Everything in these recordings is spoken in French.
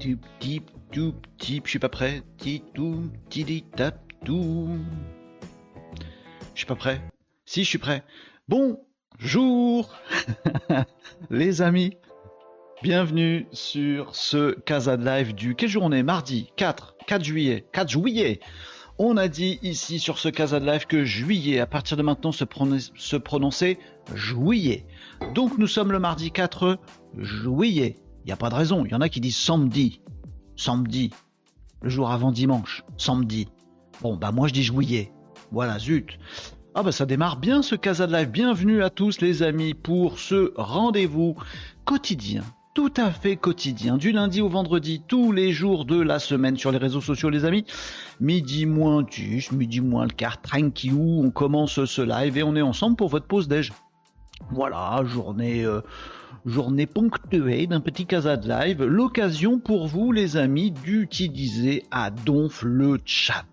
tip, tip, tout, tip, je suis pas prêt. Tip, tout, tap, tout. Je suis pas prêt. Si, je suis prêt. Bonjour, les amis. Bienvenue sur ce Casa de Live du. Quelle journée Mardi 4, 4 juillet. 4 juillet. On a dit ici sur ce Casa de Live que juillet, à partir de maintenant, se, se prononcer juillet. Donc nous sommes le mardi 4 juillet. Il n'y a pas de raison. Il y en a qui disent samedi. Samedi. Le jour avant dimanche. Samedi. Bon, bah moi je dis juillet. Voilà, zut. Ah bah ça démarre bien ce Casa de Live. Bienvenue à tous les amis pour ce rendez-vous quotidien. Tout à fait quotidien, du lundi au vendredi, tous les jours de la semaine sur les réseaux sociaux, les amis. Midi moins 10, midi moins le quart, tranquillou, on commence ce live et on est ensemble pour votre pause déj. Voilà, journée, euh, journée ponctuée d'un petit casa de live. L'occasion pour vous, les amis, d'utiliser à donf le chat.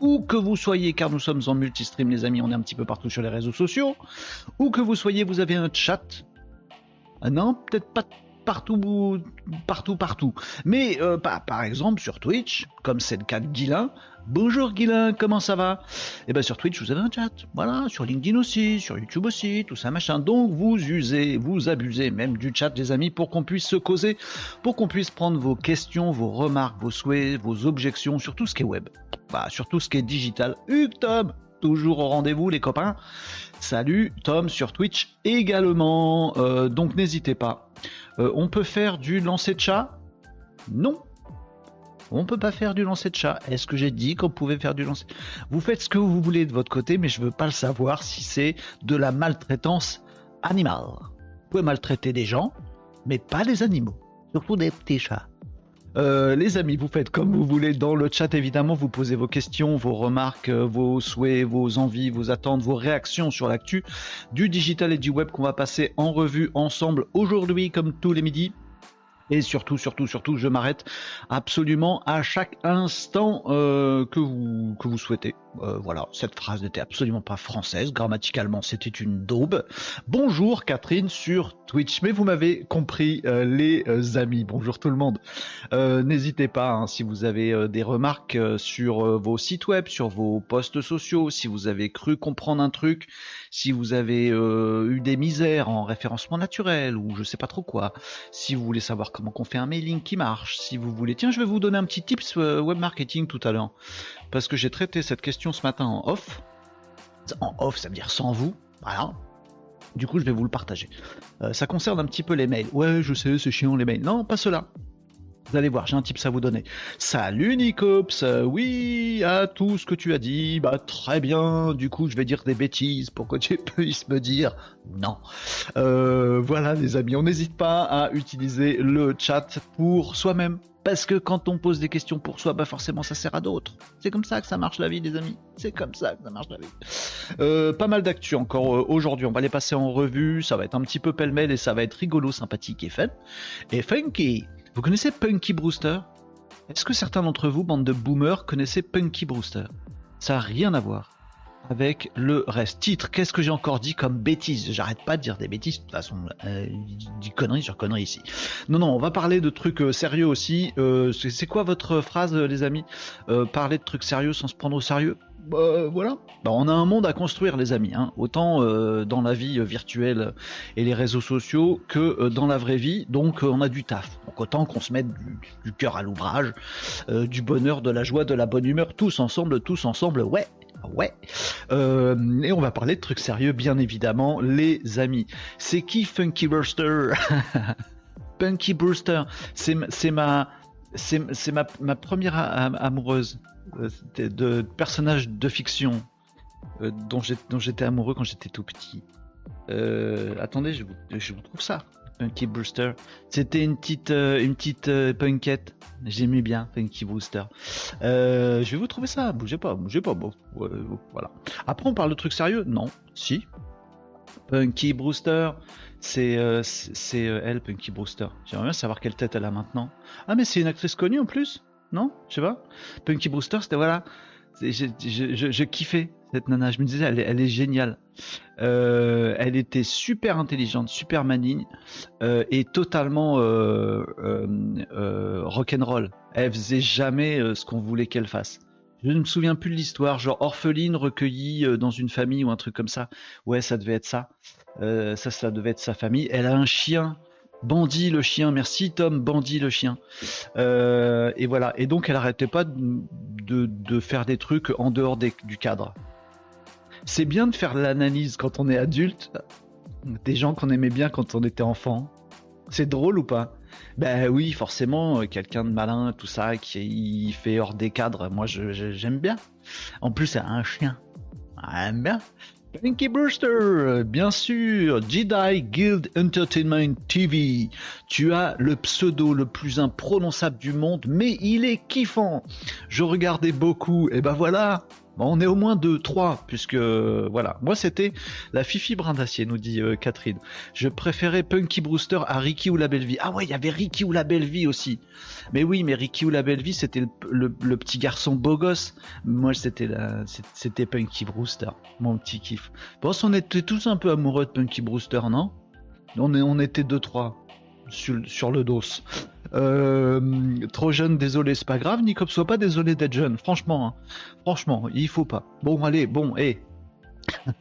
Où que vous soyez, car nous sommes en multistream, les amis, on est un petit peu partout sur les réseaux sociaux. Où que vous soyez, vous avez un chat. Ah non, peut-être pas partout, partout, partout. Mais euh, par exemple sur Twitch, comme c'est le cas de Guilin, Bonjour Guilain, comment ça va? Eh bien sur Twitch vous avez un chat, voilà, sur LinkedIn aussi, sur YouTube aussi, tout ça machin. Donc vous usez, vous abusez même du chat des amis pour qu'on puisse se causer, pour qu'on puisse prendre vos questions, vos remarques, vos souhaits, vos objections sur tout ce qui est web, bah, sur tout ce qui est digital. Hugues Tom, toujours au rendez-vous les copains. Salut Tom sur Twitch également, euh, donc n'hésitez pas. Euh, on peut faire du lancer de chat? Non, on peut pas faire du lancer de chat. Est-ce que j'ai dit qu'on pouvait faire du lancer? Vous faites ce que vous voulez de votre côté, mais je veux pas le savoir si c'est de la maltraitance animale. Vous pouvez maltraiter des gens, mais pas des animaux, surtout des petits chats. Euh, les amis, vous faites comme vous voulez dans le chat, évidemment, vous posez vos questions, vos remarques, euh, vos souhaits, vos envies, vos attentes, vos réactions sur l'actu du digital et du web qu'on va passer en revue ensemble aujourd'hui, comme tous les midis. Et surtout, surtout, surtout, je m'arrête absolument à chaque instant euh, que, vous, que vous souhaitez. Euh, voilà, cette phrase n'était absolument pas française. Grammaticalement, c'était une daube. Bonjour Catherine sur Twitch. Mais vous m'avez compris, euh, les amis. Bonjour tout le monde. N'hésitez pas, hein, si vous avez des remarques sur vos sites web, sur vos posts sociaux, si vous avez cru comprendre un truc, si vous avez eu des misères en référencement naturel ou je sais pas trop quoi, si vous voulez savoir comment on fait un mailing qui marche, si vous voulez. Tiens, je vais vous donner un petit tips web marketing tout à l'heure parce que j'ai traité cette question ce matin en off. En off, ça veut dire sans vous. Voilà. Du coup, je vais vous le partager. Euh, ça concerne un petit peu les mails. Ouais, je sais, c'est chiant les mails. Non, pas cela. Vous allez voir, j'ai un tips à vous donner. Salut Nicops, oui, à tout ce que tu as dit, bah très bien, du coup je vais dire des bêtises pour que tu puisses me dire non. Euh, voilà les amis, on n'hésite pas à utiliser le chat pour soi-même parce que quand on pose des questions pour soi, bah forcément ça sert à d'autres. C'est comme ça que ça marche la vie, les amis. C'est comme ça que ça marche la vie. Euh, pas mal d'actu encore euh, aujourd'hui. On va les passer en revue. Ça va être un petit peu pêle-mêle et ça va être rigolo, sympathique et fun. Et funky. Vous connaissez Punky Brewster? Est-ce que certains d'entre vous, bande de boomers, connaissaient Punky Brewster? Ça n'a rien à voir avec le reste. Titre, qu'est-ce que j'ai encore dit comme bêtise? J'arrête pas de dire des bêtises, de toute façon, euh, du conneries sur conneries ici. Non, non, on va parler de trucs euh, sérieux aussi. Euh, c'est quoi votre phrase, euh, les amis? Parler de trucs sérieux sans se prendre au sérieux? Bah, voilà. Bah, on a un monde à construire, les amis. Hein. Autant dans la vie virtuelle et les réseaux sociaux que dans la vraie vie. Donc on a du taf. Donc autant qu'on se mette du, du cœur à l'ouvrage, du bonheur, de la joie, de la bonne humeur, tous ensemble, tous ensemble. Ouais, Ouais. Euh, et on va parler de trucs sérieux, bien évidemment, les amis. C'est qui Funky Brewster Funky Brewster, c'est ma, c'est ma, ma première amoureuse euh, de, personnage de fiction euh, dont j'étais amoureux quand j'étais tout petit. attendez, je vous trouve ça. Funky Brewster. C'était une petite, euh, une petite euh, punkette. J'aimais bien Funky Brewster. Euh, je vais vous trouver ça. Bougez pas, bougez pas. Bon, voilà. Après, on parle de trucs sérieux? Non. Si. Punky Brewster, c'est c'est elle, Punky Brewster. J'aimerais bien savoir quelle tête elle a maintenant. Ah, mais c'est une actrice connue en plus Non? Je sais pas. Punky Brewster, c'était voilà. Je, je, kiffais. Cette nana. Je me disais, elle, est géniale. Euh, elle était super intelligente, super maligne et totalement rock'n'roll. Elle faisait jamais ce qu'on voulait qu'elle fasse. Je ne me souviens plus de l'histoire, genre orpheline recueillie dans une famille ou un truc comme ça. Ouais, ça devait être ça. ça, ça devait être sa famille. Elle a un chien Bandit le chien, merci Tom, Bandit le chien. Euh, et voilà. Et donc elle arrêtait pas de, faire des trucs en dehors du cadre. C'est bien de faire l'analyse quand on est adulte, des gens qu'on aimait bien quand on était enfant. C'est drôle ou pas? Ben oui, forcément, quelqu'un de malin, tout ça, qui fait hors des cadres, moi j'aime bien. En plus, c'est un chien. J'aime bien. Pinky Brewster, bien sûr, Jedi Guild Entertainment TV. Tu as le pseudo le plus imprononçable du monde, mais il est kiffant. Je regardais beaucoup, et ben voilà, on est au moins deux, trois, puisque voilà. Moi, c'était la Fifi Brin d'Acier, nous dit euh, Catherine. Je préférais Punky Brewster à Ricky ou la Belle Vie. Ah ouais, il y avait Ricky ou la Belle Vie aussi. Mais oui, mais Ricky ou la Belle Vie, c'était le, petit garçon beau gosse. Moi, c'était c'était Punky Brewster, mon petit kiff. Bon, on était tous un peu amoureux de Punky Brewster, non? On, on était deux, trois sur, le dos. Euh, trop jeune, désolé, c'est pas grave. Nicops, sois pas désolé d'être jeune. Franchement, hein. franchement, il faut pas. Bon, allez, bon, hé.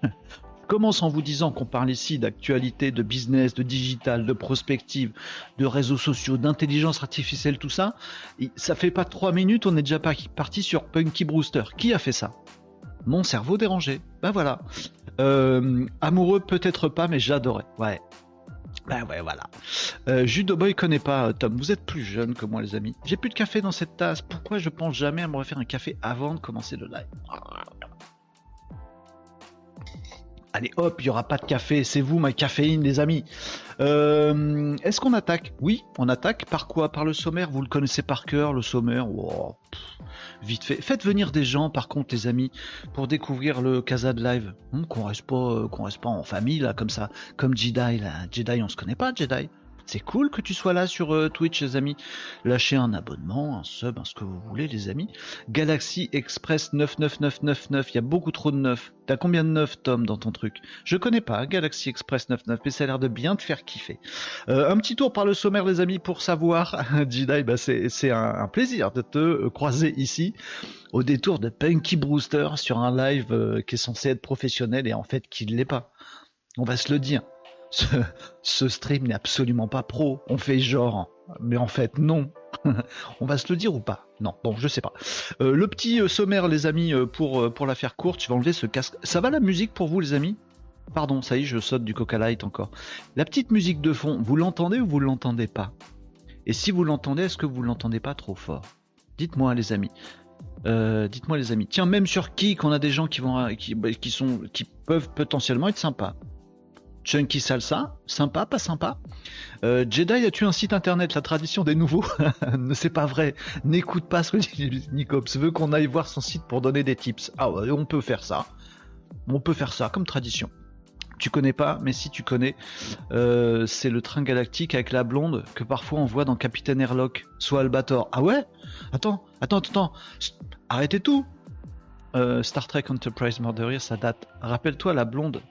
commence en vous disant qu'on parle ici d'actualité, de business, de digital, de prospective, de réseaux sociaux, d'intelligence artificielle, tout ça. ça fait pas trois minutes, on est déjà parti sur Punky Brewster. Qui a fait ça? Mon cerveau dérangé. Ben voilà. Euh, amoureux peut-être pas, mais j'adorais. Ouais, ben ouais, voilà. Euh, Judo Boy connaît pas Tom. Vous êtes plus jeune que moi, les amis. J'ai plus de café dans cette tasse. Pourquoi je pense jamais à me refaire un café avant de commencer le live? Allez hop, il y aura pas de café. C'est vous, ma caféine, les amis. Euh, est-ce qu'on attaque? Oui, on attaque. Par quoi? Par le sommaire? Vous le connaissez par cœur, le sommaire? Oh, vite fait. Faites venir des gens, par contre, les amis, pour découvrir le Casa de Live. Hum, qu'on reste euh, reste pas en famille comme ça, comme Jedi là. Jedi, on se connaît pas, Jedi. C'est cool que tu sois là sur euh, Twitch, les amis. Lâchez un abonnement, un sub, ce que vous voulez, les amis. Galaxy Express 99999, il y a beaucoup trop de 9. T'as combien de 9, Tom, dans ton truc? Je connais pas Galaxy Express 99, mais ça a l'air de bien te faire kiffer. Euh, un petit tour par le sommaire, les amis, pour savoir. Jedi, bah, c'est un, plaisir de te euh, croiser ici, au détour de Punky Brewster, sur un live qui est censé être professionnel et en fait qui ne l'est pas. On va se le dire ce, stream n'est absolument pas pro. On fait genre, mais en fait non. On va se le dire ou pas? Non, bon, je sais pas. Euh, le petit euh, sommaire, les amis, euh, pour, pour la faire courte, je vais enlever ce casque. Ça va la musique pour vous, les amis? Pardon, ça y est, je saute du Coca Light encore. La petite musique de fond, vous l'entendez ou vous l'entendez pas? Et si vous l'entendez, est-ce que vous l'entendez pas trop fort? Dites-moi, les amis. dites-moi les amis. Tiens, même sur qui qu'on a des gens qui vont qui, bah, qui sont qui peuvent potentiellement être sympas. Chunky Salsa, sympa, pas sympa. Euh, Jedi, as-tu un site internet, la tradition des nouveaux Ne C'est pas vrai. N'écoute pas ce que Nicops. Veut qu'on aille voir son site pour donner des tips. Ah ouais, on peut faire ça. On peut faire ça comme tradition. Tu connais pas, mais si tu connais, euh, c'est le train galactique avec la blonde que parfois on voit dans Capitaine Airlock, soit Albator. Ah ouais? Attends, attends, attends. Arrêtez tout. Euh, Star Trek Enterprise Murderer, ça date. Rappelle-toi la blonde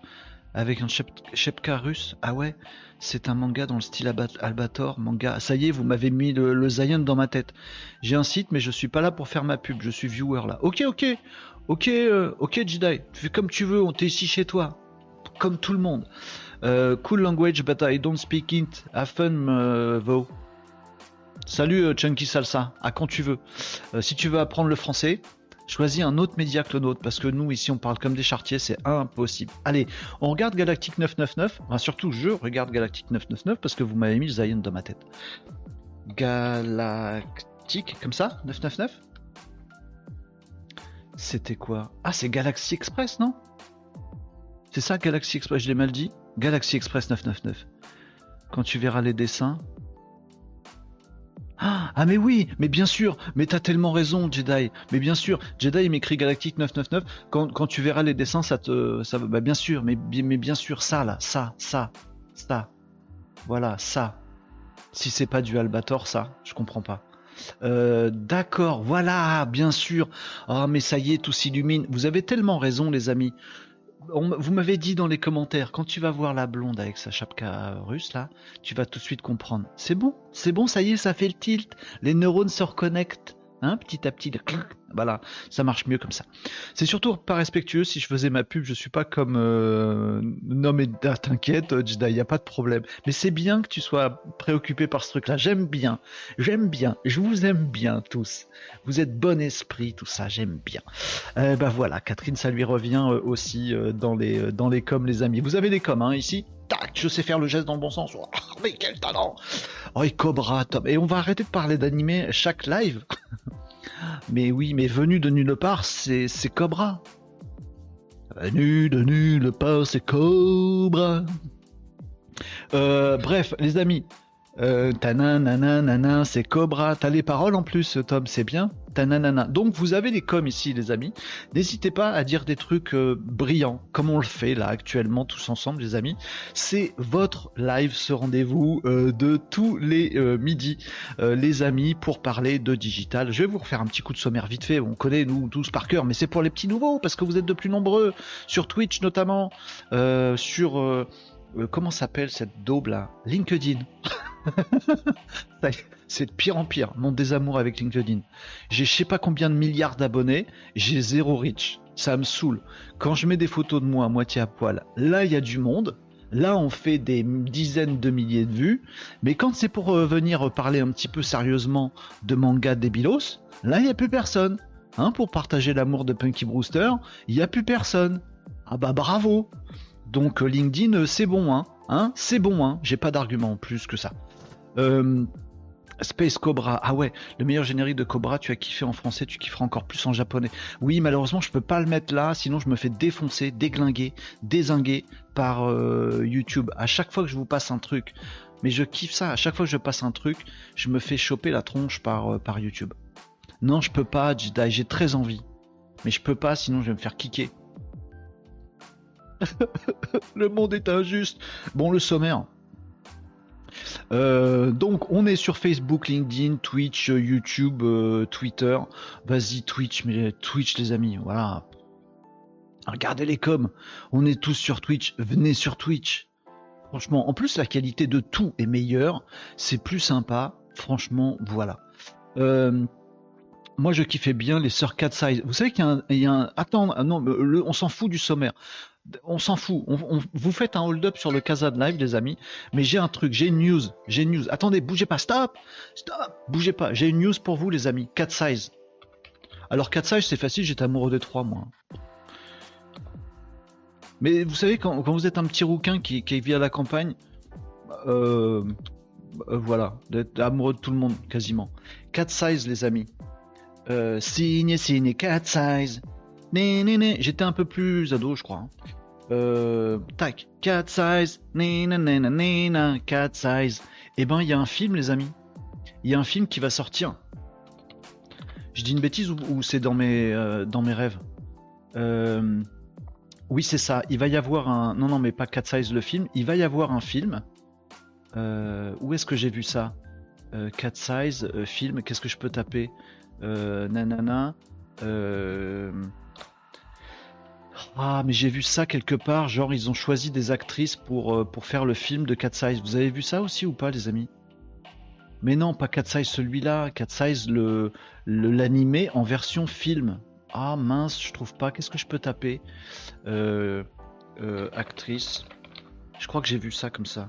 avec un Shepka russe. Ah ouais, c'est un manga dans le style Albator, manga. Ça y est, vous m'avez mis le, le Zion dans ma tête. J'ai un site, mais je suis pas là pour faire ma pub. Je suis viewer là. Ok, ok, ok, euh, ok, Jedi. Fais comme tu veux. On t'est ici chez toi, comme tout le monde. Euh, cool language, but I don't speak it. Have fun, euh, though. Salut Chunky Salsa, à quand tu veux. si tu veux apprendre le français, Choisis un autre média que le nôtre, parce que nous, ici, on parle comme des chartiers, c'est impossible. Allez, on regarde Galactic 999. Enfin, surtout, je regarde Galactic 999 parce que vous m'avez mis Zion dans ma tête. Galactic, comme ça 999 C'était quoi? Ah, c'est Galaxy Express, non? C'est ça, Galaxy Express, je l'ai mal dit? Galaxy Express 999. Quand tu verras les dessins, ah, mais oui, mais bien sûr, mais t'as tellement raison Jedi, mais bien sûr, Jedi m'écrit Galactic 999, quand, quand, tu verras les dessins ça te... ça bah bien sûr, mais, mais bien sûr ça là, ça, ça, ça, voilà, ça. Si c'est pas du Albator ça, je comprends pas. Euh, d'accord, voilà, bien sûr. Ah, mais ça y est, tout s'illumine. Vous avez tellement raison, les amis. Vous m'avez dit dans les commentaires, quand tu vas voir la blonde avec sa chapka russe, là, tu vas tout de suite comprendre. C'est bon, c'est bon, ça y est, ça fait le tilt. Les neurones se reconnectent. Hein, petit à petit, voilà, ça marche mieux comme ça. C'est surtout pas respectueux si je faisais ma pub, je suis pas comme euh, non mais ah, t'inquiète, Jida, il y a pas de problème. Mais c'est bien que tu sois préoccupé par ce truc-là. J'aime bien, j'aime bien, je vous aime bien tous. Vous êtes bon esprit, tout ça, j'aime bien. Euh, bah voilà, Catherine, ça lui revient euh, aussi euh, dans les dans les coms, les amis. Vous avez des coms hein, ici? Je sais faire le geste dans le bon sens. Oh, mais quel talent Oh, et Cobra, top. Et on va arrêter de parler d'animé chaque live. mais oui, mais venu de nulle part, c'est Cobra. Venu de nulle part, c'est Cobra. Euh, bref, les amis, euh, nana, c'est Cobra. T'as les paroles en plus, Tom, c'est bien. Tananana. Donc vous avez les coms ici, les amis. N'hésitez pas à dire des trucs euh, brillants, comme on le fait là actuellement tous ensemble, les amis. C'est votre live, ce rendez-vous euh, de tous les euh, midis, les amis, pour parler de digital. Je vais vous refaire un petit coup de sommaire vite fait. On connaît nous tous par cœur, mais c'est pour les petits nouveaux parce que vous êtes de plus nombreux sur Twitch notamment, sur comment s'appelle cette daube là? LinkedIn. c'est de pire en pire, mon désamour avec LinkedIn. J'ai je sais pas combien de milliards d'abonnés, j'ai zéro reach. Ça me saoule. Quand je mets des photos de moi à moitié à poil, là il y a du monde. Là, on fait des dizaines de milliers de vues. Mais quand c'est pour euh, venir parler un petit peu sérieusement de manga débilos, là, il n'y a plus personne. Hein, pour partager l'amour de Punky Brewster, il n'y a plus personne. Ah bah bravo Donc euh, LinkedIn, euh, c'est bon, hein, hein C'est bon, hein J'ai pas d'argument plus que ça. Euh, Space Cobra, ah ouais, le meilleur générique de Cobra, tu as kiffé en français, tu kifferas encore plus en japonais. Oui, malheureusement, je peux pas le mettre là, sinon je me fais défoncer, déglinguer, désinguer par euh, YouTube. À chaque fois que je vous passe un truc, mais je kiffe ça, à chaque fois que je passe un truc, je me fais choper la tronche par, euh, par YouTube. Non, je peux pas, j'ai très envie. Mais je peux pas, sinon je vais me faire kicker. le monde est injuste. Bon, le sommaire. Euh, donc on est sur Facebook, LinkedIn, Twitch, YouTube, euh, Twitter. Vas-y Twitch, mais Twitch les amis, voilà. Regardez les coms. On est tous sur Twitch. Venez sur Twitch. Franchement, en plus la qualité de tout est meilleure. C'est plus sympa. Franchement, voilà. Euh, moi, je kiffais bien les sœurs Cat Size. Vous savez qu'il y, a un. Attends, non, on s'en fout du sommaire on s'en fout. vous faites un hold-up sur le Casa de Live, les amis. Mais j'ai un truc, j'ai une news. J'ai une news. Attendez, bougez pas. Stop Stop Bougez pas. J'ai une news pour vous, les amis. 4 size. Alors 4 size, c'est facile, j'étais amoureux des 3, moi. Mais vous savez, quand, vous êtes un petit rouquin qui, vit à la campagne, euh, euh, voilà, d'être amoureux de tout le monde, quasiment. 4 size, les amis. Euh, signe, signe, 4 size. J'étais un peu plus ado, je crois. Hein. Euh, tac, cat size, cat size. Eh ben, il y a un film, les amis. Il y a un film qui va sortir. Je dis une bêtise ou, c'est dans mes euh, dans mes rêves? Euh, Oui, c'est ça. Il va y avoir un. Non, non, mais pas cat size le film. Il va y avoir un film. où est-ce que j'ai vu ça? Cat size film. Qu'est-ce que je peux taper? Nanana. Ah, mais j'ai vu ça quelque part, genre ils ont choisi des actrices pour, euh, pour faire le film de Cat Size. Vous avez vu ça aussi ou pas, les amis? Mais non, pas Cat Size celui-là, Cat Size le l'animé en version film. Ah mince, je trouve pas. Qu'est-ce que je peux taper? Euh, euh, Actrice. Je crois que j'ai vu ça comme ça.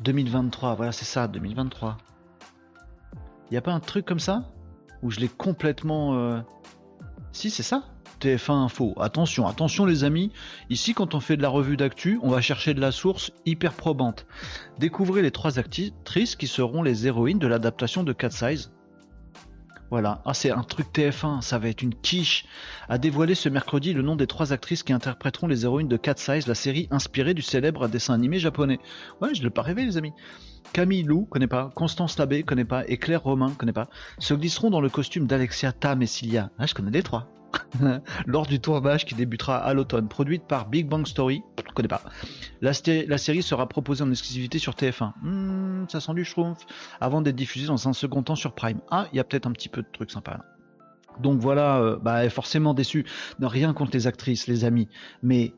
2023, voilà, c'est ça, 2023. Y a pas un truc comme ça? Où je l'ai complètement. Si, c'est ça? TF1 Info. Attention, attention les amis, ici quand on fait de la revue d'actu, on va chercher de la source hyper probante. Découvrez les trois actrices qui seront les héroïnes de l'adaptation de Cat Size. Voilà, ah, c'est un truc TF1, ça va être une quiche. A dévoilé ce mercredi le nom des trois actrices qui interpréteront les héroïnes de Cat Size, la série inspirée du célèbre dessin animé japonais. Ouais, je ne l'ai pas rêvé les amis. Camille Lou, connais pas, Constance Labbé, connais pas, et Claire Romain, connais pas, se glisseront dans le costume d'Alexia Tam et Cilia. Ah, je connais les trois. lors du tournage qui débutera à l'automne. Produite par Big Bang Story, je connais pas. La, série sera proposée en exclusivité sur TF1. Hmm, ça sent du schtroumpf. Avant d'être diffusé dans un second temps sur Prime. Ah, il y a peut-être un petit peu de trucs sympas là. Donc voilà, euh, bah, forcément déçu. Rien contre les actrices, les amis. Mais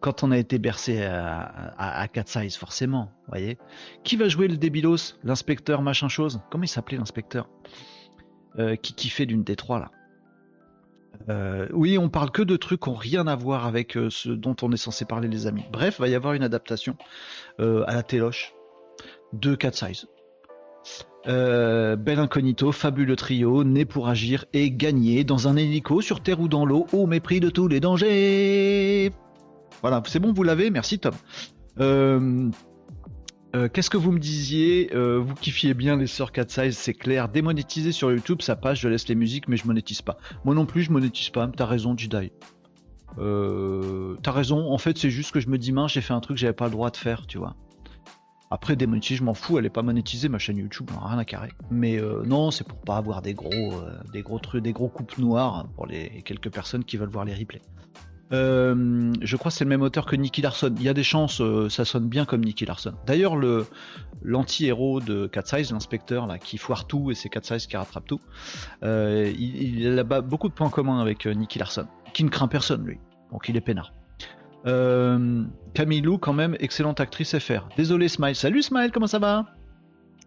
quand on a été bercé à, à, Cat Size, forcément, voyez. Qui va jouer le débilos L'inspecteur machin chose? Comment il s'appelait l'inspecteur? Euh, Qui kiffait d'une des trois là? Euh, oui, on parle que de trucs qui n'ont rien à voir avec ce dont on est censé parler, les amis. Bref, va y avoir une adaptation à la téloche de Cat Size. Euh, bel incognito, fabuleux trio, né pour agir et gagner dans un hélico sur terre ou dans l'eau au mépris de tous les dangers. Voilà, c'est bon, vous l'avez, merci Tom. Euh, euh, qu'est-ce que vous me disiez Vous kiffiez bien les sœurs 4 size, c'est clair. Démonétiser sur YouTube, ça passe, je laisse les musiques, mais je monétise pas. Moi non plus, je monétise pas. T'as raison, Jedi. T'as raison, en fait, c'est juste que je me dis, mince, j'ai fait un truc que j'avais pas le droit de faire, tu vois. Après, démonétiser, je m'en fous, elle est pas monétisée, ma chaîne YouTube, rien à carrer. Mais euh, non, c'est pour pas avoir des gros, euh, des gros trucs, des gros coupes noires pour les quelques personnes qui veulent voir les replays. Euh, je crois que c'est le même auteur que Nicky Larson. Il y a des chances, ça sonne bien comme Nicky Larson. D'ailleurs, le l'anti-héros de Cat Size, l'inspecteur là, qui foire tout et c'est Cat Size qui rattrape tout, il, a beaucoup de points communs avec Nicky Larson, qui ne craint personne lui. Donc il est peinard. Euh, Camille Lou, quand même, excellente actrice FR. Désolé, Smile. Salut, Smile, comment ça va?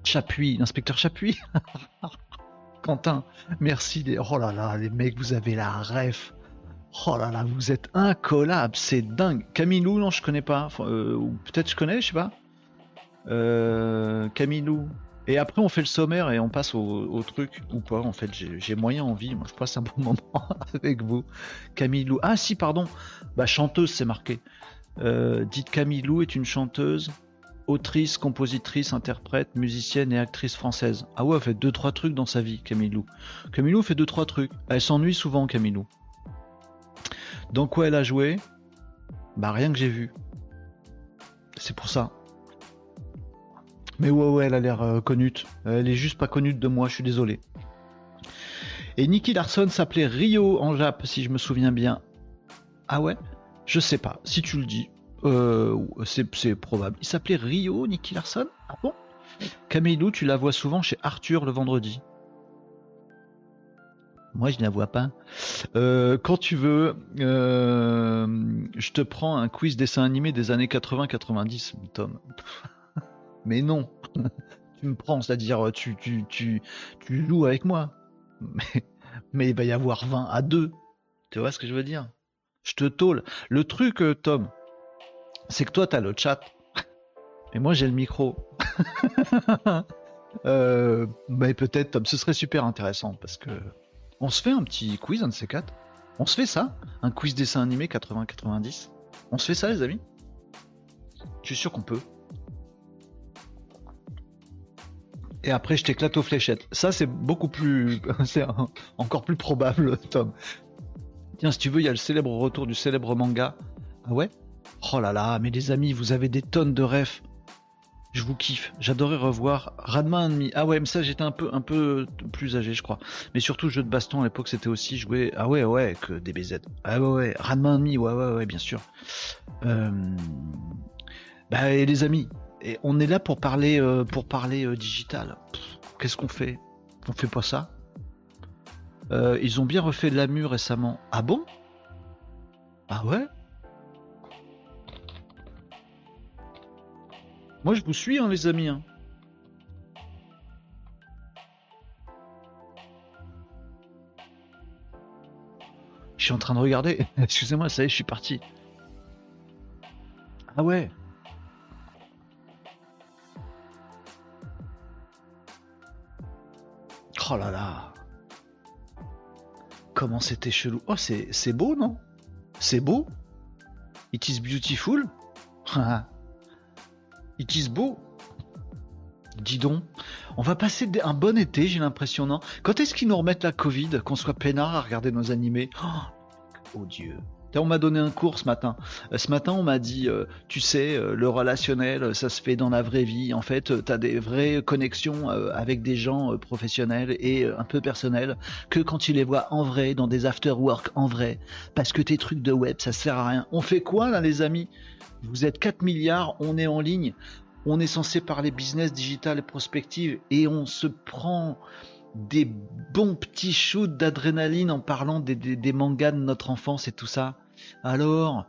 Chapuis, l'inspecteur Chapuis. Quentin, merci. Des... Oh là là, les mecs, vous avez la ref. Oh là là, vous êtes incollable, c'est dingue. Camille Lou, non, je connais pas. Euh, ou peut-être je connais, je sais pas. Euh, Camille Lou, et après, on fait le sommaire et on passe au, truc, ou pas, en fait, j'ai moyen envie, moi je passe un bon moment avec vous. Camille Lou. Ah si, pardon, bah chanteuse, c'est marqué. Euh, dites Camille Lou est une chanteuse, autrice, compositrice, interprète, musicienne et actrice française. Ah ouais, elle fait deux trois trucs dans sa vie, Camille Lou. Camille Lou fait deux trois trucs. Elle s'ennuie souvent, Camille Lou. Dans quoi elle a joué? Bah rien que j'ai vu. C'est pour ça. Mais ouais, ouais, elle a l'air euh, connue. Elle est juste pas connue de moi, je suis désolé. Et Nicky Larson s'appelait Rio en Jap, si je me souviens bien. Ah ouais? Je sais pas. Si tu le dis, euh, c'est probable. Il s'appelait Rio, Nicky Larson? Ah bon? Camille tu la vois souvent chez Arthur le vendredi. Moi, je ne la vois pas. Euh, quand tu veux, je te prends un quiz dessin animé des années 80-90, Tom. Mais non, tu me prends, c'est-à-dire tu, tu, tu, tu joues avec moi. Mais, il va y avoir 20 à 2. Tu vois ce que je veux dire? Je te tôle. Le truc, euh, Tom, c'est que toi, tu as le chat. Et moi, j'ai le micro. euh, mais peut-être, Tom, ce serait super intéressant parce que on se fait un petit quiz, un de ces quatre. On se fait ça Un quiz dessin animé 80-90 On se fait ça, les amis? Je suis sûr qu'on peut? et après je t'éclate aux fléchettes. Ça, c'est beaucoup plus. c'est encore plus probable, Tom. Tiens, si tu veux, il y a le célèbre retour du célèbre manga. Ah ouais? Oh là là, mais les amis, vous avez des tonnes de refs. Je vous kiffe. J'adorais revoir Radma Enemy. Ah ouais, mais ça, j'étais un peu, plus âgé, je crois. Mais surtout, jeu de baston à l'époque, c'était aussi jouer. Ah ouais, ouais, que DBZ. Ah ouais, ouais. Radma Enemy, ouais, ouais, ouais, bien sûr. Euh... Bah, et les amis, on est là pour parler, euh, euh, digital. Qu'est-ce qu'on fait? On fait pas ça? Ils ont bien refait de la récemment. Ah bon? Ah ouais? Moi je vous suis hein, les amis. Hein. Je suis en train de regarder. Excusez-moi, ça y est, je suis parti. Ah ouais Oh là là. Comment c'était chelou. Oh, c'est beau, non? C'est beau It is beautiful It is beau. Dis donc, on va passer un bon été, j'ai l'impression, non? Quand est-ce qu'ils nous remettent la Covid, qu'on soit peinard à regarder nos animés? Oh, oh Dieu on m'a donné un cours ce matin. Euh, ce matin, on m'a dit, euh, tu sais, euh, le relationnel, ça se fait dans la vraie vie. En fait, tu as des vraies connexions avec des gens professionnels et un peu personnels que quand tu les vois en vrai, dans des after-work en vrai. Parce que tes trucs de web, ça sert à rien. On fait quoi là, les amis? Vous êtes 4 milliards, on est en ligne. On est censé parler business, digital et prospective et on se prend des bons petits shoots d'adrénaline en parlant des, des, mangas de notre enfance et tout ça. Alors,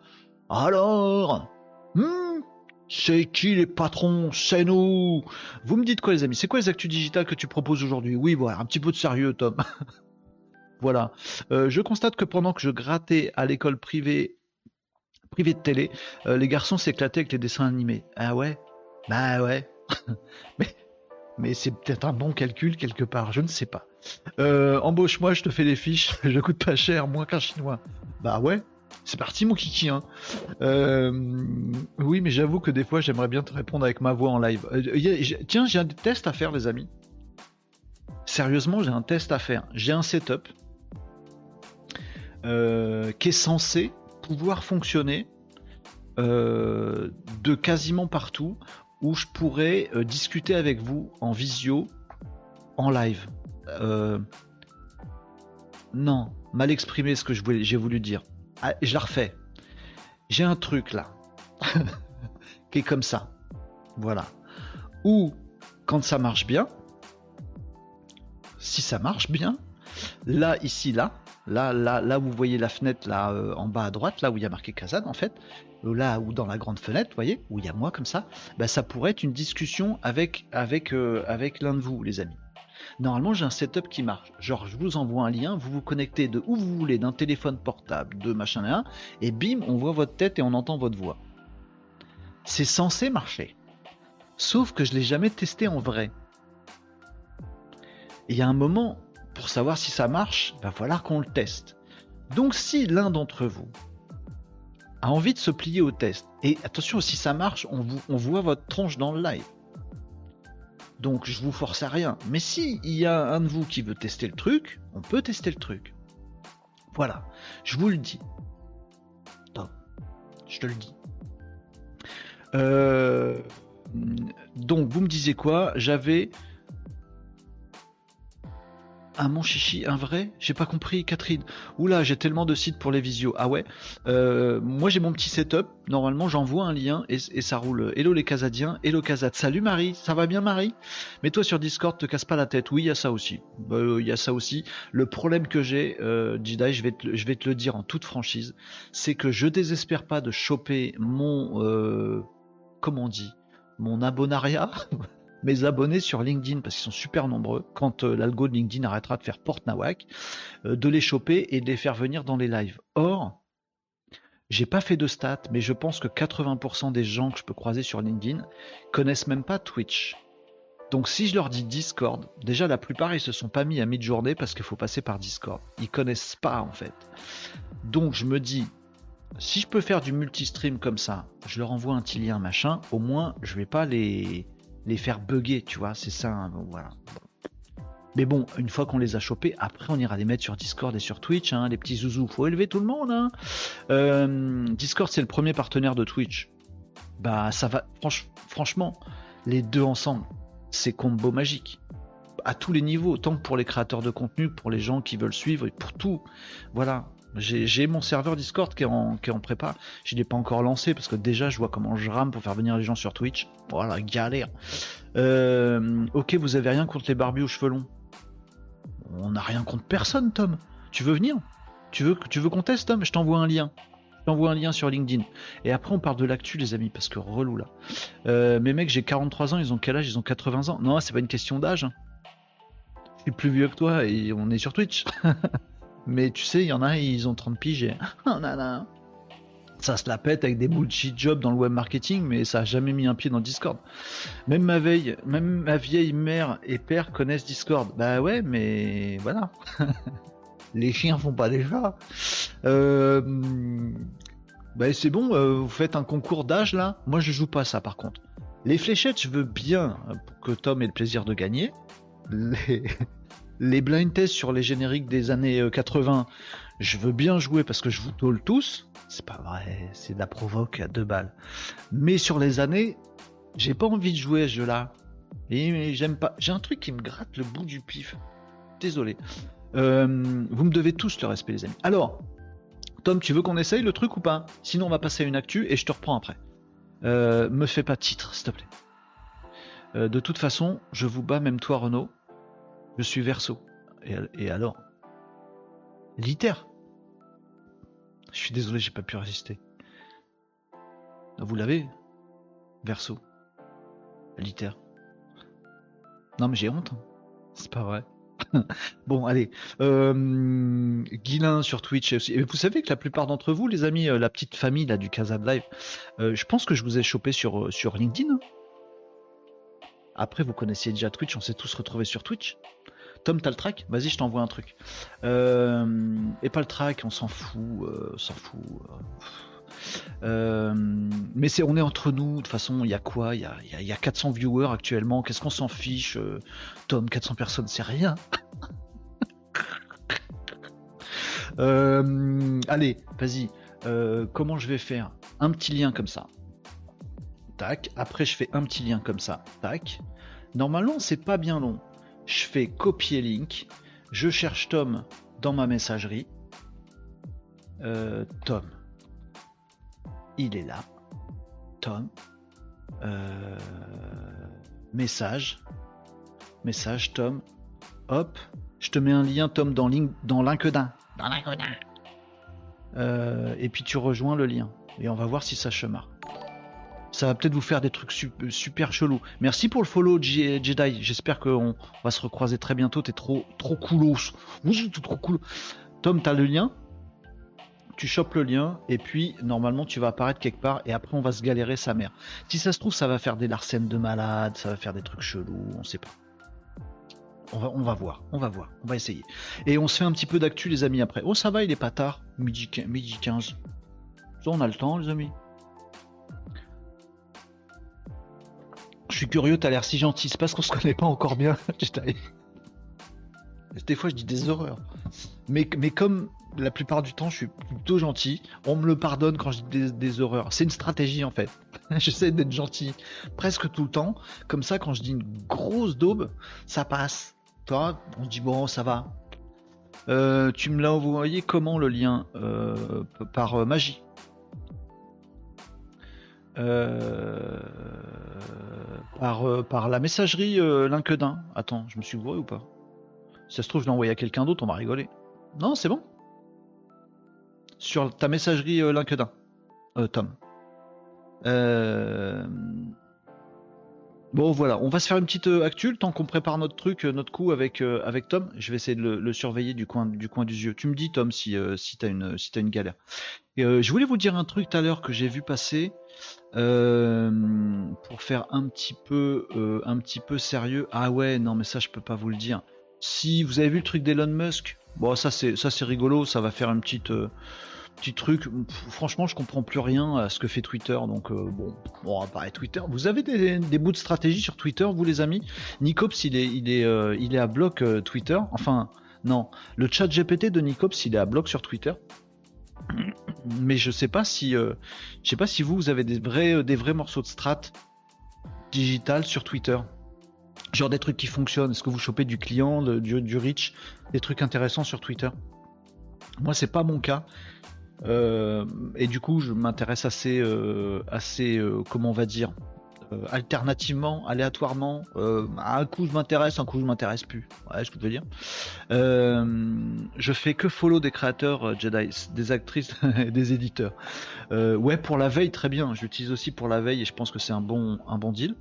alors, hmm, c'est qui les patrons? C'est nous Vous me dites quoi les amis? C'est quoi les actus digitales que tu proposes aujourd'hui? Oui, voilà, un petit peu de sérieux Tom. voilà. Euh, je constate que pendant que je grattais à l'école privée, privée de télé, euh, les garçons s'éclataient avec les dessins animés. Ah ouais? Bah ouais. mais c'est peut-être un bon calcul quelque part, je ne sais pas. Euh, embauche-moi, je te fais les fiches, je coûte pas cher, moins qu'un chinois. Bah ouais, c'est parti mon kiki. Hein. Euh, oui, mais j'avoue que des fois j'aimerais bien te répondre avec ma voix en live. Euh, tiens, j'ai un test à faire les amis. Sérieusement, j'ai un test à faire. J'ai un setup qui est censé pouvoir fonctionner de quasiment partout où je pourrais euh, discuter avec vous en visio, en live. Euh, non, mal exprimé ce que j'ai voulu dire. Ah, je la refais. J'ai un truc là, qui est comme ça. Voilà. Ou quand ça marche bien, si ça marche bien, là, ici, là, là, là, là, vous voyez la fenêtre là euh, en bas à droite, là où il y a marqué Kazan, en fait, là ou dans la grande fenêtre, vous voyez, où il y a moi comme ça, bah, ça pourrait être une discussion avec, avec, euh, avec l'un de vous, les amis. Normalement, j'ai un setup qui marche. Genre, je vous envoie un lien, vous vous connectez de où vous voulez, d'un téléphone portable, de machin un, et bim, on voit votre tête et on entend votre voix. C'est censé marcher. Sauf que je l'ai jamais testé en vrai. Il y a un moment, pour savoir si ça marche, va falloir qu'on le teste. Donc si l'un d'entre vous a envie de se plier au test, et attention, si ça marche, on, vous, on voit votre tronche dans le live. Donc je vous force à rien. Mais si y a un de vous qui veut tester le truc, on peut tester le truc. Voilà, je vous le dis. je te le dis. Euh, donc vous me disiez quoi? J'avais un mon chichi, un vrai? J'ai pas compris, Catherine. Oula, j'ai tellement de sites pour les visios. Ah ouais? Euh, Moi j'ai mon petit setup. Normalement j'envoie un lien et, ça roule. Hello les Casadiens, hello Casat. Salut Marie, ça va bien Marie? Mais toi sur Discord, te casse pas la tête. Oui, il y a ça aussi. Bah, il y a ça aussi. Le problème que j'ai, euh, Jedi, je vais, te, je vais te le dire en toute franchise, c'est que je désespère pas de choper mon. Euh, comment on dit? Mon abonnariat mes abonnés sur LinkedIn, parce qu'ils sont super nombreux, quand euh, l'algo de LinkedIn arrêtera de faire porte nawak, euh, de les choper et de les faire venir dans les lives. Or, j'ai pas fait de stats, mais je pense que 80% des gens que je peux croiser sur LinkedIn connaissent même pas Twitch. Donc si je leur dis Discord, déjà la plupart ils se sont pas mis à mid-journée parce qu'il faut passer par Discord. Ils connaissent pas en fait. Donc je me dis, si je peux faire du multistream comme ça, je leur envoie un petit lien machin, au moins je vais pas les les faire bugger, tu vois, c'est ça, hein, voilà. Mais bon, une fois qu'on les a chopés, après on ira les mettre sur Discord et sur Twitch, hein, les petits zouzous, faut élever tout le monde. Hein. Euh, Discord c'est le premier partenaire de Twitch. Bah ça va, franchement, les deux ensemble, c'est combo magique. À tous les niveaux, tant pour les créateurs de contenu, pour les gens qui veulent suivre, et pour tout. Voilà, j'ai mon serveur Discord qui est en, qui est en prépa. Je l'ai pas encore lancé parce que déjà je vois comment je rame pour faire venir les gens sur Twitch. Voilà, galère. Euh, ok, vous avez rien contre les barbus aux cheveux longs On n'a rien contre personne, Tom. Tu veux venir? Tu veux, tu veux qu'on teste, Tom? Je t'envoie un lien. Je t'envoie un lien sur LinkedIn. Et après, on parle de l'actu, les amis, parce que relou là. Euh, mes mecs, j'ai 43 ans, ils ont quel âge? Ils ont 80 ans. Non, c'est pas une question d'âge. Hein. Je suis plus vieux que toi et on est sur Twitch. Mais tu sais, il y en a, ils ont 30 piges. Oh, ça se la pète avec des bullshit jobs dans le web marketing, mais ça a jamais mis un pied dans Discord. Même ma veille, même ma vieille mère et père connaissent Discord. Bah ouais, mais voilà. Les chiens font pas chats. Euh... Bah c'est bon, euh, vous faites un concours d'âge là. Moi je joue pas ça par contre. Les fléchettes, je veux bien que Tom ait le plaisir de gagner. Les, les blind tests sur les génériques des années 80, euh, je veux bien jouer parce que je vous tôle tous. C'est pas vrai, c'est de la provoque à deux balles. Mais sur les années, j'ai pas envie de jouer à ce jeu-là. J'aime pas. J'ai un truc qui me gratte le bout du pif. Désolé. Euh, vous me devez tous le respect, les amis. Alors, Tom, tu veux qu'on essaye le truc ou pas? Sinon, on va passer à une actu et je te reprends après. Euh, me fais pas titre, s'il te plaît. De toute façon, je vous bats, même toi, Renaud. Je suis verso. Et, alors? Liter Je suis désolé, j'ai pas pu résister. Vous l'avez? Verso. Liter. Non, mais j'ai honte. hein. C'est pas vrai. bon, allez. Euh, sur Twitch. aussi. Et vous savez que la plupart d'entre vous, les amis, euh, la petite famille là, du Casa Live, euh, je pense que je vous ai chopé sur, euh, sur LinkedIn. Après, vous connaissiez déjà Twitch, on s'est tous retrouvés sur Twitch. Tom, t'as le track? Vas-y, je t'envoie un truc. Euh, et pas le track, on s'en fout, euh, s'en fout. euh. Mais c'est, on est entre nous. De toute façon, il y a quoi? Il y a, y y a 400 viewers actuellement. Qu'est-ce qu'on s'en fiche Tom, 400 personnes, c'est rien. Allez, vas-y. Comment je vais faire? Un petit lien comme ça. Tac. Après, je fais un petit lien comme ça. Tac. Normalement, c'est pas bien long. Je fais copier link. Je cherche Tom dans ma messagerie. Euh, Tom. Il est là. Tom. Euh, message. Message, Tom. Hop. Je te mets un lien, Tom, dans, link, dans LinkedIn. Dans LinkedIn. Euh, et puis tu rejoins le lien. Et on va voir si ça chemar. Ça va peut-être vous faire des trucs sup- super chelous. Merci pour le follow, Jedi. J'espère qu'on va se recroiser très bientôt. T'es trop, trop trop cool. Tom, t'as le lien? Tu chopes le lien et puis normalement tu vas apparaître quelque part et après on va se galérer sa mère. Si ça se trouve ça va faire des larcènes de malades, ça va faire des trucs chelous, on sait pas. On va, voir, on va voir, on va essayer. Et on se fait un petit peu d'actu les amis après. Oh ça va, il est pas tard, midi, midi 15. Ça on a le temps les amis. Je suis curieux, t'as l'air si gentil, c'est parce qu'on se connaît pas encore bien. Des fois je dis des horreurs. Mais, comme la plupart du temps je suis plutôt gentil, on me le pardonne quand je dis des, horreurs. C'est une stratégie en fait. J'essaie d'être gentil presque tout le temps. Comme ça, quand je dis une grosse daube, ça passe. Toi, on dit bon, ça va. Euh, tu me l'as envoyé comment le lien Euh, Par euh, magie? Euh, par, euh, par la messagerie euh, LinkedIn. Attends, je me suis gouré ou pas? Ça se trouve, je l'ai envoyé à quelqu'un d'autre, on va rigoler. Non, c'est bon. Sur ta messagerie euh, LinkedIn, Tom. Bon voilà, on va se faire une petite actu temps qu'on prépare notre truc, notre coup avec, Tom. Je vais essayer de le, le surveiller du coin, du coin du yeux. Tu me dis Tom si, si t'as une, si une galère. Je voulais vous dire un truc tout à l'heure que j'ai vu passer euh, pour faire un petit peu, euh, un petit peu sérieux. Ah ouais, non mais ça je peux pas vous le dire. Si vous avez vu le truc d'Elon Musk, bon ça c'est rigolo, ça va faire petite euh, petit truc. Franchement, je comprends plus rien à ce que fait Twitter. Donc bon, on va parler Twitter. Vous avez des, bouts de stratégie sur Twitter, vous les amis? Nicops, il est il est il est à bloc Twitter. Enfin non, le chat GPT de Nicops, il est à bloc sur Twitter. Mais je sais pas si euh, je sais pas si vous vous avez des vrais euh, des vrais morceaux de strat digital sur Twitter. Genre des trucs qui fonctionnent. Est-ce que vous chopez du client, du, reach, des trucs intéressants sur Twitter? Moi, c'est pas mon cas. Euh, et du coup, je m'intéresse assez, assez, comment on va dire, alternativement, aléatoirement. Euh, à un coup, je m'intéresse, un coup, je m'intéresse plus. Ouais, ce que je veux dire. Euh, je fais que follow des créateurs euh, Jedi, des actrices, et des éditeurs. Euh, ouais, pour la veille, très bien. J'utilise aussi pour la veille et je pense que c'est un bon, un bon deal.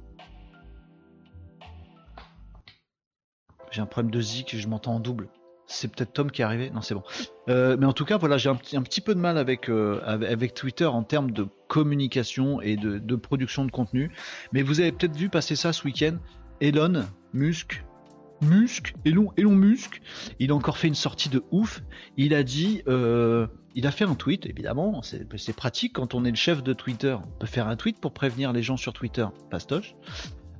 J'ai un problème de zik, je m'entends en double. C'est peut-être Tom qui est arrivé Non, c'est bon. Euh, mais en tout cas, voilà, j'ai un, petit- peu de mal avec, euh, avec, avec Twitter en termes de communication et de, production de contenu. Mais vous avez peut-être vu passer ça ce week-end. Elon Musk, Musk, Elon, Elon Musk, il a encore fait une sortie de ouf. Il a dit, euh, il a fait un tweet, évidemment, c'est pratique quand on est le chef de Twitter. On peut faire un tweet pour prévenir les gens sur Twitter, pastoche.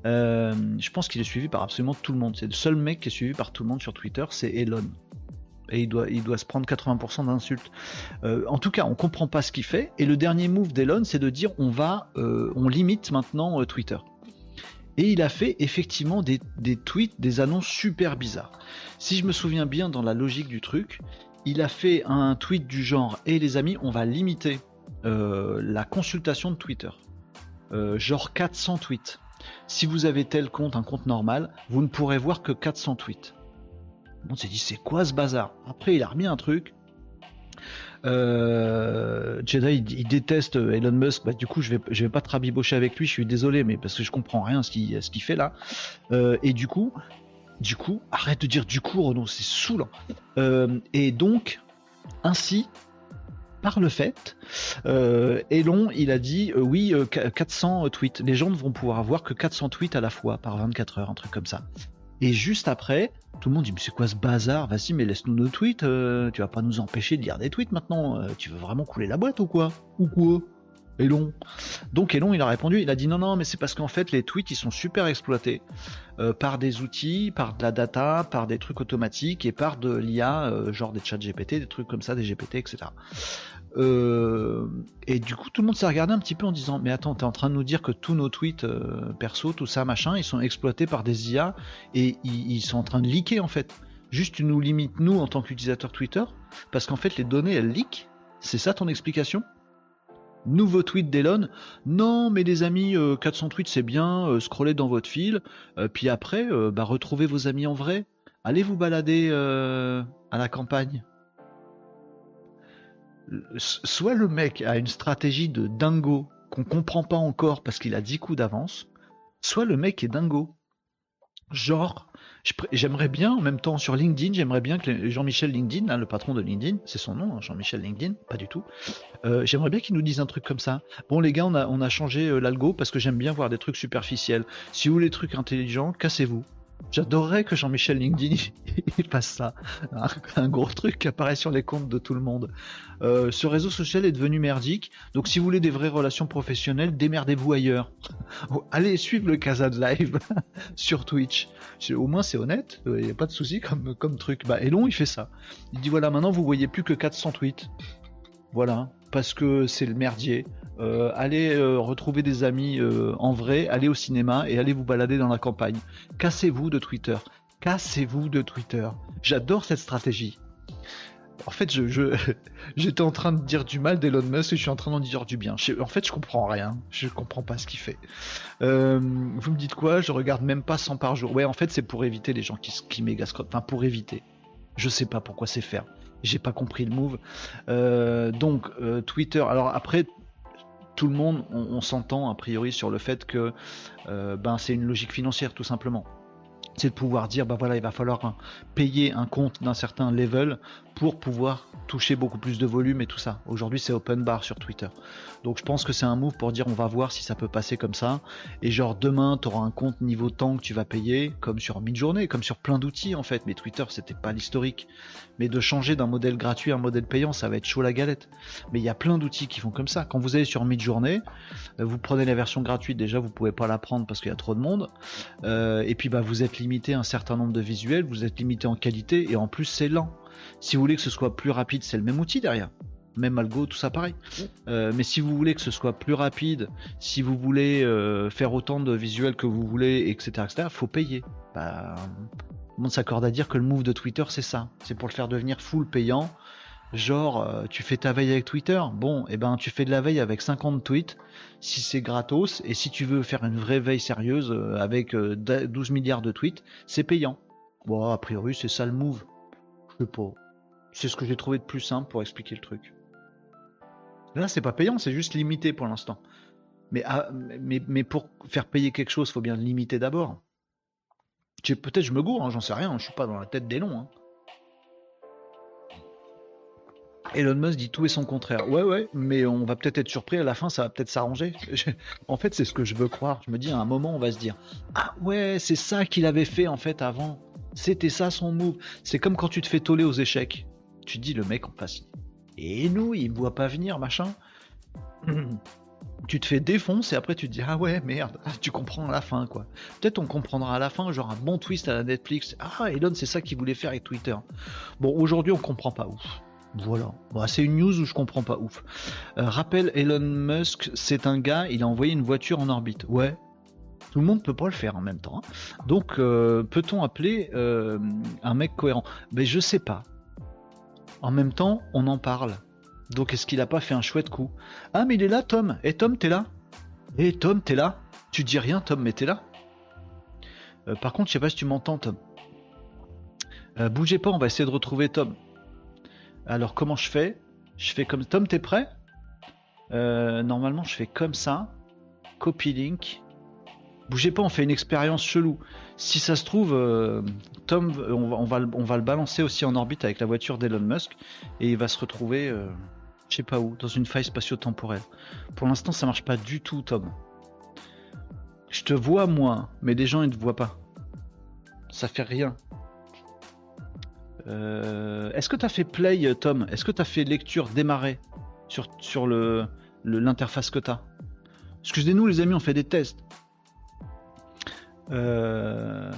Euh, je pense qu'il est suivi par absolument tout le monde. C'est le seul mec qui est suivi par tout le monde sur Twitter, c'est Elon. Et il doit, il doit se prendre 80% d'insultes. Euh, en tout cas, on comprend pas ce qu'il fait. Et le dernier move d'Elon, c'est de dire on va, euh, on limite maintenant euh, Twitter. Et il a fait effectivement des, tweets, des annonces super bizarres. Si je me souviens bien dans la logique du truc, il a fait un tweet du genre Et les amis, on va limiter la consultation de Twitter. Genre 400 tweets. Si vous avez tel compte, un compte normal, vous ne pourrez voir que 400 tweets. On s'est dit, c'est quoi ce bazar? Après, il a remis un truc. Euh, Jedi, il, déteste Elon Musk. Bah, du coup, je vais, je vais pas te rabibocher avec lui. Je suis désolé, mais parce que je comprends rien à ce qu'il, fait là. Euh, et du coup, du coup, arrête de dire du coup, Renaud, c'est saoulant. Euh, et donc, ainsi, par le fait, euh, Elon, il a dit euh, oui, 400 tweets. Les gens ne vont pouvoir voir que 400 tweets à la fois par 24 heures, un truc comme ça. Et juste après, tout le monde dit mais c'est quoi ce bazar? Vas-y, mais laisse-nous nos tweets. tu vas pas nous empêcher de lire des tweets maintenant. tu veux vraiment couler la boîte ou quoi? Ou quoi? Elon. Donc Elon, il a répondu, il a dit non, non, mais c'est parce qu'en fait, les tweets, ils sont super exploités euh, par des outils, par de la data, par des trucs automatiques et par de l'IA, euh, genre des chats GPT, des trucs comme ça, des GPT, etc. Euh, et du coup, tout le monde s'est regardé un petit peu en disant, mais attends, t'es en train de nous dire que tous nos tweets perso, tout ça, machin, ils sont exploités par des IA et ils, sont en train de leaker en fait. Juste, tu nous limites, nous, en tant qu'utilisateur Twitter, parce qu'en fait, les données, elles leak. C'est ça ton explication? Nouveau tweet d'Elon. Non, mais les amis, 400 euh, tweets c'est bien, euh, scrollez dans votre fil, euh, puis après, bah, retrouvez vos amis en vrai. Allez vous balader à la campagne. Soit le mec a une stratégie de dingo qu'on comprend pas encore parce qu'il a 10 coups d'avance, soit le mec est dingo. Genre, J'aimerais bien, en même temps, sur LinkedIn, j'aimerais bien que Jean-Michel LinkedIn, hein, le patron de LinkedIn, c'est son nom, hein, Jean-Michel LinkedIn, pas du tout. Euh, j'aimerais bien qu'il nous dise un truc comme ça. Bon, les gars, on a, on a changé euh, l'algo parce que j'aime bien voir des trucs superficiels. Si vous voulez des trucs intelligents, cassez-vous. J'adorerais que Jean-Michel LinkedIn il fasse ça. Un, gros truc qui apparaît sur les comptes de tout le monde. Euh, ce réseau social est devenu merdique. Donc si vous voulez des vraies relations professionnelles, démerdez-vous ailleurs. Allez suivre le Casa Live sur Twitch. Au moins c'est honnête, il n'y a pas de souci comme, comme truc. Bah Elon il fait ça. Il dit voilà maintenant vous voyez plus que 400 tweets. Voilà, parce que c'est le merdier. Euh, allez euh, retrouver des amis euh, en vrai, allez au cinéma et allez vous balader dans la campagne. Cassez-vous de Twitter. Cassez-vous de Twitter. J'adore cette stratégie. En fait, j'étais en train de dire du mal d'Elon Musk et je suis en train d'en dire du bien. en fait, je comprends rien. Je comprends pas ce qu'il fait. vous me dites quoi? Je regarde même pas 100 par jour. Ouais, en fait, c'est pour éviter les gens qui, qui méga Enfin, pour éviter. Je sais pas pourquoi c'est faire. J'ai pas compris le move. donc, Twitter. Alors après, tout le monde, on, s'entend a priori sur le fait que euh, ben, c'est une logique financière tout simplement c'est de pouvoir dire bah voilà il va falloir payer un compte d'un certain level pour pouvoir toucher beaucoup plus de volume et tout ça. Aujourd'hui c'est open bar sur Twitter. Donc je pense que c'est un move pour dire on va voir si ça peut passer comme ça. Et genre demain tu auras un compte niveau temps que tu vas payer comme sur mid-journée, comme sur plein d'outils en fait. Mais Twitter c'était pas l'historique. Mais de changer d'un modèle gratuit à un modèle payant ça va être chaud la galette. Mais il y a plein d'outils qui font comme ça. Quand vous allez sur mid-journée, euh, vous prenez la version gratuite déjà vous pouvez pas la prendre parce qu'il y a trop de monde. Euh, et puis bah vous êtes limité un certain nombre de visuels, vous êtes limité en qualité et en plus c'est lent. Si vous voulez que ce soit plus rapide, c'est le même outil derrière. Même algo, tout ça pareil. Euh, mais si vous voulez que ce soit plus rapide, si vous voulez euh, faire autant de visuels que vous voulez, etc., etc., faut payer. Bah, tout le monde s'accorde à dire que le move de Twitter, c'est ça. C'est pour le faire devenir full payant. Genre, euh, tu fais ta veille avec Twitter. Bon, et eh ben, tu fais de la veille avec 50 tweets. Si c'est gratos, et si tu veux faire une vraie veille sérieuse avec 12 milliards de tweets, c'est payant. Bon, a priori, c'est ça le move. Je sais. C'est ce que j'ai trouvé de plus simple pour expliquer le truc. Là, c'est pas payant, c'est juste limité pour l'instant. Mais, ah, mais, pour faire payer quelque chose, faut bien limiter d'abord. Peut-être je me gourre, hein, j'en sais rien, je suis pas dans la tête des longs. Hein. Elon Musk dit tout et son contraire. Ouais, ouais, mais on va peut-être être surpris à la fin, ça va peut-être s'arranger. en fait, c'est ce que je veux croire. Je me dis, à un moment, on va se dire Ah ouais, c'est ça qu'il avait fait en fait avant. C'était ça son move. C'est comme quand tu te fais toller aux échecs tu dis le mec en face. Et nous, il ne voit pas venir, machin. tu te fais défoncer et après tu te dis ah ouais merde, tu comprends à la fin quoi. Peut-être on comprendra à la fin, genre un bon twist à la Netflix. Ah Elon c'est ça qu'il voulait faire avec Twitter. Bon aujourd'hui on comprend pas ouf. Voilà, c'est une news où je comprends pas ouf. Euh, rappel Elon Musk, c'est un gars, il a envoyé une voiture en orbite. Ouais, tout le monde peut pas le faire en même temps. Hein. Donc, euh, peut-on appeler euh, un mec cohérent? Mais ben, je sais pas. En même temps, on en parle. Donc est-ce qu'il a pas fait un chouette coup? Ah mais il est là Tom Et eh, Tom t'es là? Et eh, Tom t'es là? Tu dis rien Tom mais t'es là? Euh, par contre, je sais pas si tu m'entends, Tom. Bougez pas, on va essayer de retrouver Tom. Alors, comment je fais? Je fais comme. Tom, t'es prêt? Normalement, je fais comme ça. Copy link. Bougez pas, on fait une expérience chelou. Si ça se trouve, euh, Tom, on va, le- balancer aussi en orbite avec la voiture d'Elon Musk et il va se retrouver, euh, je sais pas où, dans une faille spatio-temporelle. Pour l'instant, ça marche pas du tout, Tom. Je te vois moi, mais les gens ils te voient pas. Ça fait rien. Euh, Est-ce que tu as fait play, Tom? Est-ce que tu as fait lecture démarrer sur, sur le l'interface que tu as Excusez-nous les amis, on fait des tests. Euh,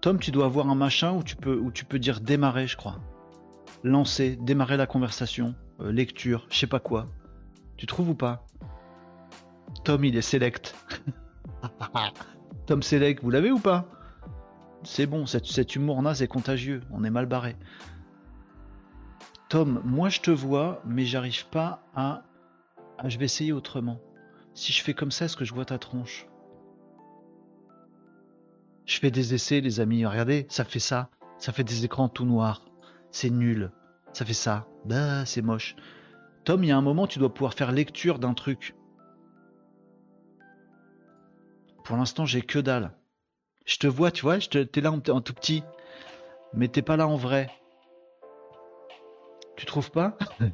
Tom, tu dois avoir un machin où tu peux, dire démarrer, je crois. Lancer, démarrer la conversation, euh, lecture, je sais pas quoi. Tu trouves ou pas? Tom, il est select. Tom Select, vous l'avez ou pas? C'est bon, cet, humour naze est contagieux, on est mal barré. Tom, moi je te vois, mais j'arrive pas à... à- Je vais essayer autrement. Si je fais comme ça, est-ce que je vois ta tronche? Je fais des essais, les amis, regardez, ça fait ça. Ça fait des écrans tout noirs. C'est nul. Ça fait ça. Bah, c'est moche. Tom, il y a un moment, tu dois pouvoir faire lecture d'un truc. Pour l'instant, j'ai que dalle. Je te vois, tu vois, t'es là en, en tout petit. Mais t'es pas là en vrai. Tu trouves pas?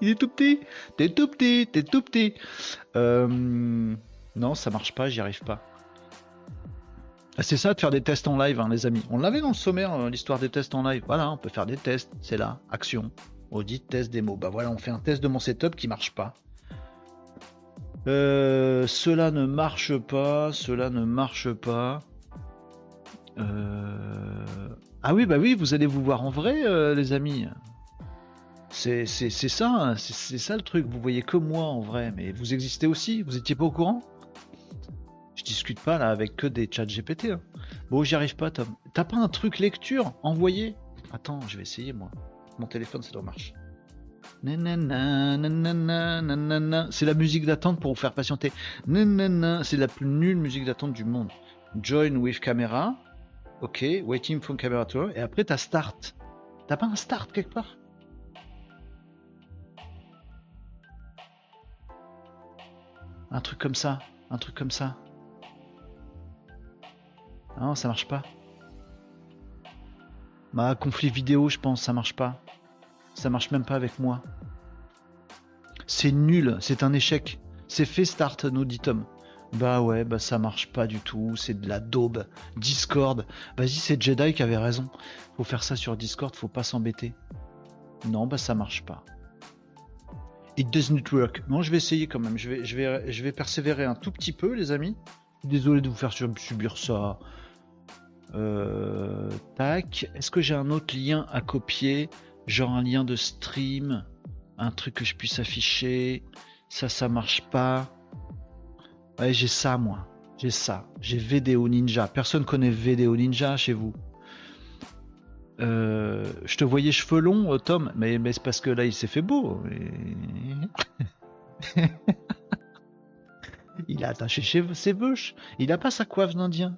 Il est tout petit. T'es tout petit, t'es tout petit. Euh, Non, ça marche pas, j'y arrive pas. Ah, C'est ça de faire des tests en live, hein, les amis. On l'avait dans le sommaire, euh, l'histoire des tests en live. Voilà, on peut faire des tests. C'est là, action, audit, test, démo. Bah voilà, on fait un test de mon setup qui marche pas. Euh, cela ne marche pas, cela ne marche pas. Euh, Ah oui, bah oui, vous allez vous voir en vrai, les amis. C'est ça, hein, c'est c'est ça le truc. Vous voyez que moi en vrai, mais vous existez aussi. Vous étiez pas au courant? Je discute pas là avec que des chats GPT. hein. Bon, j'y arrive pas, Tom. T'as pas un truc lecture envoyé? Attends, je vais essayer moi. Mon téléphone, ça doit marcher. C'est la musique d'attente pour vous faire patienter. C'est la plus nulle musique d'attente du monde. Join with camera. Ok, waiting for camera tour. Et après, t'as start. T'as pas un start quelque part? Un truc comme ça. Un truc comme ça. Ah non, ça marche pas. Bah, conflit vidéo, je pense, ça marche pas. Ça marche même pas avec moi. C'est nul, c'est un échec. C'est fait start, nous dit Tom. Bah ouais, bah ça marche pas du tout, c'est de la daube. Discord. Vas-y, c'est Jedi qui avait raison. Faut faire ça sur Discord, faut pas s'embêter. Non, bah ça marche pas. It doesn't work. Bon, je vais essayer quand même. Je vais, je vais, persévérer un tout petit peu, les amis. Désolé de vous faire sub- subir ça. Euh, tac. Est-ce que j'ai un autre lien à copier Genre un lien de stream Un truc que je puisse afficher Ça, ça marche pas. Ouais, j'ai ça, moi. J'ai ça. J'ai VDO Ninja. Personne connaît VDO Ninja chez vous. Euh, je te voyais cheveux longs, euh, Tom, mais, mais c'est parce que là il s'est fait beau. Il a attaché ses bûches. Il a pas sa coiffe d'Indien.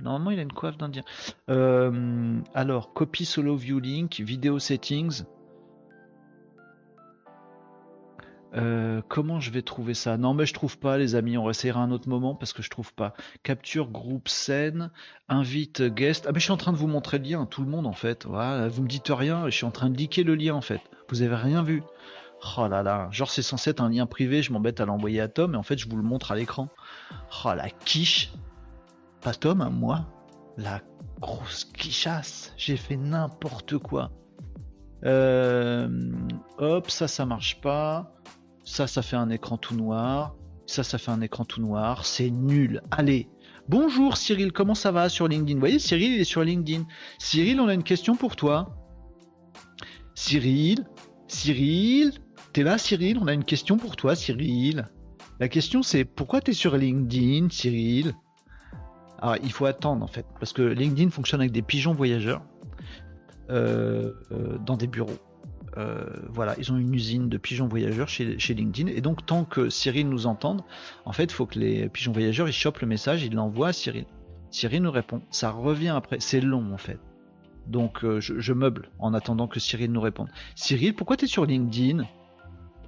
Normalement, il a une coiffe d'Indien. Euh, alors, copy solo view link, vidéo settings. Euh, comment je vais trouver ça? Non, mais je trouve pas, les amis. On essaiera un autre moment parce que je trouve pas. Capture groupe scène, invite guest. Ah, mais je suis en train de vous montrer le lien, tout le monde en fait. Voilà, vous me dites rien, je suis en train de liker le lien en fait. Vous avez rien vu. Oh là là, genre c'est censé être un lien privé, je m'embête à l'envoyer à Tom, et en fait je vous le montre à l'écran. Oh la quiche. Pas Tom, hein, moi. La grosse quichasse. J'ai fait n'importe quoi. Euh, hop, ça, ça marche pas. Ça, ça fait un écran tout noir. Ça, ça fait un écran tout noir. C'est nul. Allez. Bonjour Cyril, comment ça va sur LinkedIn? Vous voyez, Cyril, il est sur LinkedIn. Cyril, on a une question pour toi. Cyril, Cyril, t'es là Cyril? On a une question pour toi Cyril. La question c'est pourquoi t'es sur LinkedIn Cyril? Alors il faut attendre en fait, parce que LinkedIn fonctionne avec des pigeons voyageurs euh, euh, dans des bureaux. Euh, voilà, ils ont une usine de pigeons voyageurs chez, LinkedIn. Et donc, tant que Cyril nous entende, en fait, il faut que les pigeons voyageurs ils chopent le message, ils l'envoient à Cyril. Cyril nous répond. Ça revient après. C'est long en fait. Donc je, meuble en attendant que Cyril nous réponde. Cyril, pourquoi t'es sur LinkedIn?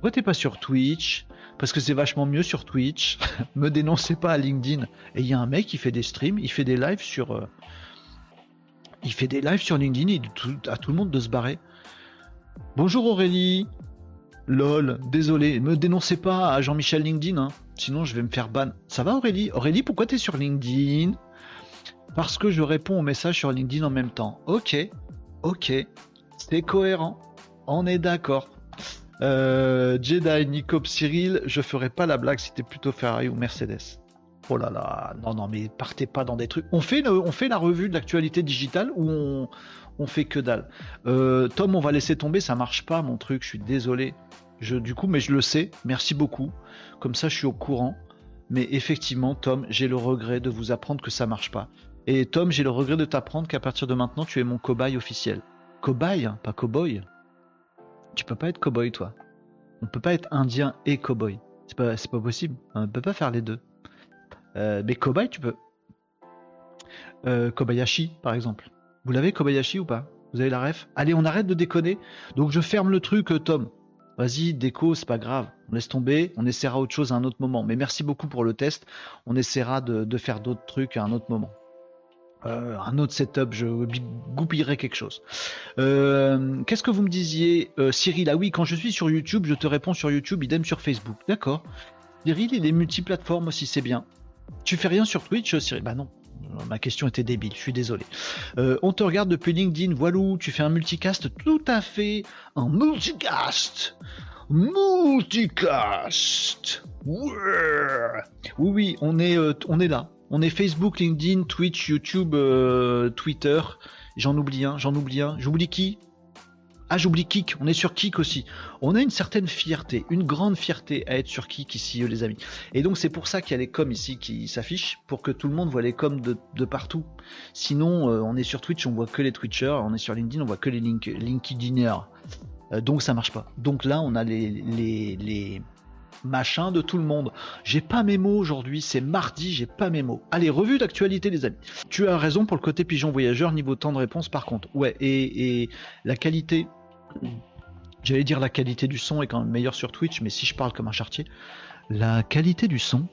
Pourquoi t'es pas sur Twitch Parce que c'est vachement mieux sur Twitch. Me dénoncez pas à LinkedIn. Et il y a un mec qui fait des streams, il fait des lives sur. Euh, il fait des lives sur LinkedIn, il dit à tout le monde de se barrer. Bonjour Aurélie. Lol, désolé, me dénoncez pas à Jean-Michel LinkedIn, hein. sinon je vais me faire ban. Ça va Aurélie? Aurélie, pourquoi t'es sur LinkedIn? Parce que je réponds aux messages sur LinkedIn en même temps. Ok, ok, c'est cohérent, on est d'accord. Euh, Jedi, Nicop, Cyril, je ferai pas la blague si t'es plutôt Ferrari ou Mercedes. Oh là là, non, non, mais partez pas dans des trucs. On fait, on fait la revue de l'actualité digitale ou on, on fait que dalle? Euh, Tom, on va laisser tomber, ça marche pas mon truc, je suis désolé. Je, du coup, mais je le sais, merci beaucoup. Comme ça, je suis au courant. Mais effectivement, Tom, j'ai le regret de vous apprendre que ça marche pas. Et Tom, j'ai le regret de t'apprendre qu'à partir de maintenant, tu es mon cobaye officiel. Cobaye, hein, pas cowboy. Tu peux pas être cowboy, toi. On peut pas être indien et cowboy. C'est pas, pas possible. On peut pas faire les deux. Euh, mais cobaye, tu peux. Euh, Kobayashi, par exemple. Vous l'avez Kobayashi ou pas? Vous avez la ref? Allez, on arrête de déconner. Donc je ferme le truc, euh, Tom. Vas-y, déco, c'est pas grave. On laisse tomber, on essaiera autre chose à un autre moment. Mais merci beaucoup pour le test. On essaiera de, faire d'autres trucs à un autre moment. Euh, un autre setup, je goupillerai quelque chose. Euh, qu'est-ce que vous me disiez, Cyril? Ah oui, quand je suis sur YouTube, je te réponds sur YouTube, idem sur Facebook. D'accord. Cyril, il est multiplateforme aussi, c'est bien. Tu fais rien sur Twitch, Cyril? Bah non, Ma question était débile, je suis désolé. Euh, on te regarde depuis LinkedIn, voilou, tu fais un multicast tout à fait. Un multicast Multicast Oui, oui, euh, on est là. On est Facebook, LinkedIn, Twitch, YouTube, euh, Twitter. J'en oublie un, j'en oublie un. J'oublie qui? Ah, j'oublie Kik, on est sur Kik aussi. On a une certaine fierté, une grande fierté à être sur Kik ici, euh, les amis. Et donc, c'est pour ça qu'il y a les coms ici qui s'affichent, pour que tout le monde voit les coms de, partout. Sinon, euh, on est sur Twitch, on voit que les Twitchers, on est sur LinkedIn, on voit que les link, LinkedIners. Donc, ça marche pas. Donc là, on a les machins de tout le monde. J'ai pas mes mots aujourd'hui, c'est mardi, j'ai pas mes mots. Allez, revue d'actualité, les amis. Tu as raison pour le côté pigeon voyageur, niveau temps de réponse, par contre. Ouais, et, et la qualité J'allais dire la qualité du son est quand même meilleure sur Twitch, mais si je parle comme un chartier, la qualité du son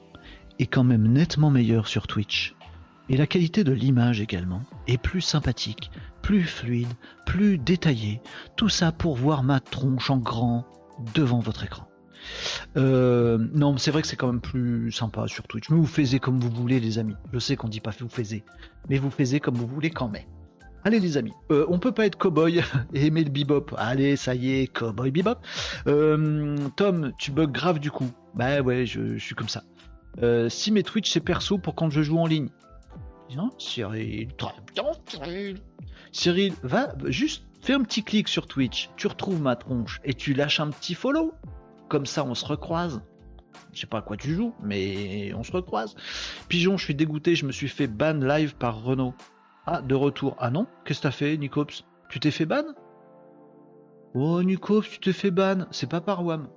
est quand même nettement meilleure sur Twitch. Et la qualité de l'image également est plus sympathique, plus fluide, plus détaillée. Tout ça pour voir ma tronche en grand devant votre écran. Euh, non, c'est vrai que c'est quand même plus sympa sur Twitch. Mais vous faites comme vous voulez, les amis. Je sais qu'on dit pas vous faites, mais vous faites comme vous voulez quand même. Allez les amis, euh, on peut pas être cowboy et aimer le bebop. Allez, ça y est, cowboy bebop. Euh, Tom, tu bugs grave du coup. Bah ouais, je, suis comme ça. Si mes Twitch c'est perso pour quand je joue en ligne. Bien, Cyril, très bien, Cyril. Cyril, va juste fais un petit clic sur Twitch, tu retrouves ma tronche et tu lâches un petit follow. Ça, on se recroise. Je sais pas à quoi tu joues, mais on se recroise. Pigeon, je suis dégoûté, je me suis fait ban live par Renault. Ah, de retour. Ah non Qu'est-ce que t'as fait, Nicops Tu t'es fait ban? Oh, Nicops, tu t'es fait ban. C'est pas par WAM.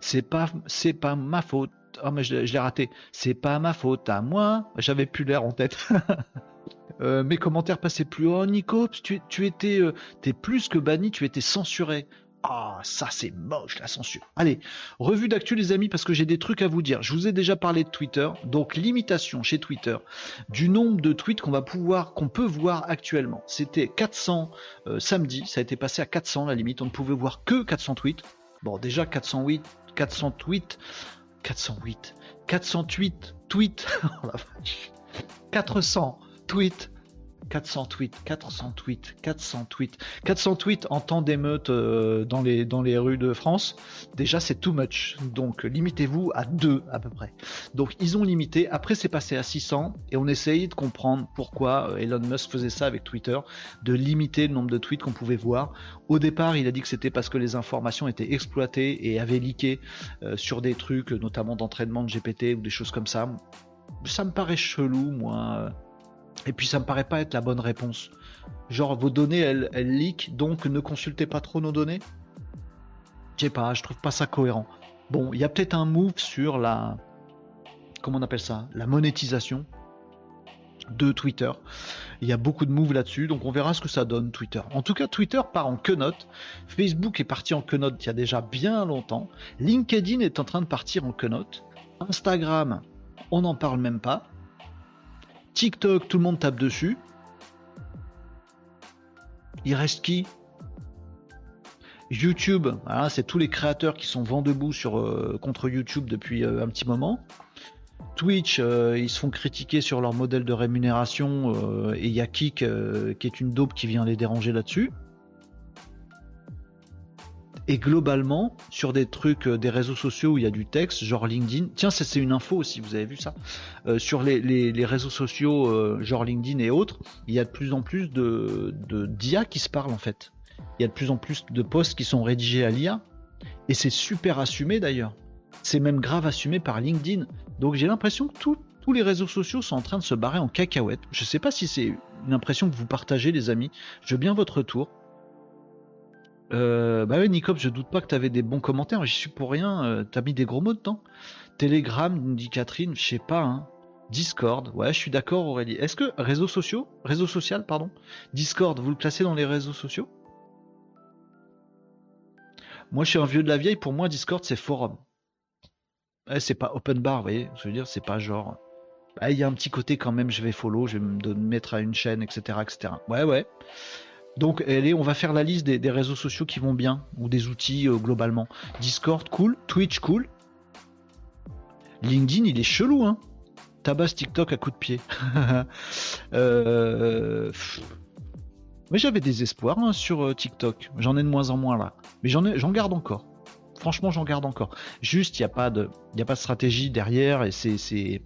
C'est pas, c'est pas ma faute. Oh, mais je, l'ai raté. C'est pas ma faute à moi. J'avais plus l'air en tête. Euh, mes commentaires passaient plus. Oh, Nicops, tu, tu étais, euh, t'es plus que banni, tu étais censuré. Ah, ça c'est moche la censure. Allez, revue d'actu les amis parce que j'ai des trucs à vous dire. Je vous ai déjà parlé de Twitter, donc limitation chez Twitter du nombre de tweets qu'on va pouvoir, qu'on peut voir actuellement. C'était 400 euh, samedi, ça a été passé à 400 la limite. On ne pouvait voir que 400 tweets. Bon, déjà 408, 400 tweets, 408, 408 tweets. oh la vache. 400 tweets 400 tweets, 400 tweets, 400 tweets, 400 tweets en temps d'émeute euh, dans, les, dans les rues de France, déjà c'est too much. Donc limitez-vous à deux à peu près. Donc ils ont limité, après c'est passé à 600 et on essaye de comprendre pourquoi euh, Elon Musk faisait ça avec Twitter, de limiter le nombre de tweets qu'on pouvait voir. Au départ il a dit que c'était parce que les informations étaient exploitées et avaient leaké euh, sur des trucs, notamment d'entraînement de GPT ou des choses comme ça. Ça me paraît chelou moi et puis ça me paraît pas être la bonne réponse. Genre vos données elles, elles leak, donc ne consultez pas trop nos données. Je sais pas, je trouve pas ça cohérent. Bon, il y a peut-être un move sur la. Comment on appelle ça La monétisation. de Twitter. Il y a beaucoup de moves là-dessus, donc on verra ce que ça donne Twitter. En tout cas, Twitter part en quenote. Facebook est parti en quenote il y a déjà bien longtemps. LinkedIn est en train de partir en quenote. Instagram, on n'en parle même pas. TikTok, tout le monde tape dessus. Il reste qui? YouTube, c'est tous les créateurs qui sont vent debout sur, euh, contre YouTube depuis euh, un petit moment. Twitch, euh, ils se font critiquer sur leur modèle de rémunération et il y a Kik qui est une dope qui vient les déranger là-dessus. Et globalement, sur des trucs, des réseaux sociaux où il y a du texte, genre LinkedIn, tiens, c'est une info aussi, vous avez vu ça Sur les, réseaux sociaux, genre LinkedIn et autres, il y a de plus en plus de d'IA qui se parlent en fait. Il y a de plus en plus de posts qui sont rédigés à l'IA, et c'est super assumé d'ailleurs. C'est même grave assumé par LinkedIn. Donc j'ai l'impression que tous les réseaux sociaux sont en train de se barrer en cacahuète. Je sais pas si c'est une impression que vous partagez, les amis. Je veux bien votre retour. Euh, bah ouais, Nicop, je doute pas que tu avais des bons commentaires. J'y suis pour rien. Euh, t'as mis des gros mots dedans. Telegram, dit Catherine, je sais pas. Hein. Discord, ouais, je suis d'accord, Aurélie. Est-ce que réseaux sociaux, réseau social, pardon, Discord, vous le classez dans les réseaux sociaux? Moi, je suis un vieux de la vieille. Pour moi, Discord, c'est forum c'est pas open bar, vous voyez. Je veux dire, c'est pas genre. Il y a un petit côté quand même, je vais follow, je vais me mettre à une chaîne, etc. etc. Ouais, ouais. Donc, allez, on va faire la liste des, réseaux sociaux qui vont bien, ou des outils euh, globalement. Discord, cool. Twitch, cool. LinkedIn, il est chelou, hein. Tabasse TikTok à coup de pied. euh... Mais j'avais des espoirs hein, sur euh, TikTok. J'en ai de moins en moins là. Mais j'en j'en garde encore franchement, j'en garde encore. Juste, il n'y a, pas de, a pas de stratégie derrière et c'est.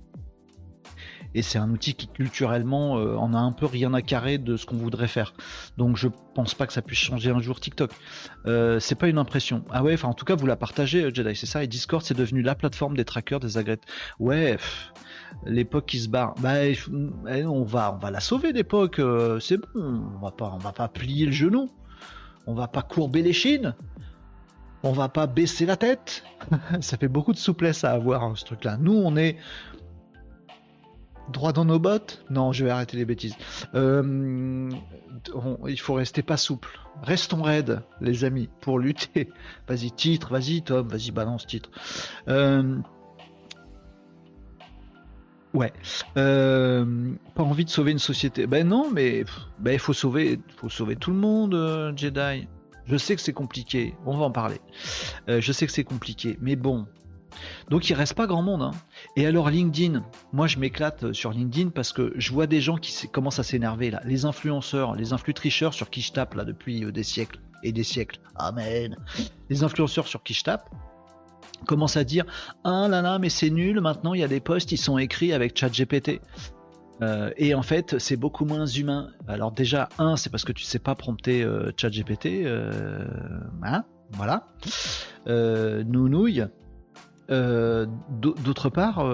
Et c'est un outil qui culturellement euh, en a un peu rien à carrer de ce qu'on voudrait faire. Donc je pense pas que ça puisse changer un jour TikTok. Euh, c'est pas une impression. Ah ouais, enfin en tout cas vous la partagez euh, Jedi, c'est ça? Et Discord c'est devenu la plateforme des trackers, des agrètes. Ouais, l'époque qui se barre. Bah eh, on va, on va la sauver l'époque. c'est bon, on va pas, on va pas plier le genou. On va pas courber les chines on va pas baisser la tête. ça fait beaucoup de souplesse à avoir hein, ce truc-là. Nous, on est droit dans nos bottes? Non, je vais arrêter les bêtises. Euh, il faut rester pas souple. Restons raides, les amis, pour lutter. Vas-y, titre, vas-y, Tom, vas-y, balance titre. Euh, ouais. Euh, pas envie de sauver une société. Ben non, mais ben, il faut sauver, faut sauver tout le monde, Jedi. Je sais que c'est compliqué, on va en parler. Je sais que c'est compliqué, mais bon. Donc il reste pas grand monde. Hein. Et alors LinkedIn, moi je m'éclate sur LinkedIn parce que je vois des gens qui commencent à s'énerver là. Les influenceurs, les influx tricheurs sur qui je tape là depuis euh, des siècles et des siècles. Amen. Les influenceurs sur qui je tape commencent à dire ah là là mais c'est nul maintenant il y a des posts qui sont écrits avec ChatGPT. Euh, et en fait, c'est beaucoup moins humain. Alors déjà, un, c'est parce que tu sais pas prompter euh, ChatGPT, euh, hein, voilà. nounouille. D'autre part,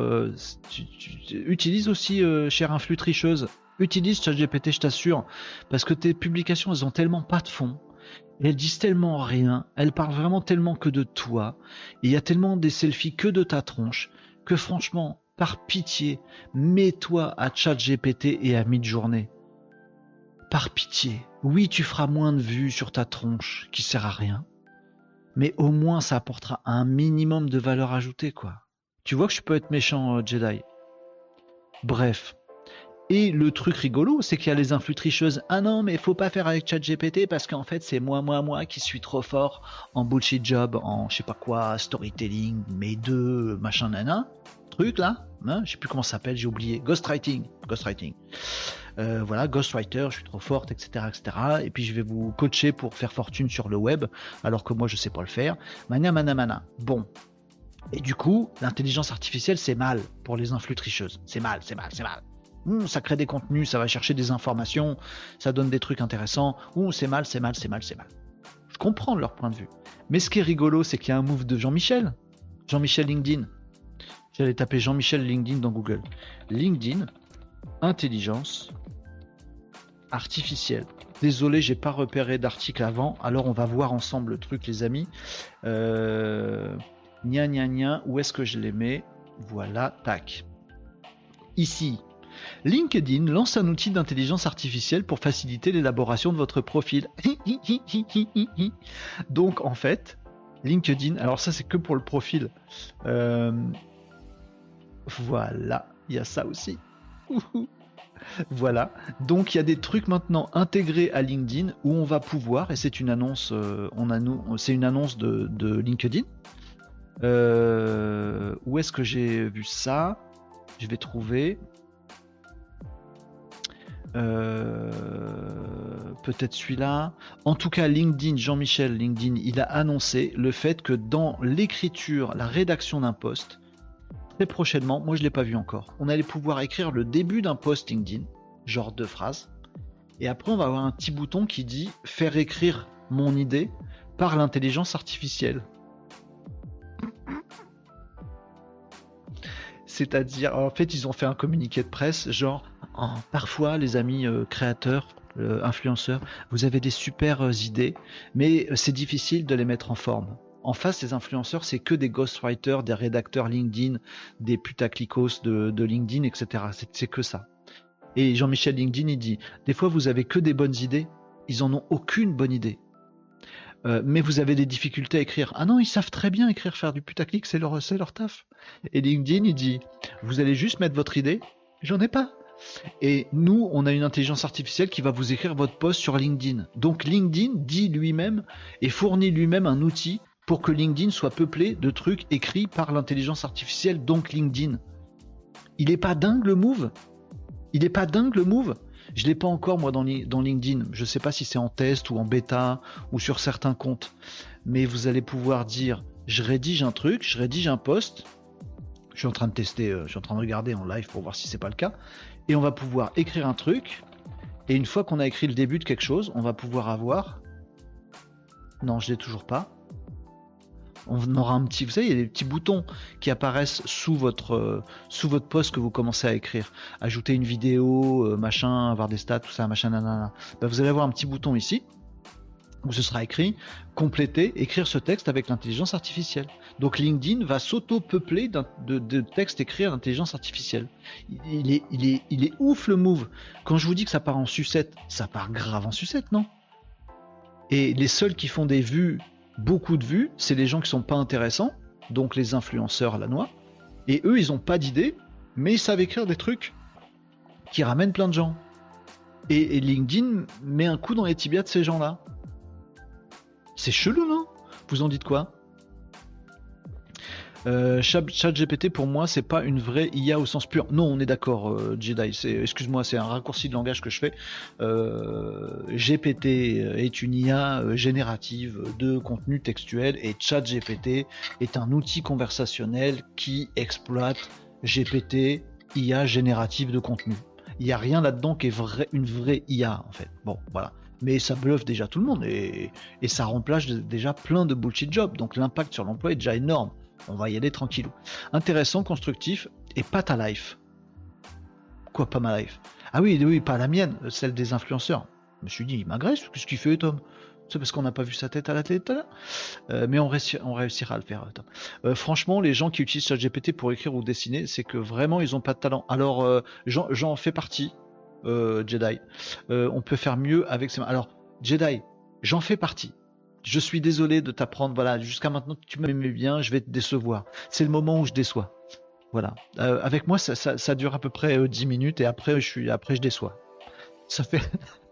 tu, utilise aussi, cher influx tricheuse, utilise ChatGPT, je t'assure, parce que tes publications, elles ont tellement pas de fond. elles disent tellement rien, elles parlent vraiment tellement que de toi, il y a tellement des selfies que de ta tronche, que franchement, par pitié, mets-toi à ChatGPT et à mid-journée. Par pitié, oui, tu feras moins de vues sur ta tronche qui sert à rien, mais au moins ça apportera un minimum de valeur ajoutée, quoi. Tu vois que je peux être méchant, euh, Jedi. Bref. Et le truc rigolo, c'est qu'il y a les influx tricheuses. Ah non, mais faut pas faire avec ChatGPT parce qu'en fait, c'est moi, moi, moi qui suis trop fort en bullshit job, en je sais pas quoi, storytelling, mes deux, machin, nana truc là, hein, je sais plus comment ça s'appelle, j'ai oublié, ghostwriting, ghostwriting. Euh, voilà, ghostwriter, je suis trop forte, etc., etc. Et puis je vais vous coacher pour faire fortune sur le web, alors que moi je sais pas le faire. Mana, mana, mana. Bon. Et du coup, l'intelligence artificielle, c'est mal pour les influx tricheuses. C'est mal, c'est mal, c'est mal. Hum, ça crée des contenus, ça va chercher des informations, ça donne des trucs intéressants. Ouh, c'est mal, c'est mal, c'est mal, c'est mal. Je comprends leur point de vue. Mais ce qui est rigolo, c'est qu'il y a un move de Jean-Michel. Jean-Michel LinkedIn, J'allais taper Jean-Michel LinkedIn dans Google. LinkedIn, intelligence artificielle. Désolé, j'ai pas repéré d'article avant. Alors on va voir ensemble le truc, les amis. Euh... Nia nia nia, où est-ce que je les mets? Voilà, tac. Ici, LinkedIn lance un outil d'intelligence artificielle pour faciliter l'élaboration de votre profil. Donc en fait, LinkedIn, alors ça c'est que pour le profil. Euh, voilà, il y a ça aussi. voilà. Donc il y a des trucs maintenant intégrés à LinkedIn où on va pouvoir, et c'est une annonce, euh, c'est une annonce de, LinkedIn. Euh, où est-ce que j'ai vu ça? Je vais trouver. Euh, peut-être celui-là. En tout cas, LinkedIn, Jean-Michel LinkedIn, il a annoncé le fait que dans l'écriture, la rédaction d'un post, prochainement, moi je l'ai pas vu encore, on allait pouvoir écrire le début d'un post LinkedIn, genre deux phrases, et après on va avoir un petit bouton qui dit faire écrire mon idée par l'intelligence artificielle. C'est-à-dire, en fait, ils ont fait un communiqué de presse, genre, parfois, les amis euh, créateurs, euh, influenceurs, vous avez des super euh, idées, mais c'est difficile de les mettre en forme. En face, les influenceurs, c'est que des ghostwriters, des rédacteurs LinkedIn, des putaclicos de, LinkedIn, etc. C'est que ça. Et Jean-Michel LinkedIn, il dit, des fois, vous avez que des bonnes idées, ils en ont aucune bonne idée. Euh, mais vous avez des difficultés à écrire. Ah non, ils savent très bien écrire, faire du putaclic, c'est leur, leur taf. Et LinkedIn, il dit, vous allez juste mettre votre idée, j'en ai pas. Et nous, on a une intelligence artificielle qui va vous écrire votre post sur LinkedIn. Donc LinkedIn dit lui-même et fournit lui-même un outil pour que LinkedIn soit peuplé de trucs écrits par l'intelligence artificielle, donc LinkedIn. Il est pas dingue le move? Il est pas dingue le move? Je l'ai pas encore moi dans, LinkedIn. Je sais pas si c'est en test ou en bêta ou sur certains comptes. Mais vous allez pouvoir dire je rédige un truc, je rédige un post. Je suis en train de tester, euh, je suis en train de regarder en live pour voir si c'est pas le cas. Et on va pouvoir écrire un truc. Et une fois qu'on a écrit le début de quelque chose, on va pouvoir avoir. Non, je l'ai toujours pas on aura un petit, vous savez, il y a des petits boutons qui apparaissent sous votre euh, sous votre post que vous commencez à écrire. Ajouter une vidéo, euh, machin, avoir des stats, tout ça, machin, nanana. Ben, vous allez avoir un petit bouton ici où ce sera écrit compléter, écrire ce texte avec l'intelligence artificielle. Donc LinkedIn va s'auto-peupler de, textes écrits à l'intelligence artificielle. Il est, il, est, il est ouf le move. Quand je vous dis que ça part en sucette, ça part grave en sucette, non? Et les seuls qui font des vues beaucoup de vues, c'est les gens qui sont pas intéressants, donc les influenceurs à la noix. Et eux, ils ont pas d'idées, mais ils savent écrire des trucs qui ramènent plein de gens. Et, LinkedIn met un coup dans les tibias de ces gens-là. C'est chelou, non? Vous en dites quoi? Euh, GPT pour moi c'est pas une vraie IA au sens pur. Non, on est d'accord, euh, Jedi. Excuse-moi, c'est un raccourci de langage que je fais. Euh, GPT est une IA générative de contenu textuel et ChatGPT est un outil conversationnel qui exploite GPT, IA générative de contenu. Il n'y a rien là-dedans qui est vrai, une vraie IA en fait. Bon, voilà mais ça bluffe déjà tout le monde et, et, ça remplace déjà plein de bullshit jobs. Donc l'impact sur l'emploi est déjà énorme. On va y aller tranquillou. Intéressant, constructif et pas ta life. Quoi, pas ma life? Ah oui, oui, pas la mienne, celle des influenceurs. Je me suis dit, il m'agresse, qu'est-ce qu'il fait, Tom? C'est parce qu'on n'a pas vu sa tête à la télé tout à l'heure? mais on, réussira à le faire, Tom. Euh, franchement, les gens qui utilisent ChatGPT pour écrire ou dessiner, c'est que vraiment, ils n'ont pas de talent. Alors, euh, j'en fais partie, euh, Jedi. on peut faire mieux avec ces... Alors, Jedi, j'en fais partie je suis désolé de t'apprendre, voilà, jusqu'à maintenant tu m'aimais bien, je vais te décevoir. C'est le moment où je déçois. Voilà. Euh, avec moi, ça, dure à peu près 10 euh, minutes et après je suis, après je déçois. Ça fait.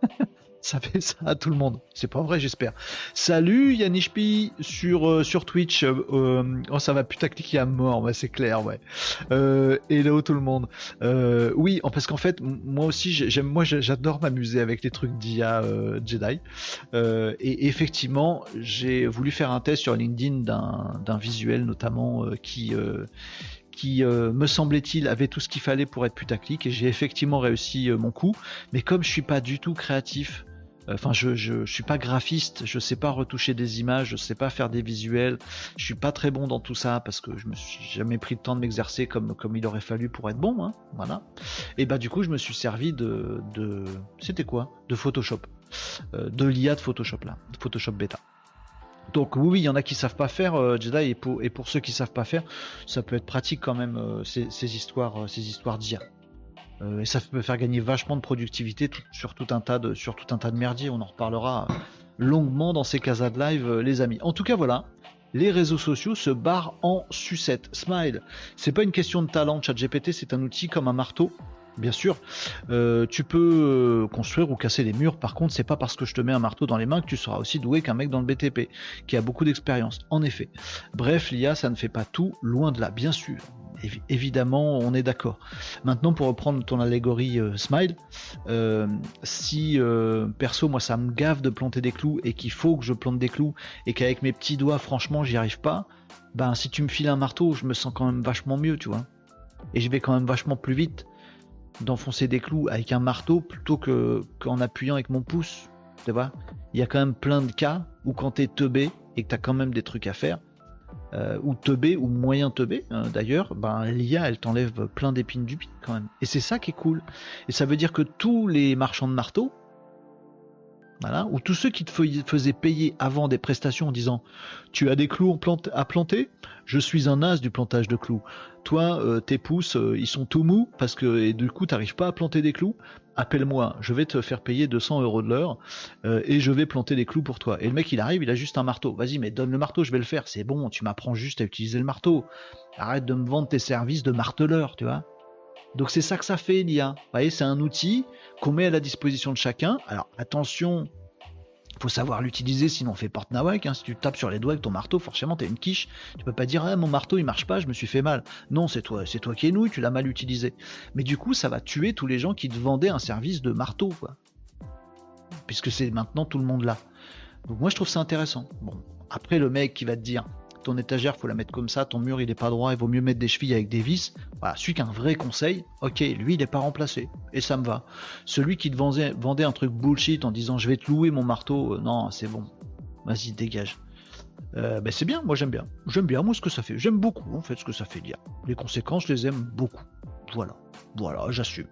Ça fait ça à tout le monde. C'est pas vrai, j'espère. Salut Yanishpi sur euh, sur Twitch. Euh, euh, oh, ça va putaclic à mort, c'est clair, ouais. hello tout le monde. oui, parce qu'en fait, moi aussi, j'aime, moi, j'adore m'amuser avec les trucs d'IA Jedi. et effectivement, j'ai voulu faire un test sur LinkedIn d'un d'un visuel notamment qui qui, euh, me semblait-il, avait tout ce qu'il fallait pour être putaclic et j'ai effectivement réussi euh, mon coup. Mais comme je suis pas du tout créatif, euh, enfin je, je, suis pas graphiste, je sais pas retoucher des images, je sais pas faire des visuels, je suis pas très bon dans tout ça parce que je me suis jamais pris le temps de m'exercer comme comme il aurait fallu pour être bon, hein, voilà. Et bah du coup je me suis servi de, de c'était quoi? De Photoshop, de l'IA de Photoshop là, Photoshop bêta. Donc oui, il y en a qui savent pas faire euh, Jedi et pour, et pour ceux qui savent pas faire, ça peut être pratique quand même euh, ces, histoires, euh, ces histoires d'IA. Et ça peut faire gagner vachement de productivité sur tout un tas de sur merdier. On en reparlera longuement dans ces casas de live, les amis. En tout cas, voilà les réseaux sociaux se barrent en sucette. Smile, c'est pas une question de talent. ChatGPT, c'est un outil comme un marteau. Bien sûr, euh, tu peux euh, construire ou casser les murs. Par contre, c'est pas parce que je te mets un marteau dans les mains que tu seras aussi doué qu'un mec dans le BTP, qui a beaucoup d'expérience. En effet. Bref, l'IA, ça ne fait pas tout, loin de là, bien sûr évidemment, on est d'accord. Maintenant, pour reprendre ton allégorie euh, Smile, euh, si euh, perso, moi, ça me gave de planter des clous et qu'il faut que je plante des clous et qu'avec mes petits doigts, franchement, j'y arrive pas, ben si tu me files un marteau, je me sens quand même vachement mieux, tu vois. Et je vais quand même vachement plus vite d'enfoncer des clous avec un marteau plutôt que qu'en appuyant avec mon pouce. Tu vois Il y a quand même plein de cas où quand t'es teubé et que t'as quand même des trucs à faire, euh, ou teubé ou moyen teubé hein, d'ailleurs, ben l'IA elle t'enlève plein d'épines du pied quand même. Et c'est ça qui est cool. Et ça veut dire que tous les marchands de marteaux, voilà, ou tous ceux qui te faisaient payer avant des prestations en disant tu as des clous à planter, je suis un as du plantage de clous. Toi, euh, tes pouces, euh, ils sont tout mous parce que et du coup, t'arrives pas à planter des clous. Appelle-moi, je vais te faire payer 200 euros de l'heure euh, et je vais planter des clous pour toi. Et le mec, il arrive, il a juste un marteau. Vas-y, mais donne le marteau, je vais le faire. C'est bon, tu m'apprends juste à utiliser le marteau. Arrête de me vendre tes services de marteleur, tu vois. Donc c'est ça que ça fait l'IA. Vous voyez, c'est un outil qu'on met à la disposition de chacun. Alors attention, faut savoir l'utiliser, sinon on fait porte nawak. Hein. Si tu tapes sur les doigts avec ton marteau, forcément t'es une quiche. Tu peux pas dire ah, mon marteau il marche pas, je me suis fait mal. Non, c'est toi, c'est toi qui es nouille, tu l'as mal utilisé. Mais du coup, ça va tuer tous les gens qui te vendaient un service de marteau. Puisque c'est maintenant tout le monde là. Donc moi je trouve ça intéressant. Bon, après le mec qui va te dire ton étagère, faut la mettre comme ça, ton mur il est pas droit, il vaut mieux mettre des chevilles avec des vis. Voilà, celui qui a un vrai conseil, ok, lui il est pas remplacé, et ça me va. Celui qui te vendait, un truc bullshit en disant je vais te louer mon marteau, euh, non, c'est bon, vas-y, dégage. Euh, ben c'est bien, moi j'aime bien. J'aime bien moi ce que ça fait. J'aime beaucoup en fait ce que ça fait dire. Les conséquences, je les aime beaucoup. Voilà. Voilà, j'assume.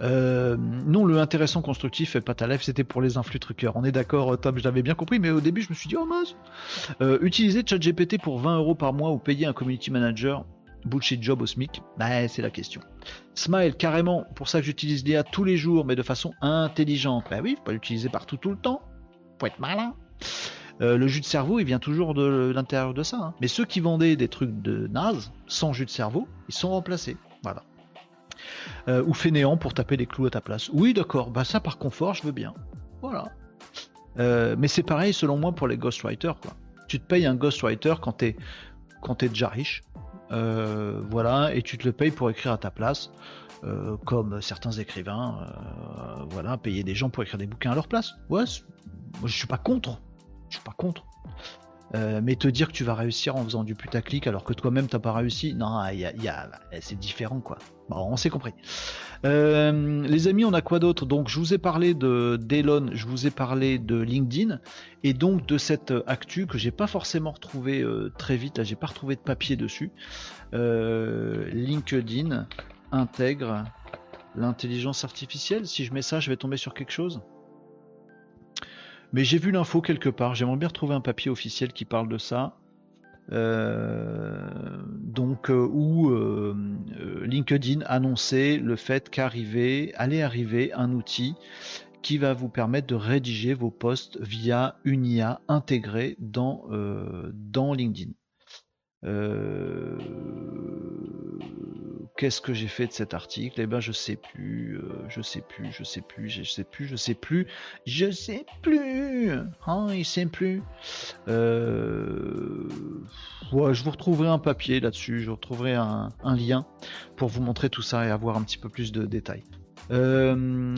Euh, non, le intéressant constructif et pas ta life, c'était pour les influx truqueurs. On est d'accord, Tom, je l'avais bien compris, mais au début, je me suis dit, oh mince. Euh, utiliser ChatGPT pour 20 euros par mois ou payer un community manager, bullshit job au SMIC, bah, c'est la question. Smile, carrément, pour ça que j'utilise l'IA tous les jours, mais de façon intelligente. Bah oui, faut pas l'utiliser partout tout le temps. Faut être malin. Euh, le jus de cerveau, il vient toujours de l'intérieur de ça. Hein. Mais ceux qui vendaient des trucs de naze, sans jus de cerveau, ils sont remplacés. Voilà. Euh, ou fainéant pour taper des clous à ta place. Oui, d'accord, bah ça par confort, je veux bien. Voilà. Euh, mais c'est pareil selon moi pour les ghostwriters. Quoi. Tu te payes un ghostwriter quand t'es quand es déjà riche, euh, voilà, et tu te le payes pour écrire à ta place, comme certains écrivains, voilà, payer des gens pour écrire des bouquins à leur place. Ouais, je suis pas contre, je suis pas contre. Euh, mais te dire que tu vas réussir en faisant du putaclic alors que toi-même t'as pas réussi, non, y a, c'est différent quoi. Bon, on s'est compris. Euh, les amis, on a quoi d'autre? Donc, je vous ai parlé de d'Elon, je vous ai parlé de LinkedIn et donc de cette actu que j'ai pas forcément retrouvé euh, très vite. Là, j'ai pas retrouvé de papier dessus. LinkedIn intègre l'intelligence artificielle. Si je mets ça, je vais tomber sur quelque chose? Mais j'ai vu l'info quelque part. J'aimerais bien retrouver un papier officiel qui parle de ça. Euh, donc euh, où euh, LinkedIn annonçait le fait qu'arrivait, allait arriver un outil qui va vous permettre de rédiger vos posts via une IA intégrée dans, dans LinkedIn. Qu'est-ce que j'ai fait de cet article? Eh ben, je sais plus, euh, je sais plus, je sais plus, je sais plus, je sais plus, je sais plus. Hein, il sait plus. Euh, je vous retrouverai un papier là-dessus, je retrouverai un, lien pour vous montrer tout ça et avoir un petit peu plus de détails. Euh,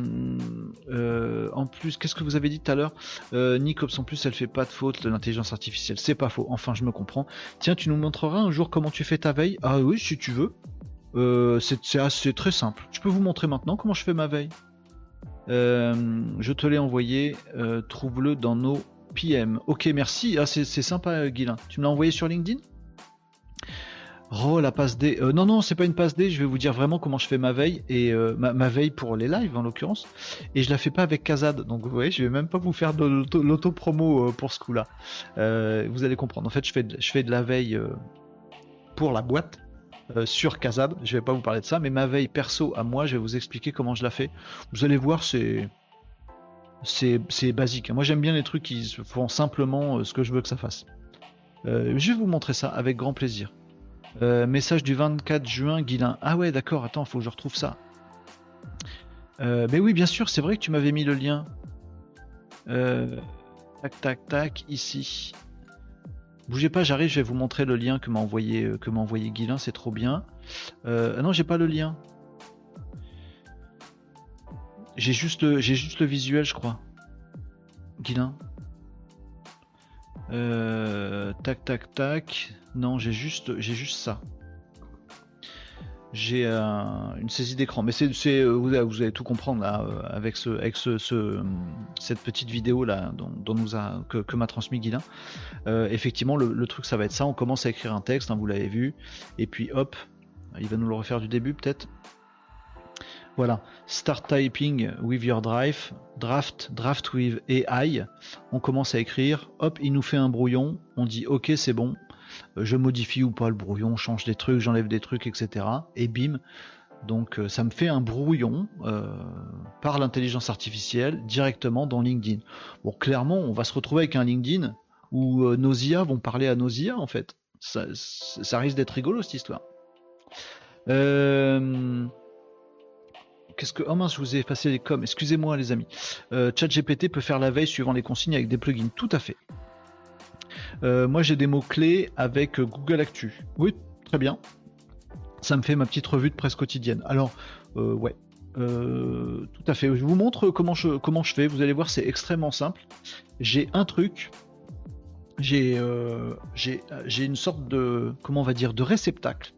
en plus, qu'est-ce que vous avez dit tout à l'heure euh, Nicops, en plus, elle fait pas de faute, l'intelligence artificielle. C'est pas faux. Enfin, je me comprends. Tiens, tu nous montreras un jour comment tu fais ta veille Ah oui, si tu veux. Euh, c'est assez très simple. Je peux vous montrer maintenant comment je fais ma veille. Euh, je te l'ai envoyé. Euh, trouve-le dans nos PM. Ok, merci. Ah, c'est sympa, Guilin. Tu me l'as envoyé sur LinkedIn? Oh, la passe D. non, non, c'est pas une passe D. Je vais vous dire vraiment comment je fais ma veille. Et ma, veille pour les lives, en l'occurrence. Et je la fais pas avec Kazad. Donc, vous voyez, je vais même pas vous faire de l'auto-promo pour ce coup-là. vous allez comprendre. En fait, je fais de, je fais de la veille pour la boîte euh, sur Kazab. Je vais pas vous parler de ça, mais ma veille perso à moi, je vais vous expliquer comment je la fais. Vous allez voir, c'est c'est basique. Moi, j'aime bien les trucs qui font simplement euh, ce que je veux que ça fasse. Euh, je vais vous montrer ça avec grand plaisir. Message du 24 juin, Guilin. Ah ouais, d'accord. Attends, faut que je retrouve ça. mais oui, bien sûr, c'est vrai que tu m'avais mis le lien. tac, tac, tac, ici. Bougez pas, j'arrive, je vais vous montrer le lien que m'a envoyé, euh, que m'a envoyé Guilin, c'est trop bien. Euh, non, j'ai pas le lien. J'ai juste, j'ai juste le visuel, je crois. Guilin. Euh, tac, tac, tac. Non, j'ai juste, j'ai juste ça j'ai une saisie d'écran. Mais c'est, euh, vous, allez tout comprendre euh, avec, ce, avec ce, cette petite vidéo là que, m'a transmis Guilin. Euh, effectivement, le, truc ça va être ça. On commence à écrire un texte, hein, vous l'avez vu, et puis hop, il va nous le refaire du début peut-être. Voilà, start typing with your drive, draft, draft with AI. On commence à écrire, hop, il nous fait un brouillon, on dit ok c'est bon, euh, je modifie ou pas le brouillon, change des trucs, j'enlève des trucs, etc. Et bim, donc euh, ça me fait un brouillon euh, par l'intelligence artificielle directement dans LinkedIn. Bon, clairement, on va se retrouver avec un LinkedIn où nos IA vont parler à nos IA en fait. Ça, risque d'être rigolo cette histoire. Qu'est-ce que. Oh mince, je vous ai effacé les coms. Excusez-moi les amis. ChatGPT peut faire la veille suivant les consignes avec des plugins. Tout à fait. Euh, moi, j'ai des mots-clés avec Google Actu. Oui, très bien. Ça me fait ma petite revue de presse quotidienne. Alors, euh, ouais, euh, tout à fait. Je vous montre comment je, fais. Vous allez voir, c'est extrêmement simple. J'ai un truc. J'ai une sorte de comment on va dire de réceptacle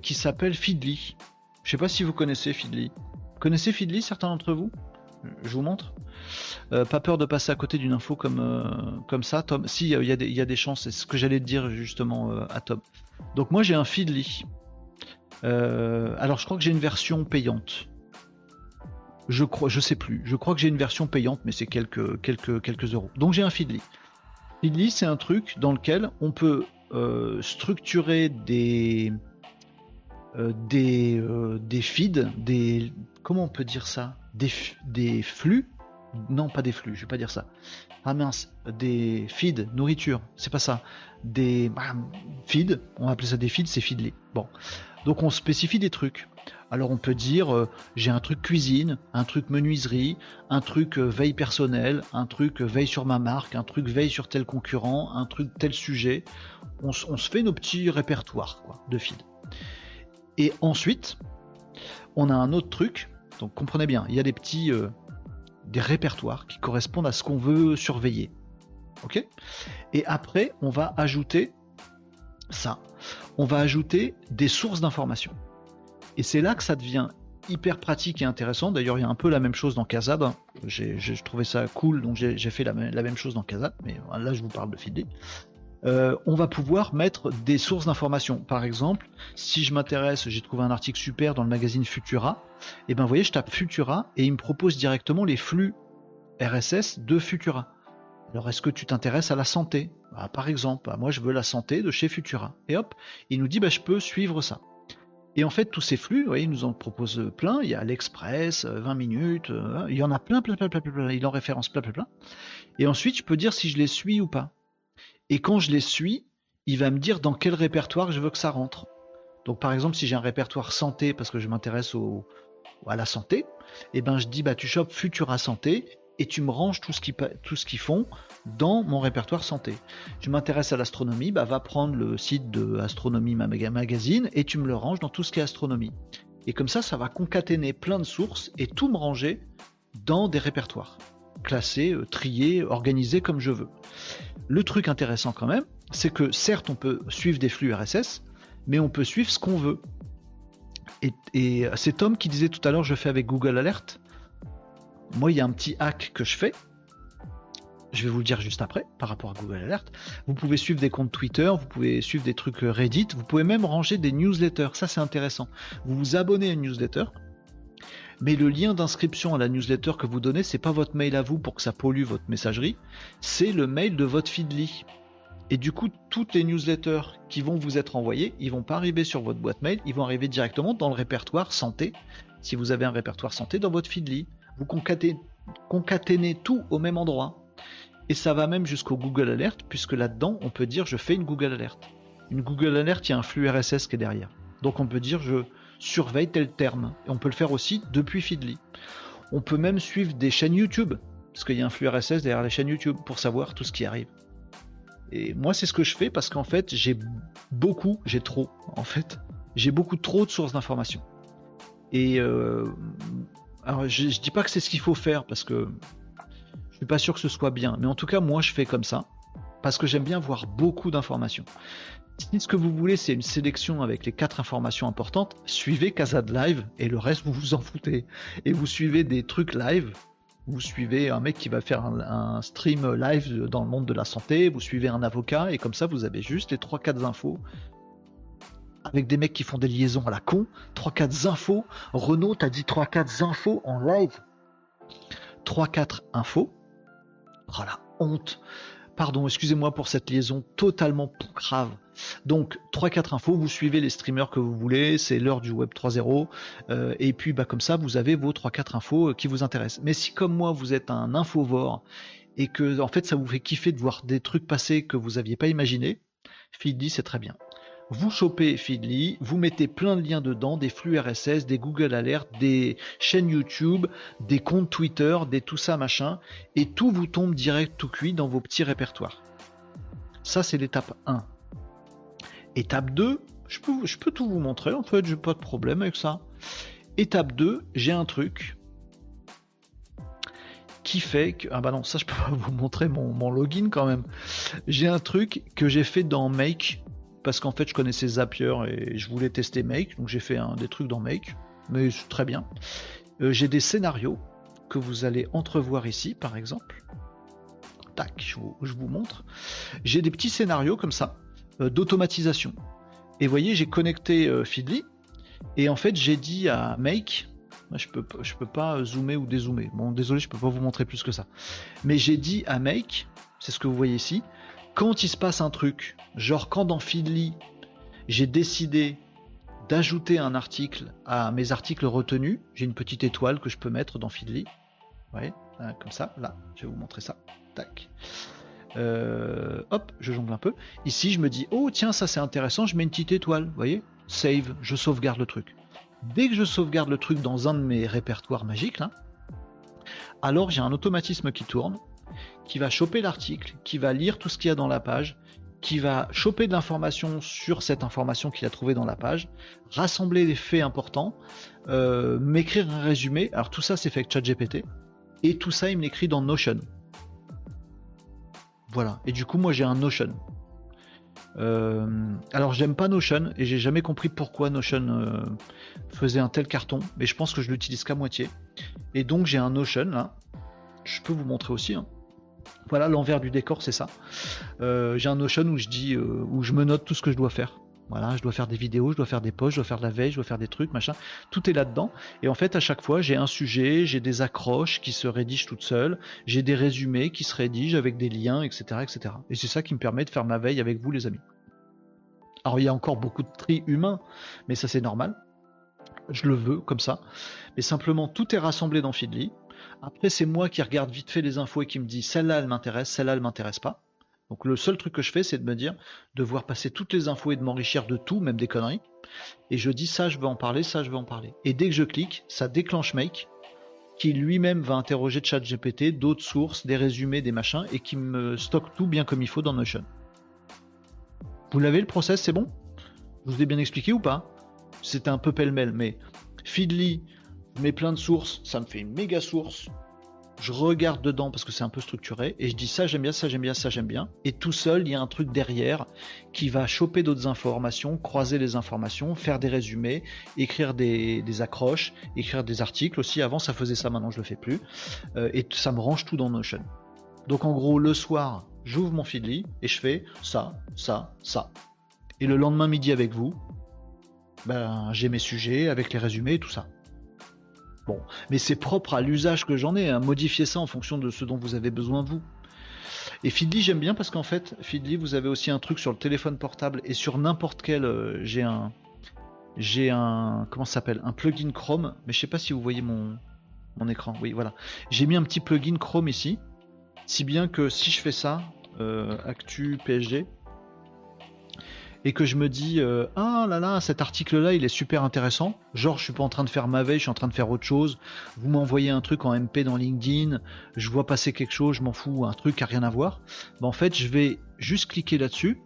qui s'appelle Feedly. Je sais pas si vous connaissez Feedly. Connaissez Feedly certains d'entre vous? Je vous montre. Euh, pas peur de passer à côté d'une info comme, euh, ça, Tom. Si, il y, a des chances, c'est ce que j'allais dire justement euh, à Tom. Donc moi j'ai un Feedly. alors je crois que j'ai une version payante. Je crois, je sais plus. Je crois que j'ai une version payante, mais c'est quelques, quelques, quelques euros. Donc j'ai un Feedly. Feedly, c'est un truc dans lequel on peut structurer des, des, des feeds, des, comment on peut dire ça, des, flux non pas des flux, je vais pas dire ça. Ah mince, des feeds, nourriture, c'est pas ça. Des bah, feeds, on va appeler ça des feeds, c'est feedly. Bon, donc on spécifie des trucs. Alors on peut dire euh, j'ai un truc cuisine, un truc menuiserie, un truc euh, veille personnelle, un truc euh, veille sur ma marque, un truc veille sur tel concurrent, un truc tel sujet. On, se fait nos petits répertoires de feeds. Et ensuite, on a un autre truc. Donc comprenez bien, il y a des petits des répertoires qui correspondent à ce qu'on veut surveiller. Ok? Et après, on va ajouter ça. On va ajouter des sources d'informations. Et c'est là que ça devient hyper pratique et intéressant. D'ailleurs, il y a un peu la même chose dans Kazab. J'ai trouvé ça cool, donc j'ai fait la, même chose dans Kazab, mais là, je vous parle de Feedly. Euh, on va pouvoir mettre des sources d'informations. Par exemple, si je m'intéresse, j'ai trouvé un article super dans le magazine Futura, et ben vous voyez, je tape Futura et il me propose directement les flux RSS de Futura. Alors est-ce que tu t'intéresses à la santé? Bah, Par exemple, bah, moi je veux la santé de chez Futura. Et hop, il nous dit bah, je peux suivre ça. Et en fait, tous ces flux, vous voyez, il nous en propose plein. Il y a l'Express, 20 euh, minutes, euh, il y en a plein, plein, plein, plein, plein. Il en référence plein, plein, plein. Et ensuite, je peux dire si je les suis ou pas. Et quand je les suis, il va me dire dans quel répertoire je veux que ça rentre. Donc par exemple, si j'ai un répertoire santé parce que je m'intéresse à la santé, eh ben je dis bah tu chopes Futura Santé et tu me ranges tout ce qui tout ce qu'ils font dans mon répertoire santé. Je m'intéresse à l'astronomie, bah va prendre le site de Astronomie Magazine et tu me le ranges dans tout ce qui est astronomie. Et comme ça, ça va concaténer plein de sources et tout me ranger dans des répertoires classés, euh, triés, organisés comme je veux. Le truc intéressant quand même, c'est que certes on peut suivre des flux RSS, mais on peut suivre ce qu'on veut. Et, c'est Tom qui disait tout à l'heure, je fais avec Google Alert. Moi, il y a un petit hack que je fais. Je vais vous le dire juste après par rapport à Google Alert. Vous pouvez suivre des comptes Twitter, vous pouvez suivre des trucs Reddit, vous pouvez même ranger des newsletters. Ça, c'est intéressant. Vous vous abonnez à une newsletter, mais le lien d'inscription à la newsletter que vous donnez, c'est pas votre mail à vous pour que ça pollue votre messagerie, c'est le mail de votre Feedly. Et du coup, toutes les newsletters qui vont vous être envoyées, ils vont pas arriver sur votre boîte mail, ils vont arriver directement dans le répertoire santé, si vous avez un répertoire santé dans votre Feedly. Vous concaténez, concaténez tout au même endroit. Et ça va même jusqu'au Google Alert, puisque là-dedans, on peut dire je fais une Google Alert. Une Google Alert, il y a un flux RSS qui est derrière. Donc on peut dire je surveille tel terme. Et on peut le faire aussi depuis Feedly. On peut même suivre des chaînes YouTube, parce qu'il y a un flux RSS derrière les chaînes YouTube pour savoir tout ce qui arrive. Et moi, c'est ce que je fais parce qu'en fait, j'ai beaucoup, j'ai trop, en fait, j'ai beaucoup trop de sources d'informations. Et euh, alors, je, je dis pas que c'est ce qu'il faut faire parce que je suis pas sûr que ce soit bien, mais en tout cas, moi, je fais comme ça parce que j'aime bien voir beaucoup d'informations. Si ce que vous voulez, c'est une sélection avec les quatre informations importantes, suivez Casa de Live et le reste, vous vous en foutez. Et vous suivez des trucs live. Vous suivez un mec qui va faire un, stream live dans le monde de la santé, vous suivez un avocat, et comme ça, vous avez juste les 3-4 infos avec des mecs qui font des liaisons à la con. 3-4 infos. Renault t'as dit 3-4 infos en live. 3-4 infos. Oh la honte. Pardon, excusez-moi pour cette liaison totalement grave. Donc 3-4 infos, vous suivez les streamers que vous voulez, c'est l'heure du web 3.0, euh, et puis bah, comme ça vous avez vos 3-4 infos euh, qui vous intéressent. Mais si comme moi vous êtes un infovore et que en fait ça vous fait kiffer de voir des trucs passer que vous n'aviez pas imaginé, Feedly c'est très bien. Vous chopez Feedly, vous mettez plein de liens dedans, des flux RSS, des Google Alerts, des chaînes YouTube, des comptes Twitter, des tout ça machin, et tout vous tombe direct tout cuit dans vos petits répertoires. Ça c'est l'étape 1. Étape 2, je peux, tout vous montrer, en fait, j'ai pas de problème avec ça. Étape 2, j'ai un truc qui fait que. Ah bah non, ça je peux pas vous montrer mon, login quand même. J'ai un truc que j'ai fait dans Make parce qu'en fait je connaissais Zapier et je voulais tester Make, donc j'ai fait des trucs dans Make, mais très bien. Euh, j'ai des scénarios que vous allez entrevoir ici par exemple. Tac, je vous, montre. J'ai des petits scénarios comme ça d'automatisation. Et voyez, j'ai connecté euh, Feedly et en fait j'ai dit à Make, je peux, je peux pas zoomer ou dézoomer. Bon, désolé, je peux pas vous montrer plus que ça. Mais j'ai dit à Make, c'est ce que vous voyez ici, quand il se passe un truc, genre quand dans Feedly, j'ai décidé d'ajouter un article à mes articles retenus, j'ai une petite étoile que je peux mettre dans Feedly. Vous voyez, comme ça, là, je vais vous montrer ça. Tac. Euh, hop, je jongle un peu. Ici, je me dis, oh tiens, ça c'est intéressant, je mets une petite étoile, vous voyez Save, je sauvegarde le truc. Dès que je sauvegarde le truc dans un de mes répertoires magiques, là, alors j'ai un automatisme qui tourne, qui va choper l'article, qui va lire tout ce qu'il y a dans la page, qui va choper de l'information sur cette information qu'il a trouvée dans la page, rassembler les faits importants, euh, m'écrire un résumé. Alors tout ça c'est fait avec ChatGPT, et tout ça il me l'écrit dans Notion. Voilà. Et du coup, moi, j'ai un Notion. Euh, alors, j'aime pas Notion et j'ai jamais compris pourquoi Notion euh, faisait un tel carton, mais je pense que je l'utilise qu'à moitié. Et donc, j'ai un Notion là. Je peux vous montrer aussi. Hein. Voilà, l'envers du décor, c'est ça. Euh, j'ai un Notion où je dis, où je me note tout ce que je dois faire. Voilà, je dois faire des vidéos, je dois faire des posts, je dois faire de la veille, je dois faire des trucs, machin. Tout est là-dedans. Et en fait, à chaque fois, j'ai un sujet, j'ai des accroches qui se rédigent toutes seules, j'ai des résumés qui se rédigent avec des liens, etc., etc. Et c'est ça qui me permet de faire ma veille avec vous, les amis. Alors, il y a encore beaucoup de tri humain, mais ça, c'est normal. Je le veux comme ça. Mais simplement, tout est rassemblé dans Feedly. Après, c'est moi qui regarde vite fait les infos et qui me dit celle-là, elle m'intéresse, celle-là, elle m'intéresse pas. Donc le seul truc que je fais, c'est de me dire, de voir passer toutes les infos et de m'enrichir de tout, même des conneries. Et je dis ça, je veux en parler, ça, je veux en parler. Et dès que je clique, ça déclenche Make, qui lui-même va interroger ChatGPT, d'autres sources, des résumés, des machins, et qui me stocke tout bien comme il faut dans Notion. Vous l'avez le process, c'est bon? Je vous ai bien expliqué ou pas? C'était un peu pêle-mêle, mais Feedly, je mets plein de sources, ça me fait une méga source je regarde dedans parce que c'est un peu structuré et je dis ça j'aime bien, ça j'aime bien, ça j'aime bien. Et tout seul, il y a un truc derrière qui va choper d'autres informations, croiser les informations, faire des résumés, écrire des, accroches, écrire des articles aussi. Avant ça faisait ça, maintenant je le fais plus. Euh, et ça me range tout dans Notion. Donc en gros, le soir, j'ouvre mon Feedly et je fais ça, ça, ça. Et le lendemain midi avec vous, ben, j'ai mes sujets avec les résumés et tout ça. Bon, mais c'est propre à l'usage que j'en ai, hein. modifier ça en fonction de ce dont vous avez besoin vous. Et Feedly, j'aime bien parce qu'en fait, Feedly, vous avez aussi un truc sur le téléphone portable et sur n'importe quel. Euh, j'ai un. J'ai un. Comment ça s'appelle? Un plugin Chrome, mais je sais pas si vous voyez mon, mon écran. Oui, voilà. J'ai mis un petit plugin Chrome ici. Si bien que si je fais ça, euh, Actu PSG, et que je me dis euh, ah là là cet article là il est super intéressant. Genre je suis pas en train de faire ma veille je suis en train de faire autre chose. Vous m'envoyez un truc en MP dans LinkedIn je vois passer quelque chose je m'en fous un truc qui a rien à voir ben, en fait je vais juste cliquer là-dessus.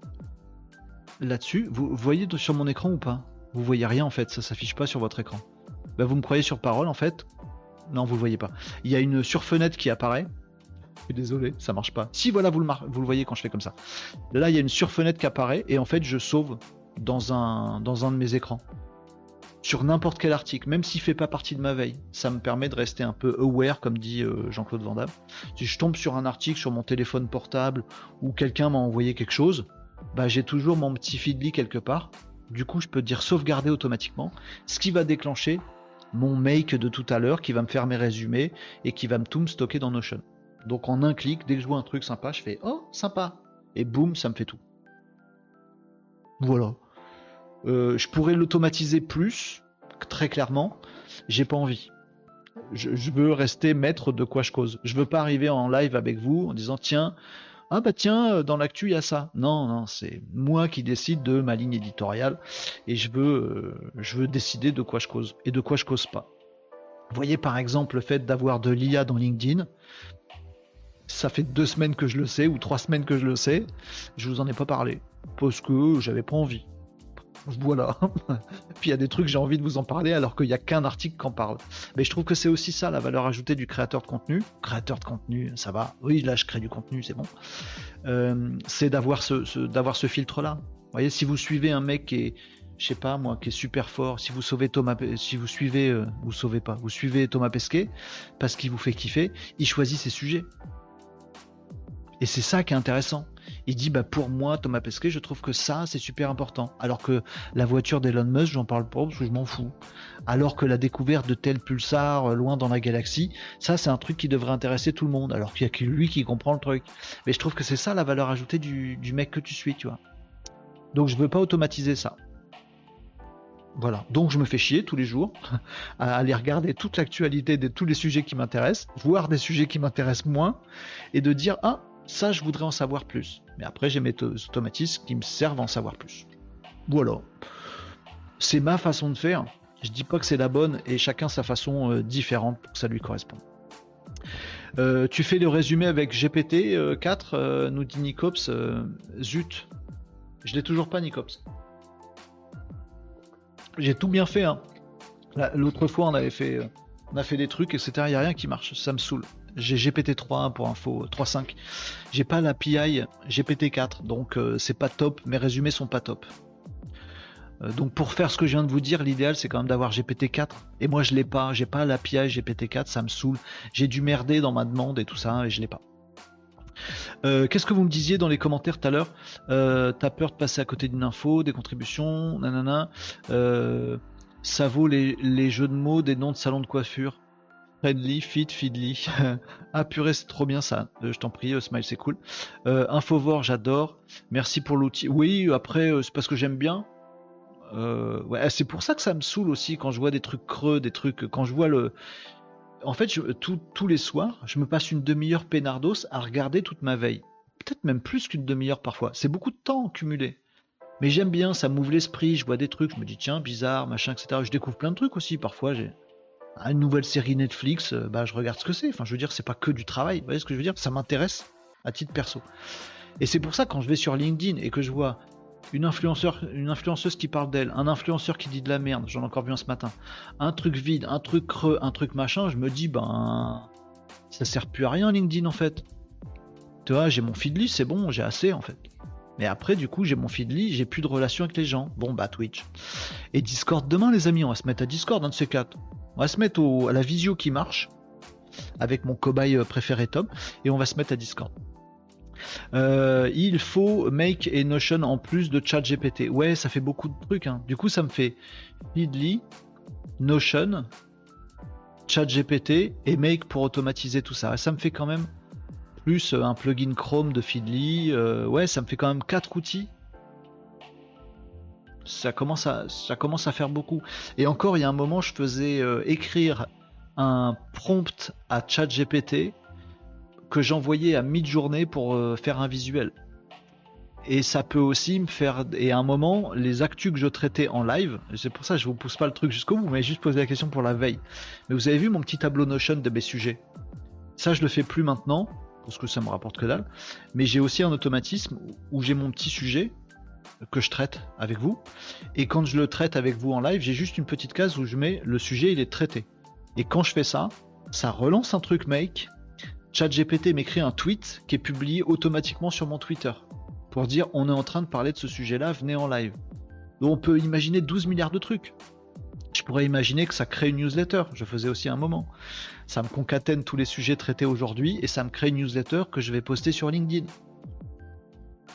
Là-dessus vous, voyez sur mon écran ou pas? Vous voyez rien en fait ça s'affiche pas sur votre écran. Ben, vous me croyez sur parole en fait? Non vous voyez pas. Il y a une surfenêtre qui apparaît désolé, ça marche pas. Si voilà, vous le, voyez quand je fais comme ça. Là, il y a une surfenêtre qui apparaît et en fait, je sauve dans un, de mes écrans. Sur n'importe quel article, même s'il fait pas partie de ma veille, ça me permet de rester un peu aware, comme dit euh, Jean-Claude Van Damme. Si je tombe sur un article sur mon téléphone portable ou quelqu'un m'a envoyé quelque chose, bah j'ai toujours mon petit feedly quelque part. Du coup, je peux dire sauvegarder automatiquement, ce qui va déclencher mon make de tout à l'heure, qui va me faire mes résumés et qui va me tout me stocker dans Notion. Donc en un clic, dès que je vois un truc sympa, je fais oh sympa et boum, ça me fait tout. Voilà. Euh, je pourrais l'automatiser plus, très clairement. J'ai pas envie. Je, veux rester maître de quoi je cause. Je veux pas arriver en live avec vous en disant tiens, ah bah tiens, dans l'actu il y a ça. Non, non, c'est moi qui décide de ma ligne éditoriale et je veux, euh, je veux décider de quoi je cause et de quoi je cause pas. Voyez par exemple le fait d'avoir de l'IA dans LinkedIn, ça fait deux semaines que je le sais ou trois semaines que je le sais. Je vous en ai pas parlé parce que j'avais pas envie. Voilà. Puis il y a des trucs j'ai envie de vous en parler alors qu'il n'y a qu'un article qui en parle. Mais je trouve que c'est aussi ça la valeur ajoutée du créateur de contenu. Créateur de contenu, ça va. Oui, là je crée du contenu, c'est bon. Euh, c'est d'avoir ce, d'avoir ce filtre là. Vous voyez, si vous suivez un mec qui est je sais pas moi, qui est super fort. Si vous sauvez Thomas, si vous suivez, euh, vous sauvez pas, vous suivez Thomas Pesquet parce qu'il vous fait kiffer, il choisit ses sujets. Et c'est ça qui est intéressant. Il dit bah pour moi Thomas Pesquet, je trouve que ça c'est super important. Alors que la voiture d'Elon Musk, j'en parle pas parce que je m'en fous. Alors que la découverte de tel pulsar euh, loin dans la galaxie, ça c'est un truc qui devrait intéresser tout le monde. Alors qu'il y a que lui qui comprend le truc. Mais je trouve que c'est ça la valeur ajoutée du, mec que tu suis, tu vois. Donc je veux pas automatiser ça. Voilà, donc je me fais chier tous les jours à aller regarder toute l'actualité de tous les sujets qui m'intéressent, voir des sujets qui m'intéressent moins, et de dire ah ça, je voudrais en savoir plus. Mais après, j'ai mes automatismes qui me servent à en savoir plus. Voilà. C'est ma façon de faire. Je dis pas que c'est la bonne et chacun sa façon euh, différente pour que ça lui corresponde. Euh, tu fais le résumé avec GPT 4, euh, nous dit Nicops. zut. Je l'ai toujours pas, Nicops. J'ai tout bien fait. Hein. L'autre fois, on avait fait, on a fait des trucs, etc. Il n'y a rien qui marche. Ça me saoule j'ai GPT-3 pour info, 3.5. J'ai pas l'API GPT-4, donc euh, c'est pas top, mes résumés sont pas top. Euh, donc pour faire ce que je viens de vous dire, l'idéal c'est quand même d'avoir GPT-4. Et moi je l'ai pas, j'ai pas l'API GPT-4, ça me saoule. J'ai dû merder dans ma demande et tout ça, et je l'ai pas. Euh, qu'est-ce que vous me disiez dans les commentaires tout à l'heure? T'as peur de passer à côté d'une info, des contributions, nanana. ça vaut les, les, jeux de mots des noms de salons de coiffure? Friendly, Fit, Feedly. ah purée, c'est trop bien ça. Euh, je t'en prie, euh, Smile, c'est cool. Euh, Infovore, j'adore. Merci pour l'outil. Oui, après, c'est parce que j'aime bien. c'est pour ça que ça me saoule aussi quand je vois des trucs creux, des trucs. Quand je vois le. En fait, tous les soirs, je me passe une demi-heure peinardos à regarder toute ma veille. Peut-être même plus qu'une demi-heure parfois. C'est beaucoup de temps cumulé. Mais j'aime bien, ça m'ouvre l'esprit, je vois des trucs, je me dis tiens, bizarre, machin, etc. Je découvre plein de trucs aussi parfois. Une nouvelle série Netflix, euh, bah, je regarde ce que c'est. Enfin, je veux dire, c'est pas que du travail. Vous voyez ce que je veux dire? Ça m'intéresse à titre perso. Et c'est pour ça, quand je vais sur LinkedIn et que je vois une, influenceur, une influenceuse qui parle d'elle, un influenceur qui dit de la merde, j'en ai encore vu un ce matin, un truc vide, un truc creux, un truc machin, je me dis, ben, ça sert plus à rien LinkedIn en fait. Tu vois, j'ai mon feedly, c'est bon, j'ai assez en fait. Mais après, du coup, j'ai mon feedly, j'ai plus de relation avec les gens. Bon, bah, Twitch. Et Discord demain, les amis, on va se mettre à Discord, un de ces quatre. On va se mettre à la visio qui marche avec mon cobaye euh, préféré Tom et on va se mettre à Discord. Euh, il faut Make et Notion en plus de Chat GPT. Ouais, ça fait beaucoup de trucs. Hein. Du coup, ça me fait Feedly, Notion, Chat GPT et Make pour automatiser tout ça. ça me fait quand même plus un plugin Chrome de Feedly. ouais, ça me fait quand même quatre outils. Ça commence à, ça commence à faire beaucoup. Et encore, il y a un moment, je faisais écrire un prompt à ChatGPT que j'envoyais à mi-journée pour euh, faire un visuel. Et ça peut aussi me faire. Et à un moment, les actus que je traitais en live, c'est pour ça que je vous pousse pas le truc jusqu'au bout, mais juste poser la question pour la veille. Mais vous avez vu mon petit tableau Notion de mes sujets? Ça, je le fais plus maintenant, parce que ça me rapporte que dalle. Mais j'ai aussi un automatisme où j'ai mon petit sujet que je traite avec vous. Et quand je le traite avec vous en live, j'ai juste une petite case où je mets le sujet, il est traité. Et quand je fais ça, ça relance un truc make. ChatGPT m'écrit un tweet qui est publié automatiquement sur mon Twitter pour dire on est en train de parler de ce sujet-là, venez en live. On peut imaginer 12 milliards de trucs. Je pourrais imaginer que ça crée une newsletter, je faisais aussi un moment. Ça me concatène tous les sujets traités aujourd'hui et ça me crée une newsletter que je vais poster sur LinkedIn.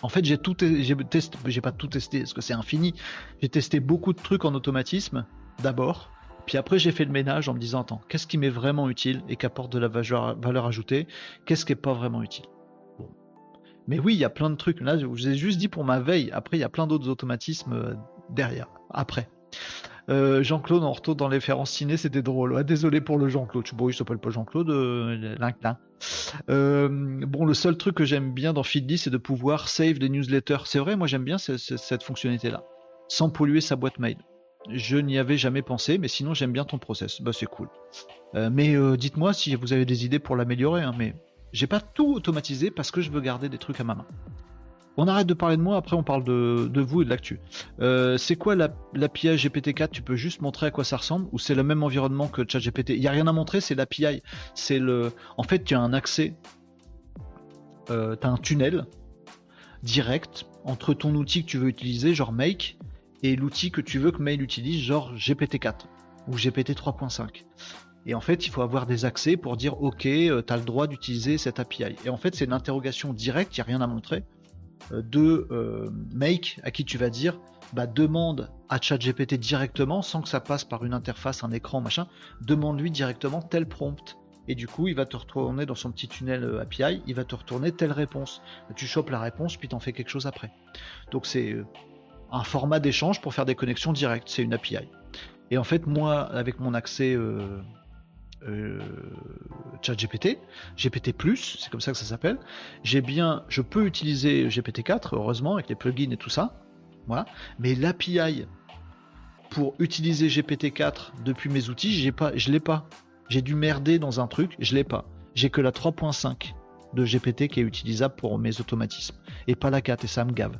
En fait, j'ai tout, pas tout testé parce que c'est infini. J'ai testé beaucoup de trucs en automatisme d'abord puis après, j'ai fait le ménage en me disant, attends, qu'est-ce qui m'est vraiment utile et qui apporte de la valeur, ajoutée? Qu'est-ce qui n'est pas vraiment utile? Mais oui, il y a plein de trucs. Là, je vous ai juste dit pour ma veille. Après, il y a plein d'autres automatismes euh, derrière. Après. Euh, Jean-Claude en retour dans les férences ciné, c'était drôle. désolé pour le Jean-Claude. Bon, il s'appelle pas Jean-Claude, euh, euh, bon, le seul truc que j'aime bien dans Feedly, c'est de pouvoir save des newsletters. C'est vrai, moi j'aime bien cette fonctionnalité-là, sans polluer sa boîte mail. Je n'y avais jamais pensé, mais sinon j'aime bien ton process. Bah c'est cool. Euh, mais dites-moi si vous avez des idées pour l'améliorer. Hein, mais j'ai pas tout automatisé parce que je veux garder des trucs à ma main. On arrête de parler de moi, après on parle de, vous et de l'actu. Euh, c'est quoi l'API GPT-4 Tu peux juste montrer à quoi ça ressemble ou c'est le même environnement que ChatGPT Il n'y a rien à montrer, c'est l'API. C'est le. En fait, tu as un accès, tu as un tunnel direct entre ton outil que tu veux utiliser, genre Make, et l'outil que tu veux que Mail utilise, genre GPT-4 ou GPT 3.5. Et en fait, il faut avoir des accès pour dire OK, euh, tu as le droit d'utiliser cette API. Et en fait, c'est une interrogation directe, il n'y a rien à montrer, euh, de euh, Make à qui tu vas dire bah, demande à ChatGPT directement, sans que ça passe par une interface, un écran, machin, demande-lui directement tel prompt. Et du coup, il va te retourner dans son petit tunnel API, il va te retourner telle réponse. Tu chopes la réponse, puis t'en fais quelque chose après. Donc c'est un format d'échange pour faire des connexions directes. C'est une API. Et en fait, moi, avec mon accès euh, euh, chat GPT, GPT+, c'est comme ça que ça s'appelle, j'ai bien, je peux utiliser GPT-4, heureusement, avec les plugins et tout ça. Voilà. Mais l'API pour utiliser GPT-4 depuis mes outils, j'ai pas, je l'ai pas. J'ai dû merder dans un truc, je l'ai pas. J'ai que la 3.5 de GPT qui est utilisable pour mes automatismes et pas la 4 et ça me gave.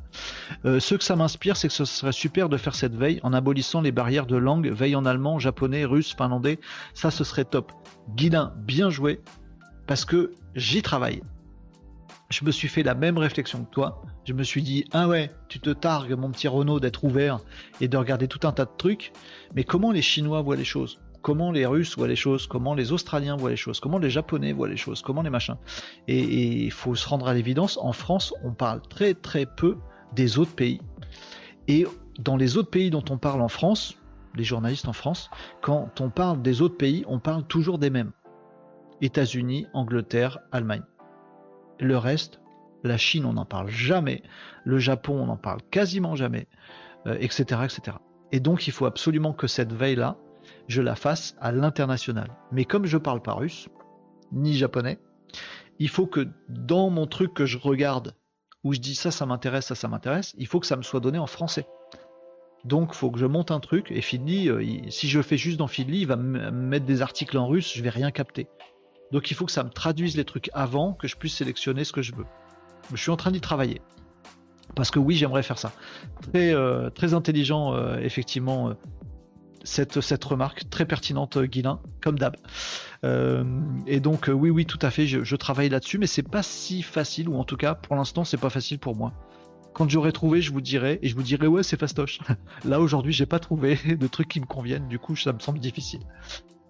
Euh, ce que ça m'inspire, c'est que ce serait super de faire cette veille en abolissant les barrières de langue, veille en allemand, japonais, russe, finlandais, ça ce serait top. Guilin, bien joué, parce que j'y travaille. Je me suis fait la même réflexion que toi. Je me suis dit, ah ouais, tu te targues, mon petit Renault, d'être ouvert et de regarder tout un tas de trucs, mais comment les Chinois voient les choses? Comment les Russes voient les choses, comment les Australiens voient les choses, comment les Japonais voient les choses, comment les machins. Et il faut se rendre à l'évidence, en France, on parle très très peu des autres pays. Et dans les autres pays dont on parle en France, les journalistes en France, quand on parle des autres pays, on parle toujours des mêmes. États-Unis, Angleterre, Allemagne. Le reste, la Chine, on n'en parle jamais. Le Japon, on n'en parle quasiment jamais, etc., euh, etc. Et donc, il faut absolument que cette veille-là, je la fasse à l'international. Mais comme je parle pas russe, ni japonais, il faut que dans mon truc que je regarde, où je dis ça, ça m'intéresse, ça, ça m'intéresse, il faut que ça me soit donné en français. Donc, il faut que je monte un truc, et Feedly, euh, si je fais juste dans Feedly, il va me mettre des articles en russe, je vais rien capter. Donc, il faut que ça me traduise les trucs avant, que je puisse sélectionner ce que je veux. Je suis en train d'y travailler. Parce que oui, j'aimerais faire ça. Très, euh, très intelligent, euh, effectivement, cette, cette remarque très pertinente, Guilin, comme d'hab. Euh, et donc, euh, oui, oui, tout à fait, je, travaille là-dessus, mais c'est pas si facile, ou en tout cas, pour l'instant, c'est pas facile pour moi. Quand j'aurai trouvé, je vous dirai, et je vous dirai, ouais, c'est fastoche. Là, aujourd'hui, j'ai pas trouvé de trucs qui me conviennent, du coup, ça me semble difficile.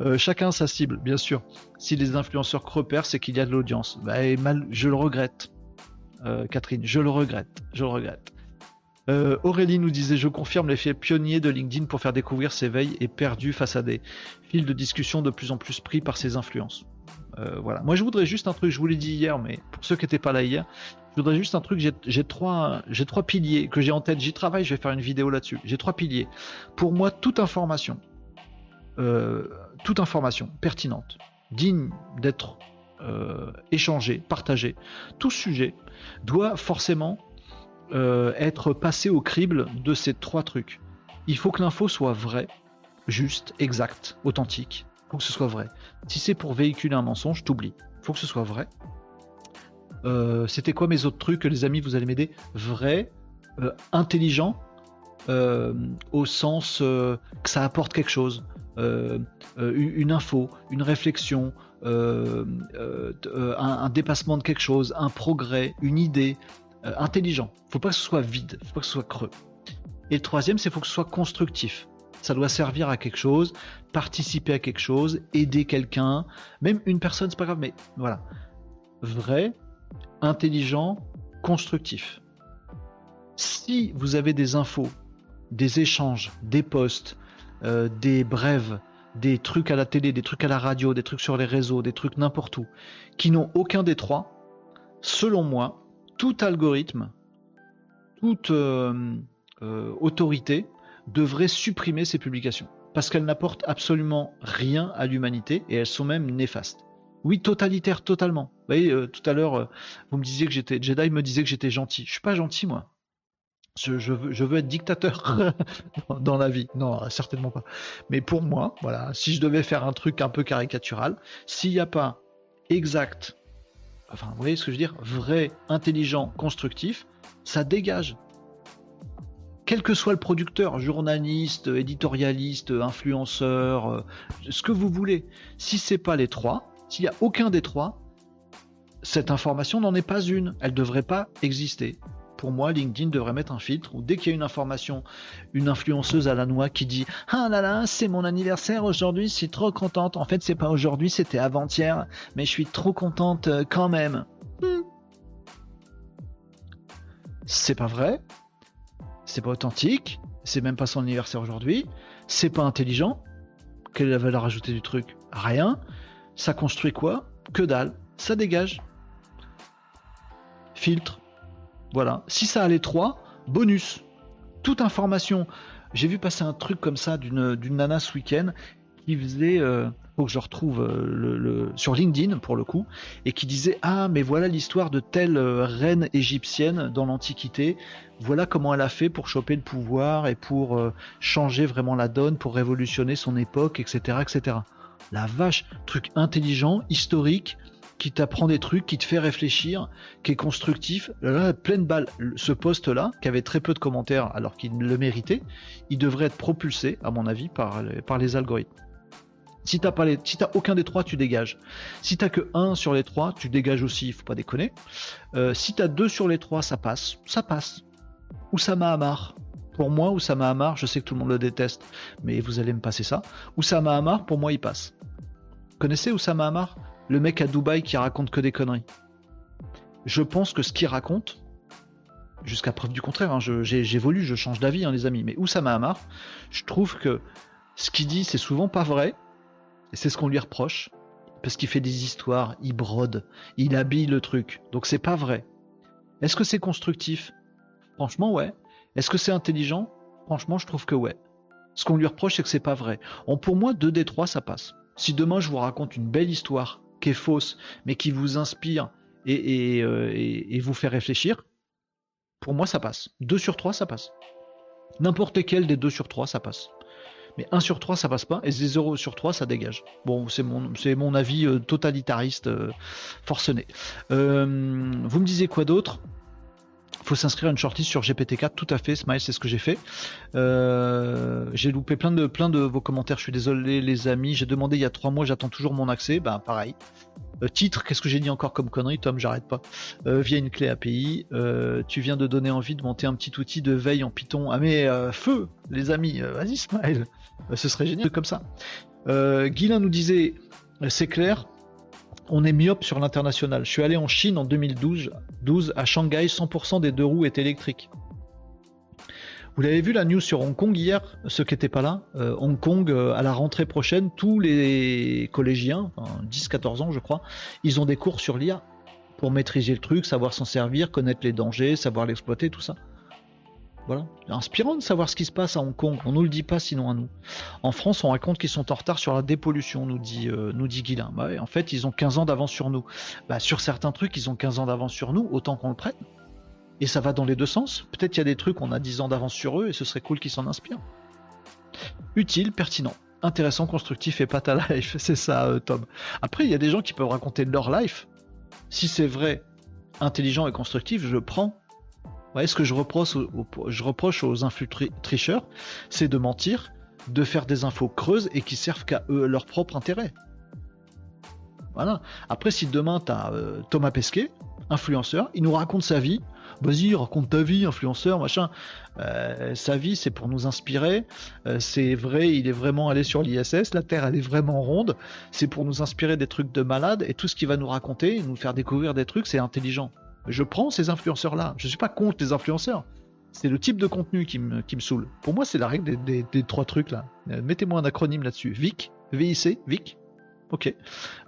Euh, chacun sa cible, bien sûr. Si les influenceurs repèrent, c'est qu'il y a de l'audience. Bah, mal, je le regrette. Catherine, je le regrette, je le regrette. Euh, Aurélie nous disait Je confirme l'effet pionnier de LinkedIn pour faire découvrir ses veilles et perdu face à des fils de discussion de plus en plus pris par ses influences. Euh, voilà. Moi, je voudrais juste un truc, je vous l'ai dit hier, mais pour ceux qui n'étaient pas là hier, je voudrais juste un truc. J'ai trois, trois piliers que j'ai en tête. J'y travaille, je vais faire une vidéo là-dessus. J'ai trois piliers. Pour moi, toute information, euh, toute information pertinente, digne d'être échangée, partagée, tout sujet doit forcément être passé au crible de ces trois trucs. Il faut que l'info soit vraie, juste, exacte, authentique. Il faut que ce soit vrai. Si c'est pour véhiculer un mensonge, t'oublies. Il faut que ce soit vrai. Euh, c'était quoi mes autres trucs, les amis, vous allez m'aider? Vrai, euh, intelligent, euh, au sens que ça apporte quelque chose. une info, une réflexion, un, dépassement de quelque chose, un progrès, une idée, intelligent. Faut pas que ce soit vide, faut pas que ce soit creux. Et le troisième, c'est faut que ce soit constructif. Ça doit servir à quelque chose, participer à quelque chose, aider quelqu'un, même une personne, c'est pas grave, mais voilà. Vrai, intelligent, constructif. Si vous avez des infos, des échanges, des posts, euh, des brèves, des trucs à la télé, des trucs à la radio, des trucs sur les réseaux, des trucs n'importe où, qui n'ont aucun des trois, selon moi, tout algorithme, toute euh, euh, autorité devrait supprimer ces publications. Parce qu'elles n'apportent absolument rien à l'humanité et elles sont même néfastes. Oui, totalitaire, totalement. Vous voyez, euh, tout à l'heure, vous me disiez que j'étais. Jedi me disait que j'étais gentil. Je suis pas gentil, moi. Je, veux, être dictateur dans la vie. Non, certainement pas. Mais pour moi, voilà, si je devais faire un truc un peu caricatural, s'il n'y a pas exact, enfin, vous voyez ce que je veux dire, vrai, intelligent, constructif, ça dégage quel que soit le producteur, journaliste, éditorialiste, influenceur, euh, ce que vous voulez, si c'est pas les trois, s'il n'y a aucun des trois, cette information n'en est pas une. Elle ne devrait pas exister. Pour moi, LinkedIn devrait mettre un filtre où dès qu'il y a une information, une influenceuse à la noix qui dit Ah là là, c'est mon anniversaire aujourd'hui, je suis trop contente. En fait, c'est pas aujourd'hui, c'était avant-hier, mais je suis trop contente euh, quand même. Hmm. C'est pas vrai, c'est pas authentique, c'est même pas son anniversaire aujourd'hui, c'est pas intelligent. Quelle est la valeur ajoutée du truc? Rien. Ça construit quoi? Que dalle. Ça dégage. Filtre. Voilà. Si ça a les trois, bonus. Toute information. J'ai vu passer un truc comme ça d'une nana ce week-end qui faisait. Euh, faut que je retrouve euh, le, sur LinkedIn pour le coup, et qui disait ah mais voilà l'histoire de telle euh, reine égyptienne dans l'Antiquité, voilà comment elle a fait pour choper le pouvoir et pour changer vraiment la donne, pour révolutionner son époque, etc., etc. La vache, truc intelligent, historique, qui t'apprend des trucs, qui te fait réfléchir, qui est constructif. Là, pleine balle. Ce poste-là, qui avait très peu de commentaires alors qu'il le méritait, il devrait être propulsé, à mon avis, par, les algorithmes. Si t'as pas les, si aucun des trois, tu dégages. Si t'as que un sur les trois, tu dégages aussi. Il faut pas déconner. Euh, si t'as deux sur les trois, ça passe. Ça passe. Oussama Hamar. Pour moi, Oussama Hamar, je sais que tout le monde le déteste, mais vous allez me passer ça. Oussama Hamar, pour moi, il passe. Connaissez Oussama Hamar Le mec à Dubaï qui raconte que des conneries. Je pense que ce qu'il raconte, jusqu'à preuve du contraire, hein, j'évolue, je change d'avis, hein, les amis, mais Oussama Hamar, je trouve que ce qu'il dit, c'est souvent pas vrai, et c'est ce qu'on lui reproche, parce qu'il fait des histoires, il brode, il habille le truc, donc c'est pas vrai. Est-ce que c'est constructif? Franchement, ouais. Est-ce que c'est intelligent? Franchement, je trouve que ouais. Ce qu'on lui reproche, c'est que c'est pas vrai. pour moi, 2 des 3, ça passe. Si demain je vous raconte une belle histoire qui est fausse, mais qui vous inspire et, euh, vous fait réfléchir, pour moi, ça passe. 2 sur 3, ça passe. N'importe quel des 2 sur 3, ça passe. Mais 1 sur 3, ça passe pas, et 0 sur 3, ça dégage. Bon, c'est mon, mon avis euh, totalitariste euh, forcené. vous me disiez quoi d'autre? Faut s'inscrire à une shortlist sur GPT-4, tout à fait, Smile, c'est ce que j'ai fait. Euh, j'ai loupé plein de, plein de vos commentaires, je suis désolé les amis, j'ai demandé il y a trois mois, j'attends toujours mon accès, ben pareil. Euh, titre, qu'est-ce que j'ai dit encore comme connerie, Tom, j'arrête pas. Euh, via une clé API, tu viens de donner envie de monter un petit outil de veille en Python. Ah mais feu, les amis, vas-y Smile, ce serait génial comme ça. Guilin nous disait, c'est clair, on est myope sur l'international. Je suis allé en Chine en 2012 12, à Shanghai, 100% des deux roues étaient électriques. Vous l'avez vu la news sur Hong Kong hier, ceux qui n'étaient pas là. Euh, Hong Kong, euh, à la rentrée prochaine, tous les collégiens, 10-14 ans je crois, ils ont des cours sur l'IA pour maîtriser le truc, savoir s'en servir, connaître les dangers, savoir l'exploiter, tout ça. Voilà. Inspirant de savoir ce qui se passe à Hong Kong. On nous le dit pas sinon à nous. En France, on raconte qu'ils sont en retard sur la dépollution, nous dit, euh, nous dit Guilain. Bah en fait, ils ont 15 ans d'avance sur nous. Bah, sur certains trucs, ils ont 15 ans d'avance sur nous, autant qu'on le prenne. Et ça va dans les deux sens. Peut-être qu'il y a des trucs, on a 10 ans d'avance sur eux et ce serait cool qu'ils s'en inspirent. Utile, pertinent, intéressant, constructif et pas ta life. C'est ça, euh, Tom. Après, il y a des gens qui peuvent raconter leur life. Si c'est vrai, intelligent et constructif, je prends Ouais, ce que je reproche aux, tricheurs, c'est de mentir, de faire des infos creuses et qui servent qu'à eux, leur propre intérêt. Voilà. Après, si demain tu as euh, Thomas Pesquet, influenceur, il nous raconte sa vie. Vas-y, raconte ta vie, influenceur, machin. Euh, sa vie, c'est pour nous inspirer. Euh, c'est vrai, il est vraiment allé sur l'ISS. La Terre, elle est vraiment ronde. C'est pour nous inspirer des trucs de malade. Et tout ce qu'il va nous raconter, nous faire découvrir des trucs, c'est intelligent. Je prends ces influenceurs-là. Je suis pas contre les influenceurs. C'est le type de contenu qui me, qui me saoule. Pour moi, c'est la règle des, trois trucs là. Euh, mettez-moi un acronyme là-dessus. VIC, VIC, VIC. Ok.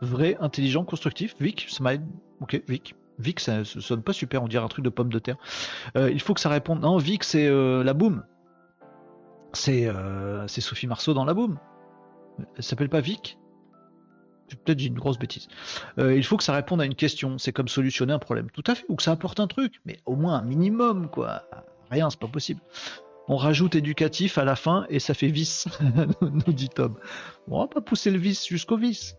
Vrai, intelligent, constructif. VIC, smile. Ok, VIC. VIC, ça, sonne pas super, on dirait un truc de pomme de terre. Euh, il faut que ça réponde. Non, VIC, c'est euh, la boom. C'est Sophie Marceau dans la boom. Elle s'appelle pas Vic Peut-être j'ai une grosse bêtise. Euh, il faut que ça réponde à une question. C'est comme solutionner un problème. Tout à fait. Ou que ça apporte un truc. Mais au moins un minimum, quoi. Rien, c'est pas possible. On rajoute éducatif à la fin et ça fait vice, nous dit Tom. on va pas pousser le vice jusqu'au vice.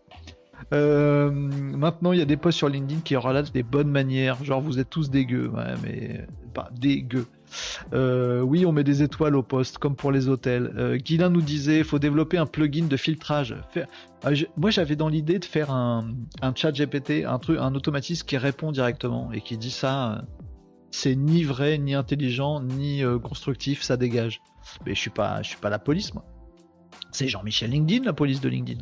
Euh, maintenant, il y a des posts sur LinkedIn qui relatent des bonnes manières. Genre, vous êtes tous dégueux. Ouais, mais pas dégueux. Euh, oui, on met des étoiles au poste, comme pour les hôtels. Euh, Guilin nous disait, faut développer un plugin de filtrage. Ah, moi, j'avais dans l'idée de faire un, chat GPT, un truc, un automatisme qui répond directement et qui dit ça. Euh, c'est ni vrai, ni intelligent, ni constructif, ça dégage. Mais je suis suis pas la police, moi. C'est Jean-Michel LinkedIn, la police de LinkedIn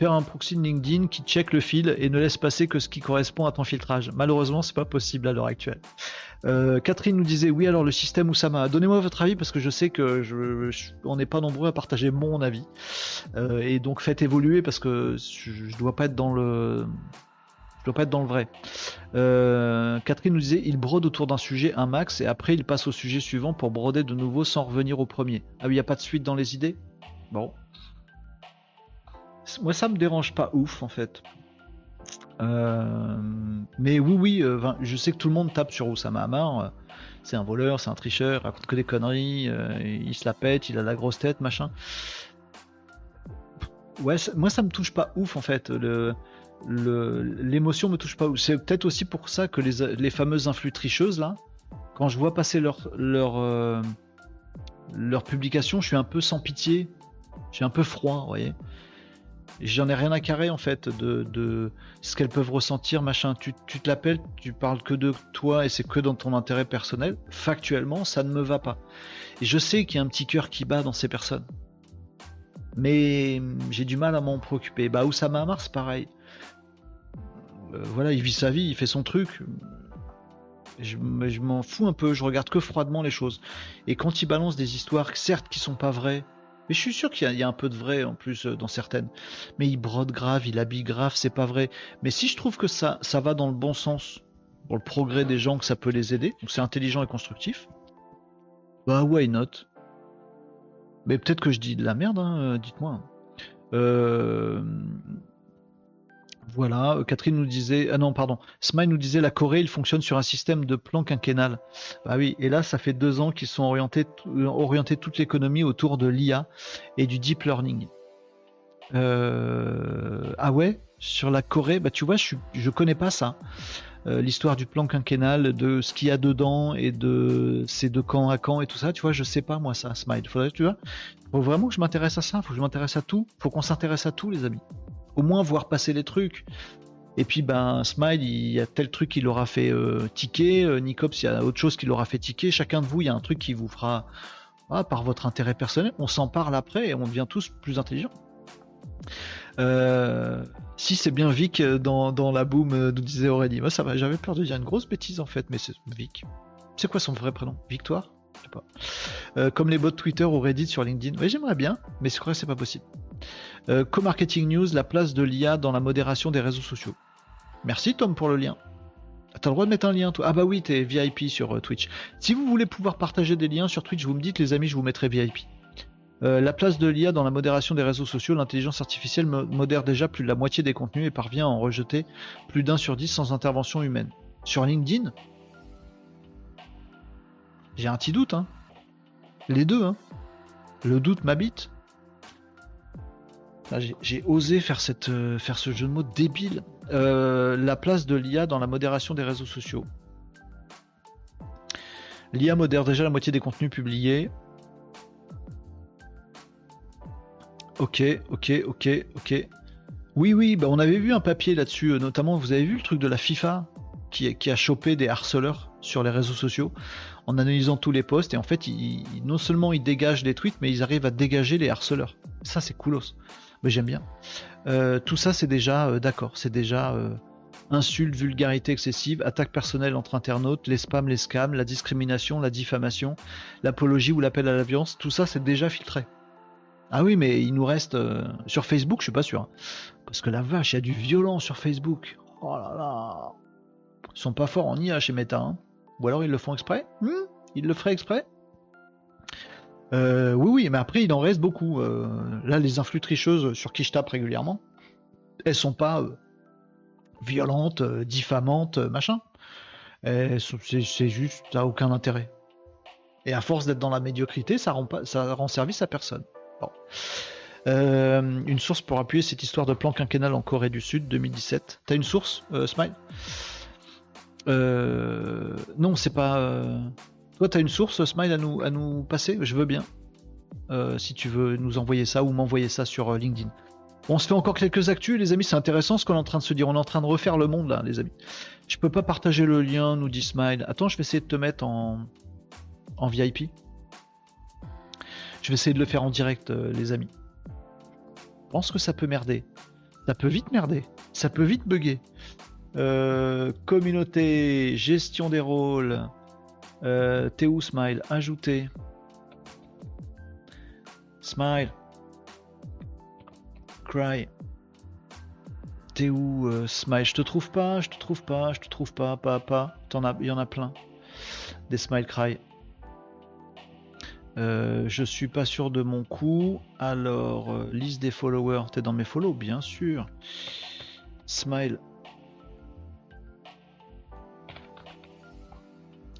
faire un proxy de LinkedIn qui check le fil et ne laisse passer que ce qui correspond à ton filtrage. Malheureusement, c'est pas possible à l'heure actuelle. Euh, Catherine nous disait oui alors le système Oussama. Donnez-moi votre avis parce que je sais que je, on n'est pas nombreux à partager mon avis euh, et donc faites évoluer parce que je, ne dois pas être dans le je dois pas être dans le vrai. Euh, Catherine nous disait il brode autour d'un sujet un max et après il passe au sujet suivant pour broder de nouveau sans revenir au premier. Ah oui, il n'y a pas de suite dans les idées? Bon. Moi ça me dérange pas ouf en fait. Euh, mais oui, oui, euh, je sais que tout le monde tape sur Oussama Hamar. Euh, c'est un voleur, c'est un tricheur, raconte que des conneries, il se la pète, il a la grosse tête, machin. Ouais, moi ça me touche pas ouf en fait. L'émotion me touche pas ouf. C'est peut-être aussi pour ça que les, les fameuses influx tricheuses là, quand je vois passer leur leur leur publication, je suis un peu sans pitié, je suis un peu froid, vous voyez. J'en ai rien à carrer en fait de, ce qu'elles peuvent ressentir, machin. Tu, te l'appelles, tu parles que de toi et c'est que dans ton intérêt personnel. Factuellement, ça ne me va pas. Et je sais qu'il y a un petit cœur qui bat dans ces personnes. Mais j'ai du mal à m'en préoccuper. Bah, Oussama Hamar, c'est pareil. Euh, voilà, il vit sa vie, il fait son truc. Je, je m'en fous un peu, je regarde que froidement les choses. Et quand il balance des histoires, certes, qui sont pas vraies, mais je suis sûr qu'il y, a un peu de vrai en plus euh, dans certaines. Mais il brode grave, il habille grave, c'est pas vrai. Mais si je trouve que ça, ça va dans le bon sens, pour le progrès des gens, que ça peut les aider, donc c'est intelligent et constructif, bah why not? Mais peut-être que je dis de la merde, hein, euh, dites-moi. Euh, voilà, euh, Catherine nous disait, ah non, pardon, Smile nous disait la Corée, il fonctionne sur un système de plan quinquennal. Bah oui, et là, ça fait deux ans qu'ils sont orientés, euh, orientés toute l'économie autour de l'IA et du deep learning. Euh, ah ouais, sur la Corée, bah tu vois, je, je connais pas ça. L'histoire du plan quinquennal, de ce qu'il y a dedans et de c'est de camp à camp et tout ça, tu vois, je sais pas moi ça, Smile. Faudrait, tu vois, faut vraiment que je m'intéresse à ça, faut que je m'intéresse à tout, faut qu'on s'intéresse à tout, les amis au moins voir passer les trucs. Et puis ben Smile, il y a tel truc qui l'aura fait euh, ticker, euh, Nicops, il y a autre chose qui l'aura fait ticker. Chacun de vous, il y a un truc qui vous fera ah, par votre intérêt personnel. On s'en parle après et on devient tous plus intelligents. Euh, si c'est bien Vic dans, la boom, nous disait Aurélie. Moi ça va, j'avais peur de dire une grosse bêtise en fait, mais c'est Vic. C'est quoi son vrai prénom? Victoire? Je sais pas. Euh, comme les bots Twitter ou Reddit sur LinkedIn. Oui, j'aimerais bien, mais je crois que c'est pas possible. Euh, Co-marketing news, la place de l'IA dans la modération des réseaux sociaux. Merci Tom pour le lien. T'as le droit de mettre un lien, toi Ah bah oui, t'es VIP sur euh, Twitch. Si vous voulez pouvoir partager des liens sur Twitch, vous me dites, les amis, je vous mettrai VIP. Euh, la place de l'IA dans la modération des réseaux sociaux, l'intelligence artificielle modère déjà plus de la moitié des contenus et parvient à en rejeter plus d'un sur dix sans intervention humaine. Sur LinkedIn, j'ai un petit doute, hein. Les deux, hein. Le doute m'habite. J'ai osé faire, cette, euh, faire ce jeu de mots débile. Euh, la place de l'IA dans la modération des réseaux sociaux. L'IA modère déjà la moitié des contenus publiés. Ok, ok, ok, ok. Oui, oui, bah on avait vu un papier là-dessus, euh, notamment vous avez vu le truc de la FIFA qui, a chopé des harceleurs sur les réseaux sociaux en analysant tous les posts et en fait non seulement ils dégagent des tweets mais ils arrivent à dégager les harceleurs. Ça c'est coolos mais j'aime bien. Euh, tout ça, c'est déjà euh, d'accord, c'est déjà euh, insulte, vulgarité excessive, attaque personnelle entre internautes, les spams, les scams, la discrimination, la diffamation, l'apologie ou l'appel à la violence, tout ça, c'est déjà filtré. Ah oui, mais il nous reste sur Facebook, je suis pas sûr, hein. parce que la vache, il y a du violent sur Facebook. Oh là là, ils sont pas forts en IA chez Meta, hein. ou alors ils le font exprès? Hmm? Ils le feraient exprès? Euh, oui, oui, mais après, il en reste beaucoup. Euh, là, les influx tricheuses sur qui je tape régulièrement, elles sont pas euh, violentes, diffamantes, machin. C'est juste, ça n'a aucun intérêt. Et à force d'être dans la médiocrité, ça rend, pas, ça rend service à personne. une source pour appuyer cette histoire de plan quinquennal en Corée du Sud 2017. T'as une source, Smile? Non, c'est pas. Toi, tu as une source, Smile, à nous, à nous passer? Je veux bien. Euh, si tu veux nous envoyer ça ou m'envoyer ça sur euh, LinkedIn. on se fait encore quelques actus, les amis. C'est intéressant ce qu'on est en train de se dire. On est en train de refaire le monde, là, les amis. Je peux pas partager le lien, nous dit Smile. Attends, je vais essayer de te mettre en, en VIP. Je vais essayer de le faire en direct, euh, les amis. Je pense que ça peut merder. Ça peut vite merder. Ça peut vite bugger. communauté, gestion des rôles. Euh, T'es où, Smile Ajouter. Smile. Cry. T'es où, euh, Smile Je te trouve pas, je te trouve pas, je te trouve pas, pas, pas. Il y en a plein. Des Smile Cry. Euh, je suis pas sûr de mon coup. Alors, euh, liste des followers. T'es dans mes follow, bien sûr. Smile.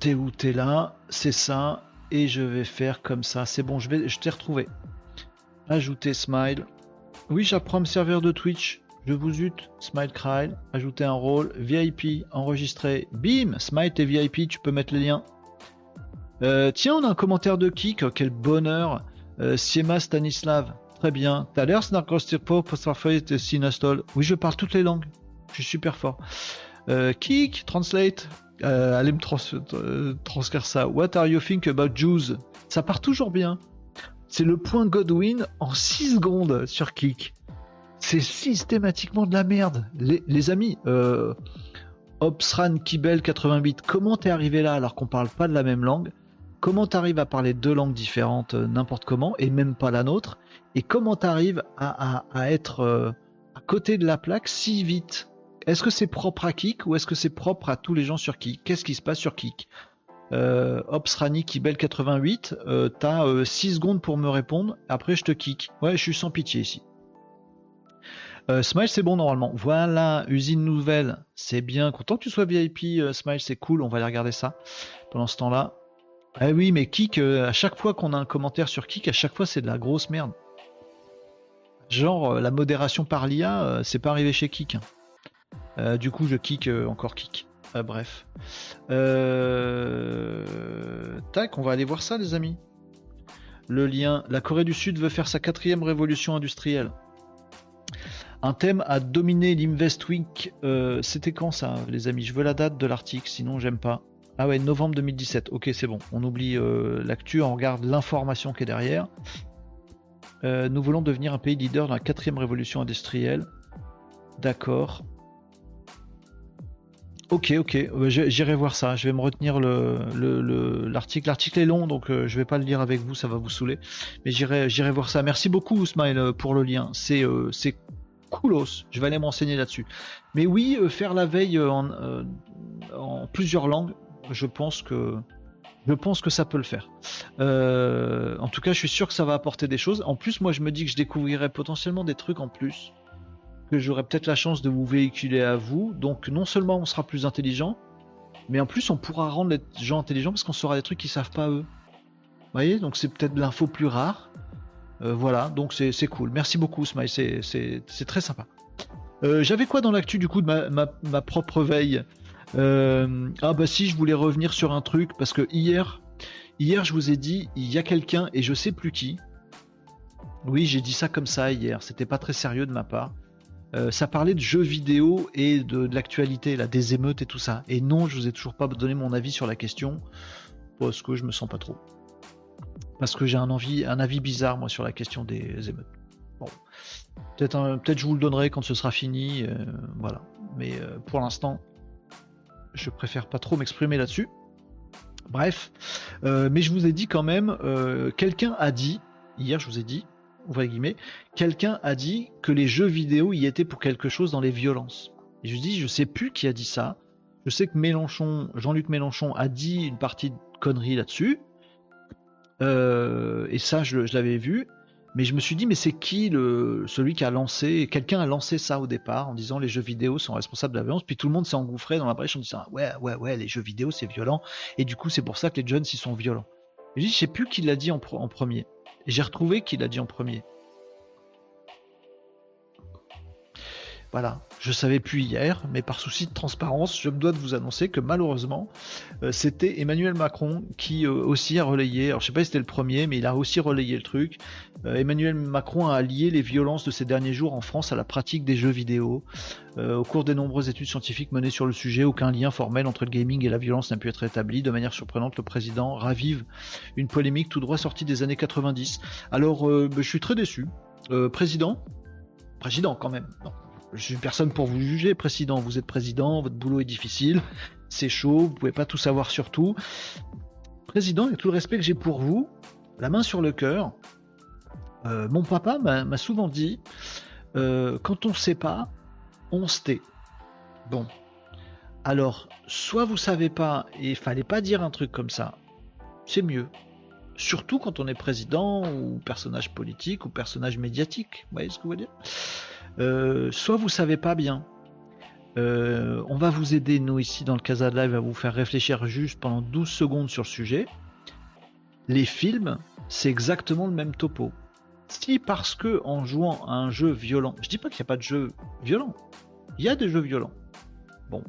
T'es où T'es là, c'est ça, et je vais faire comme ça. C'est bon, je vais, je t'ai retrouvé. Ajouter Smile. Oui, j'apprends à me de Twitch. Je vous ute, Smile Cry, ajouter un rôle, VIP, enregistrer, bim, Smile et VIP, tu peux mettre les liens. Euh, tiens, on a un commentaire de Kik, quel bonheur. Euh, Siema Stanislav, très bien. T'as l'air et Sinastol. Oui, je parle toutes les langues. Je suis super fort. Euh, Kik, translate, euh, allez me euh, transcrire ça. What are you think about Jews? Ça part toujours bien. C'est le point Godwin en 6 secondes sur Kik. C'est systématiquement de la merde. Les, amis, euh, Obsran Kibel 88, comment t'es arrivé là alors qu'on parle pas de la même langue? Comment t'arrives à parler deux langues différentes n'importe comment et même pas la nôtre? Et comment t'arrives à, être à côté de la plaque si vite? Est-ce que c'est propre à Kik ou est-ce que c'est propre à tous les gens sur Kik? Qu'est-ce qui se passe sur Kik? Euh, Opsrani Kibel 88, euh, t'as 6 euh, secondes pour me répondre, après je te kick. Ouais, je suis sans pitié ici. Euh, Smile, c'est bon normalement. Voilà, usine nouvelle, c'est bien. Content que tu sois VIP, Smile, c'est cool, on va aller regarder ça pendant ce temps-là. Ah oui, mais Kik, à chaque fois qu'on a un commentaire sur Kik, à chaque fois c'est de la grosse merde. Genre, la modération par l'IA, c'est pas arrivé chez Kik. Hein. Euh, du coup, je kick, euh, encore kick. Euh, bref. Tac, on va aller voir ça, les amis. Le lien. La Corée du Sud veut faire sa quatrième révolution industrielle. Un thème a dominé l'Invest Week. C'était quand ça, les amis? Je veux la date de l'article, sinon j'aime pas. Ah ouais, novembre 2017. Ok, c'est bon. On oublie l'actu, on regarde l'information qui est derrière. nous voulons devenir un pays leader dans la quatrième révolution industrielle. D'accord. Ok, ok, euh, j'irai voir ça. Je vais me retenir l'article. Le, l'article est long, donc euh, je vais pas le lire avec vous, ça va vous saouler. Mais j'irai, voir ça. Merci beaucoup, Smile, pour le lien. C'est, c'est coolos. Je vais aller m'enseigner là-dessus. Mais oui, faire la veille en, en, plusieurs langues, je pense que je pense que ça peut le faire. en tout cas, je suis sûr que ça va apporter des choses. En plus, moi, je me dis que je découvrirai potentiellement des trucs en plus que j'aurai peut-être la chance de vous véhiculer à vous. Donc non seulement on sera plus intelligent, mais en plus on pourra rendre les gens intelligents parce qu'on saura des trucs qu'ils savent pas eux. Vous voyez? Donc c'est peut-être de l'info plus rare. Euh, voilà, donc c'est cool. Merci beaucoup Smile, c'est très sympa. Euh, j'avais quoi dans l'actu du coup de ma, propre veille? Euh, Ah bah si, je voulais revenir sur un truc parce que hier, hier je vous ai dit, il y a quelqu'un et je sais plus qui. Oui, j'ai dit ça comme ça hier, c'était pas très sérieux de ma part. Euh, ça parlait de jeux vidéo et de, l'actualité, là, des émeutes et tout ça. Et non, je vous ai toujours pas donné mon avis sur la question parce que je me sens pas trop. Parce que j'ai un, envie, un avis bizarre moi sur la question des émeutes. Bon, peut-être peut je vous le donnerai quand ce sera fini, euh, voilà. Mais euh, pour l'instant, je préfère pas trop m'exprimer là-dessus. Bref, mais je vous ai dit quand même, quelqu'un a dit hier, je vous ai dit, quelqu'un a dit que les jeux vidéo y étaient pour quelque chose dans les violences. Et je dis, je sais plus qui a dit ça. Je sais que Mélenchon, Jean-Luc Mélenchon a dit une partie de conneries là-dessus. Euh, et ça, je, l'avais vu. Mais je me suis dit, mais c'est qui le, celui qui a lancé, quelqu'un a lancé ça au départ en disant les jeux vidéo sont responsables de la violence, puis tout le monde s'est engouffré dans la brèche en disant ouais, ouais, ouais, les jeux vidéo c'est violent, et du coup c'est pour ça que les jeunes ils sont violents. je dis, je sais plus qui l'a dit en premier. J'ai retrouvé qu'il a dit en premier. Voilà, je savais plus hier, mais par souci de transparence, je me dois de vous annoncer que malheureusement, euh, c'était Emmanuel Macron qui euh, aussi a relayé, alors je sais pas si c'était le premier, mais il a aussi relayé le truc. Euh, Emmanuel Macron a allié les violences de ces derniers jours en France à la pratique des jeux vidéo. au cours des nombreuses études scientifiques menées sur le sujet, aucun lien formel entre le gaming et la violence n'a pu être établi. De manière surprenante, le président ravive une polémique tout droit sortie des années 90. Alors, je suis très déçu. président? Président quand même. Non je suis personne pour vous juger, président. Vous êtes président, votre boulot est difficile, c'est chaud, vous pouvez pas tout savoir sur tout. Président, avec tout le respect que j'ai pour vous, la main sur le cœur, euh, mon papa m'a souvent dit euh, quand on ne sait pas, on se tait. Bon. Alors, soit vous savez pas et il fallait pas dire un truc comme ça, c'est mieux. Surtout quand on est président ou personnage politique ou personnage médiatique. Vous voyez ce que je veux dire? Euh, soit vous savez pas bien. Euh, on va vous aider, nous, ici, dans le Casa Live, à vous faire réfléchir juste pendant 12 secondes sur le sujet. Les films, c'est exactement le même topo. Si parce que en jouant à un jeu violent, je dis pas qu'il n'y a pas de jeu violent, il y a des jeux violents. Bon,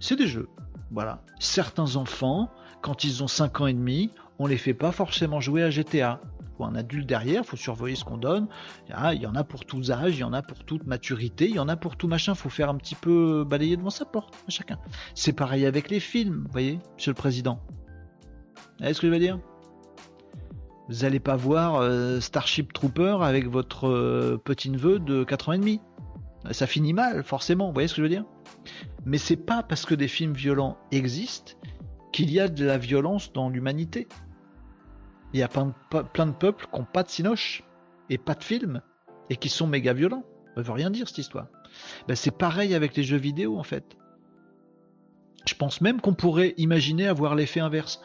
c'est des jeux. Voilà. Certains enfants, quand ils ont 5 ans et demi, on les fait pas forcément jouer à GTA un adulte derrière, faut surveiller ce qu'on donne. Il y en a pour tous âges, il y en a pour toute maturité, il y en a pour tout machin. Faut faire un petit peu balayer devant sa porte, chacun. C'est pareil avec les films, vous voyez, Monsieur le Président. Vous voyez ce que je veux dire? Vous n'allez pas voir euh, Starship Trooper avec votre euh, petit neveu de 4 ans et demi. Ça finit mal, forcément. Vous voyez ce que je veux dire? Mais c'est pas parce que des films violents existent qu'il y a de la violence dans l'humanité. Il y a plein de, peuples qui n'ont pas de cinoche et pas de film et qui sont méga violents. Ça veut rien dire cette histoire. Ben, c'est pareil avec les jeux vidéo en fait. Je pense même qu'on pourrait imaginer avoir l'effet inverse.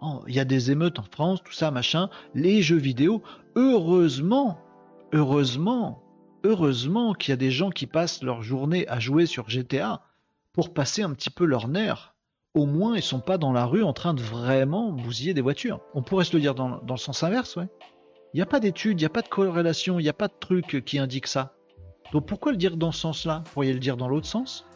Oh, il y a des émeutes en France, tout ça, machin. Les jeux vidéo, heureusement, heureusement, heureusement qu'il y a des gens qui passent leur journée à jouer sur GTA pour passer un petit peu leur nerf au moins ils sont pas dans la rue en train de vraiment bousiller des voitures. On pourrait se le dire dans, le sens inverse, ouais. Il n'y a pas d'études, il n'y a pas de corrélation, il n'y a pas de truc qui indique ça. Donc pourquoi le dire dans ce sens-là? Vous pourriez le dire dans l'autre sens?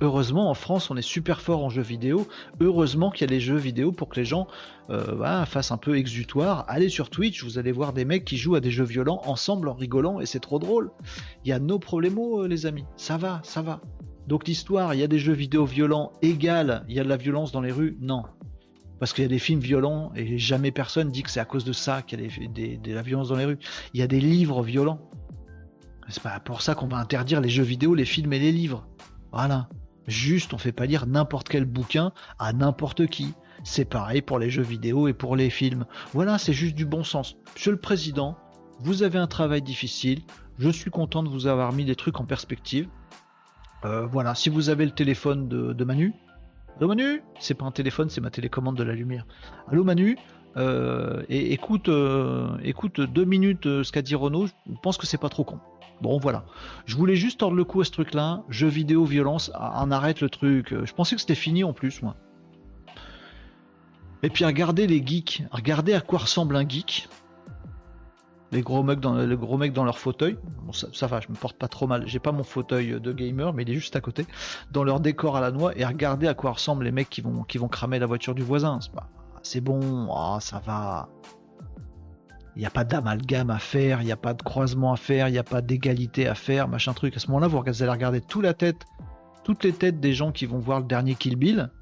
Heureusement, en France, on est super fort en jeux vidéo. Heureusement qu'il y a les jeux vidéo pour que les gens euh, fassent un peu exutoire. Allez sur Twitch, vous allez voir des mecs qui jouent à des jeux violents ensemble en rigolant et c'est trop drôle. Il y a nos problèmes, euh, les amis. Ça va, ça va. Donc l'histoire, il y a des jeux vidéo violents égales, il y a de la violence dans les rues Non. Parce qu'il y a des films violents et jamais personne dit que c'est à cause de ça qu'il y a de la violence dans les rues. Il y a des livres violents. C'est pas pour ça qu'on va interdire les jeux vidéo, les films et les livres. Voilà. Juste, on fait pas lire n'importe quel bouquin à n'importe qui. C'est pareil pour les jeux vidéo et pour les films. Voilà, c'est juste du bon sens. Monsieur le Président, vous avez un travail difficile. Je suis content de vous avoir mis des trucs en perspective. Euh, voilà, si vous avez le téléphone de, Manu, Allô Manu? C'est pas un téléphone, c'est ma télécommande de la lumière. Allô Manu? Euh, et écoute, euh, écoute deux minutes ce qu'a dit Renault, je pense que c'est pas trop con. Bon voilà. Je voulais juste tordre le cou à ce truc-là. Jeux vidéo, violence, on arrête le truc. Je pensais que c'était fini en plus, moi. Et puis regardez les geeks. Regardez à quoi ressemble un geek. Les gros mecs dans, les gros mecs dans leur fauteuil. Ça, va, je me porte pas trop mal. J'ai pas mon fauteuil de gamer, mais il est juste à côté. Dans leur décor à la noix. Et regardez à quoi ressemblent les mecs qui vont, qui vont cramer la voiture du voisin. C'est bon, oh, ça va. Il n'y a pas d'amalgame à faire, il n'y a pas de croisement à faire, il n'y a pas d'égalité à faire, machin truc. À ce moment-là, vous allez regarder toute la tête, toutes les têtes des gens qui vont voir le dernier Kill Bill,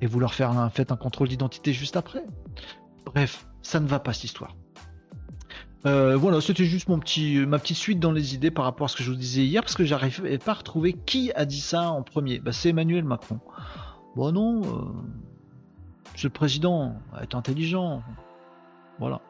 et vous leur faire faites un contrôle d'identité juste après. Bref, ça ne va pas cette histoire. Euh, voilà, c'était juste mon petit, ma petite suite dans les idées par rapport à ce que je vous disais hier, parce que j'arrivais pas à retrouver qui a dit ça en premier. Bah, c'est Emmanuel Macron. Bon non, euh, le Président, est intelligent, voilà.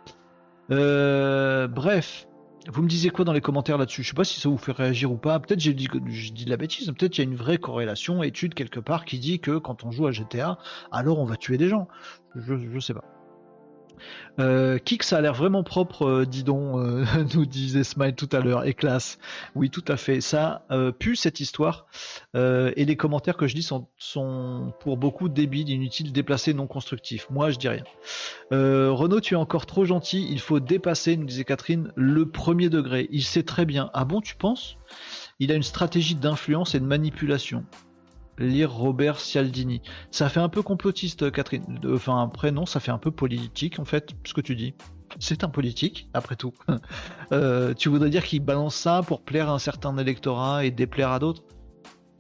Euh, bref, vous me disiez quoi dans les commentaires là-dessus? Je sais pas si ça vous fait réagir ou pas. Peut-être j'ai dit, de la bêtise. Peut-être il y a une vraie corrélation, étude quelque part qui dit que quand on joue à GTA, alors on va tuer des gens. Je sais pas. Euh, Kik, ça a l'air vraiment propre, euh, dis donc, euh, nous disait Smile tout à l'heure, et classe. Oui, tout à fait. Ça euh, pue cette histoire. et les commentaires que je dis sont pour beaucoup débiles, inutiles, déplacés, non constructifs. Moi, je dis rien. Renaud, tu es encore trop gentil. Il faut dépasser, nous disait Catherine, le premier degré. Il sait très bien. Ah bon, tu penses? Il a une stratégie d'influence et de manipulation lire Robert Cialdini. Ça fait un peu complotiste, Catherine. Enfin, après, non, ça fait un peu politique, en fait, ce que tu dis. C'est un politique, après tout. Euh, tu voudrais dire qu'il balance ça pour plaire à un certain électorat et déplaire à d'autres?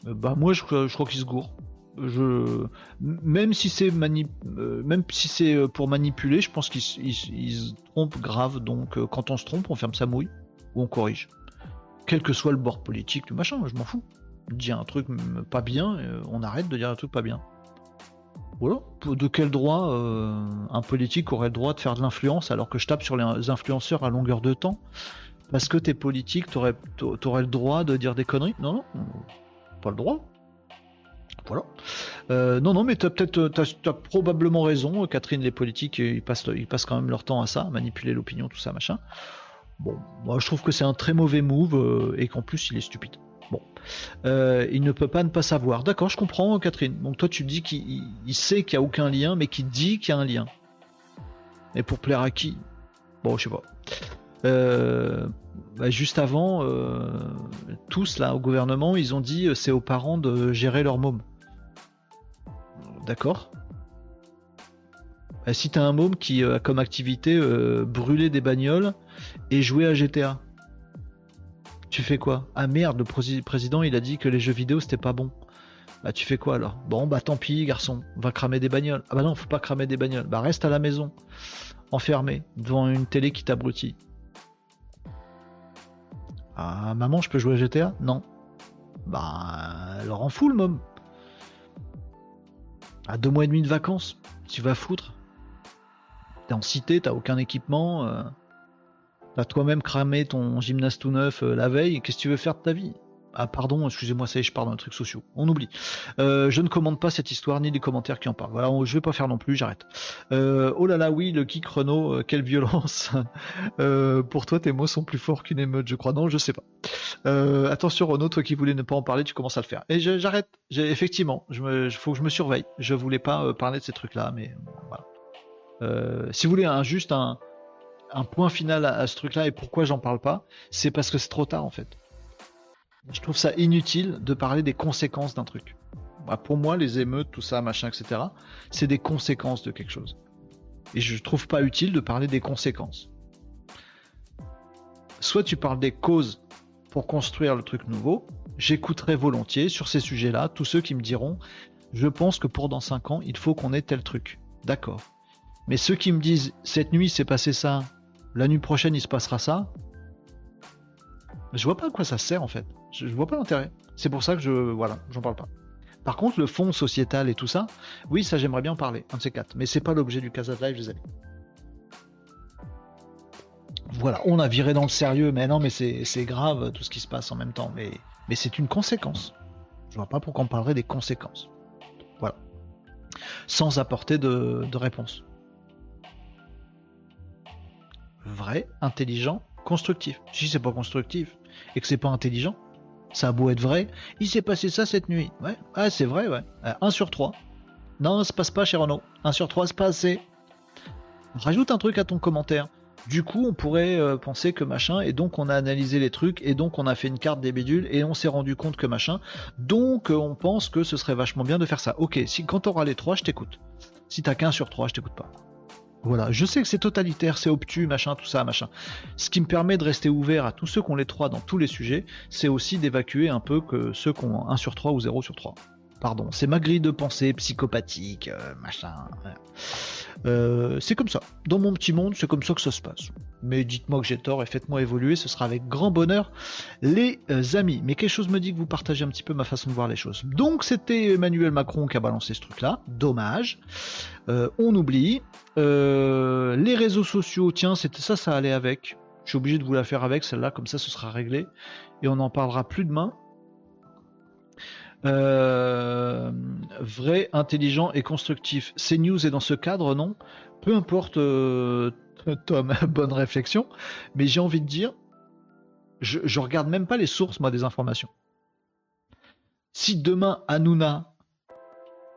Euh, Bah, moi, je, crois qu'il se gourre. Je... Même si c'est euh, même si c'est pour manipuler, je pense qu'il se trompe grave. Donc, quand on se trompe, on ferme sa mouille ou on corrige. Quel que soit le bord politique, le machin, je m'en fous dire un truc pas bien, euh, on arrête de dire un truc pas bien. Voilà. De quel droit euh, un politique aurait le droit de faire de l'influence alors que je tape sur les influenceurs à longueur de temps Parce que t'es politique, t'aurais, aurais le droit de dire des conneries? Non, non, pas le droit. Voilà. Euh, non, non, mais t'as peut-être, t'as, probablement raison, Catherine. Les politiques, ils passent, ils passent quand même leur temps à ça, manipuler l'opinion, tout ça, machin. Bon, moi je trouve que c'est un très mauvais move et qu'en plus il est stupide. Bon, euh, il ne peut pas ne pas savoir. D'accord, je comprends, Catherine. Donc toi, tu dis qu'il sait qu'il n'y a aucun lien, mais qu'il dit qu'il y a un lien. Et pour plaire à qui? Bon, je sais pas. Euh, bah, juste avant, euh, tous là au gouvernement, ils ont dit c'est aux parents de gérer leur môme. D'accord. Bah, si t'as un môme qui a comme activité brûler des bagnoles et jouer à GTA, tu fais quoi? Ah merde, le président il a dit que les jeux vidéo c'était pas bon. Bah tu fais quoi alors? Bon bah tant pis garçon, on va cramer des bagnoles. Ah bah non, faut pas cramer des bagnoles. Bah reste à la maison, enfermé, devant une télé qui t'abrutit. Ah maman, je peux jouer à GTA Non. Bah alors en foule, môme. À deux mois et demi de vacances, tu vas foutre. T'es en cité, t'as aucun équipement. Euh, T'as toi-même cramé ton gymnase tout neuf euh, la veille, qu'est-ce que tu veux faire de ta vie? Ah pardon, excusez-moi, ça y est, je parle d'un truc sociaux. On oublie. Euh, je ne commande pas cette histoire ni les commentaires qui en parlent. Voilà, je vais pas faire non plus, j'arrête. Euh, oh là là, oui, le kick Renault, quelle violence. pour toi, tes mots sont plus forts qu'une émeute, je crois. Non, je sais pas. attention Renault, toi qui voulais ne pas en parler, tu commences à le faire. Et j'arrête. Effectivement, il faut que je me surveille. Je voulais pas parler de ces trucs-là, mais voilà. si vous voulez un, juste un, un point final à, ce truc-là et pourquoi j'en parle pas, c'est parce que c'est trop tard en fait. Je trouve ça inutile de parler des conséquences d'un truc. Bah, pour moi, les émeutes, tout ça, machin, etc., c'est des conséquences de quelque chose. Et je trouve pas utile de parler des conséquences. Soit tu parles des causes pour construire le truc nouveau, j'écouterai volontiers sur ces sujets-là tous ceux qui me diront je pense que pour dans 5 ans, il faut qu'on ait tel truc. D'accord. Mais ceux qui me disent cette nuit s'est passé ça, la nuit prochaine il se passera ça. Je vois pas à quoi ça sert en fait. Je, vois pas l'intérêt. C'est pour ça que je. Voilà, j'en parle pas. Par contre, le fond sociétal et tout ça, oui, ça j'aimerais bien en parler, un de ces quatre. Mais c'est pas l'objet du Casa Live, les amis. Voilà, on a viré dans le sérieux, mais non, mais c'est grave tout ce qui se passe en même temps. Mais, mais c'est une conséquence. Je vois pas pourquoi on parlerait des conséquences. Voilà. Sans apporter de, de réponse. Vrai, intelligent, constructif. Si c'est pas constructif et que c'est pas intelligent, ça a beau être vrai, il s'est passé ça cette nuit. Ouais, ah, c'est vrai, ouais. 1 euh, sur 3. Non, ça se passe pas chez Renault. 1 sur 3, c'est pas assez. Rajoute un truc à ton commentaire. Du coup, on pourrait euh, penser que machin, et donc on a analysé les trucs, et donc on a fait une carte des bidules, et on s'est rendu compte que machin. Donc euh, on pense que ce serait vachement bien de faire ça. Ok, si quand t'auras les 3, je t'écoute. Si t'as qu'un sur 3, je t'écoute pas. Voilà, je sais que c'est totalitaire, c'est obtus, machin, tout ça, machin. Ce qui me permet de rester ouvert à tous ceux qui ont les 3 dans tous les sujets, c'est aussi d'évacuer un peu que ceux qui ont 1 sur 3 ou 0 sur 3. Pardon, c'est ma grille de pensée psychopathique, euh, machin. Euh, c'est comme ça. Dans mon petit monde, c'est comme ça que ça se passe. Mais dites-moi que j'ai tort et faites-moi évoluer, ce sera avec grand bonheur, les euh, amis. Mais quelque chose me dit que vous partagez un petit peu ma façon de voir les choses. Donc c'était Emmanuel Macron qui a balancé ce truc-là. Dommage. on oublie. les réseaux sociaux, tiens, c'était ça, ça allait avec. Je suis obligé de vous la faire avec celle-là, comme ça ce sera réglé. Et on n'en parlera plus demain. Euh, vrai, intelligent et constructif. news est dans ce cadre, non? Peu importe, euh, Tom, bonne réflexion, mais j'ai envie de dire, je, je regarde même pas les sources, moi, des informations. Si demain, Hanouna,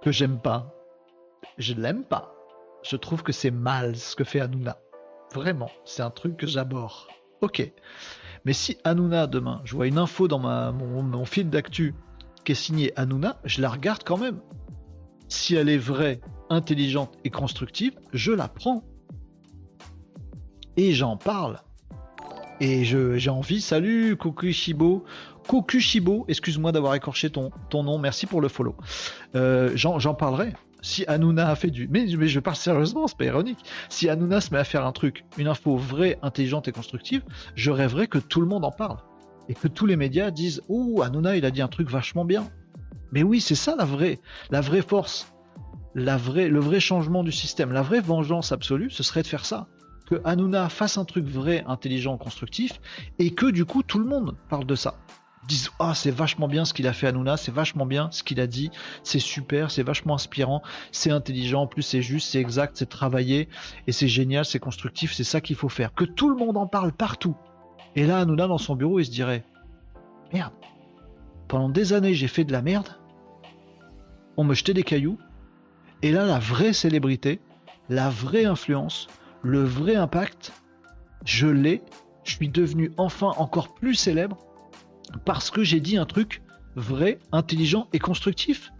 que j'aime pas, je l'aime pas, je trouve que c'est mal ce que fait Hanouna. Vraiment, c'est un truc que j'aborde. Ok. Mais si Hanouna, demain, je vois une info dans ma, mon, mon fil d'actu qui est signée Hanouna, je la regarde quand même. Si elle est vraie, intelligente et constructive, je la prends. Et j'en parle. Et j'ai envie, salut Kokushibo, Kokushibo, excuse-moi d'avoir écorché ton, ton nom, merci pour le follow. Euh, j'en parlerai. Si Hanouna a fait du. Mais, mais je parle sérieusement, c'est pas ironique. Si Hanouna se met à faire un truc, une info vraie, intelligente et constructive, je rêverais que tout le monde en parle et que tous les médias disent Oh, Hanouna, il a dit un truc vachement bien. Mais oui, c'est ça la vraie, la vraie force, la vraie, le vrai changement du système, la vraie vengeance absolue, ce serait de faire ça. Que Hanouna fasse un truc vrai, intelligent, constructif, et que du coup tout le monde parle de ça. Disent Ah, c'est vachement bien ce qu'il a fait Hanouna, c'est vachement bien ce qu'il a dit, c'est super, c'est vachement inspirant, c'est intelligent, en plus c'est juste, c'est exact, c'est travaillé, et c'est génial, c'est constructif, c'est ça qu'il faut faire. Que tout le monde en parle partout. Et là, Hanouna, dans son bureau, il se dirait Merde, pendant des années, j'ai fait de la merde. On me jetait des cailloux. Et là, la vraie célébrité, la vraie influence, le vrai impact, je l'ai. Je suis devenu enfin encore plus célèbre parce que j'ai dit un truc vrai, intelligent et constructif.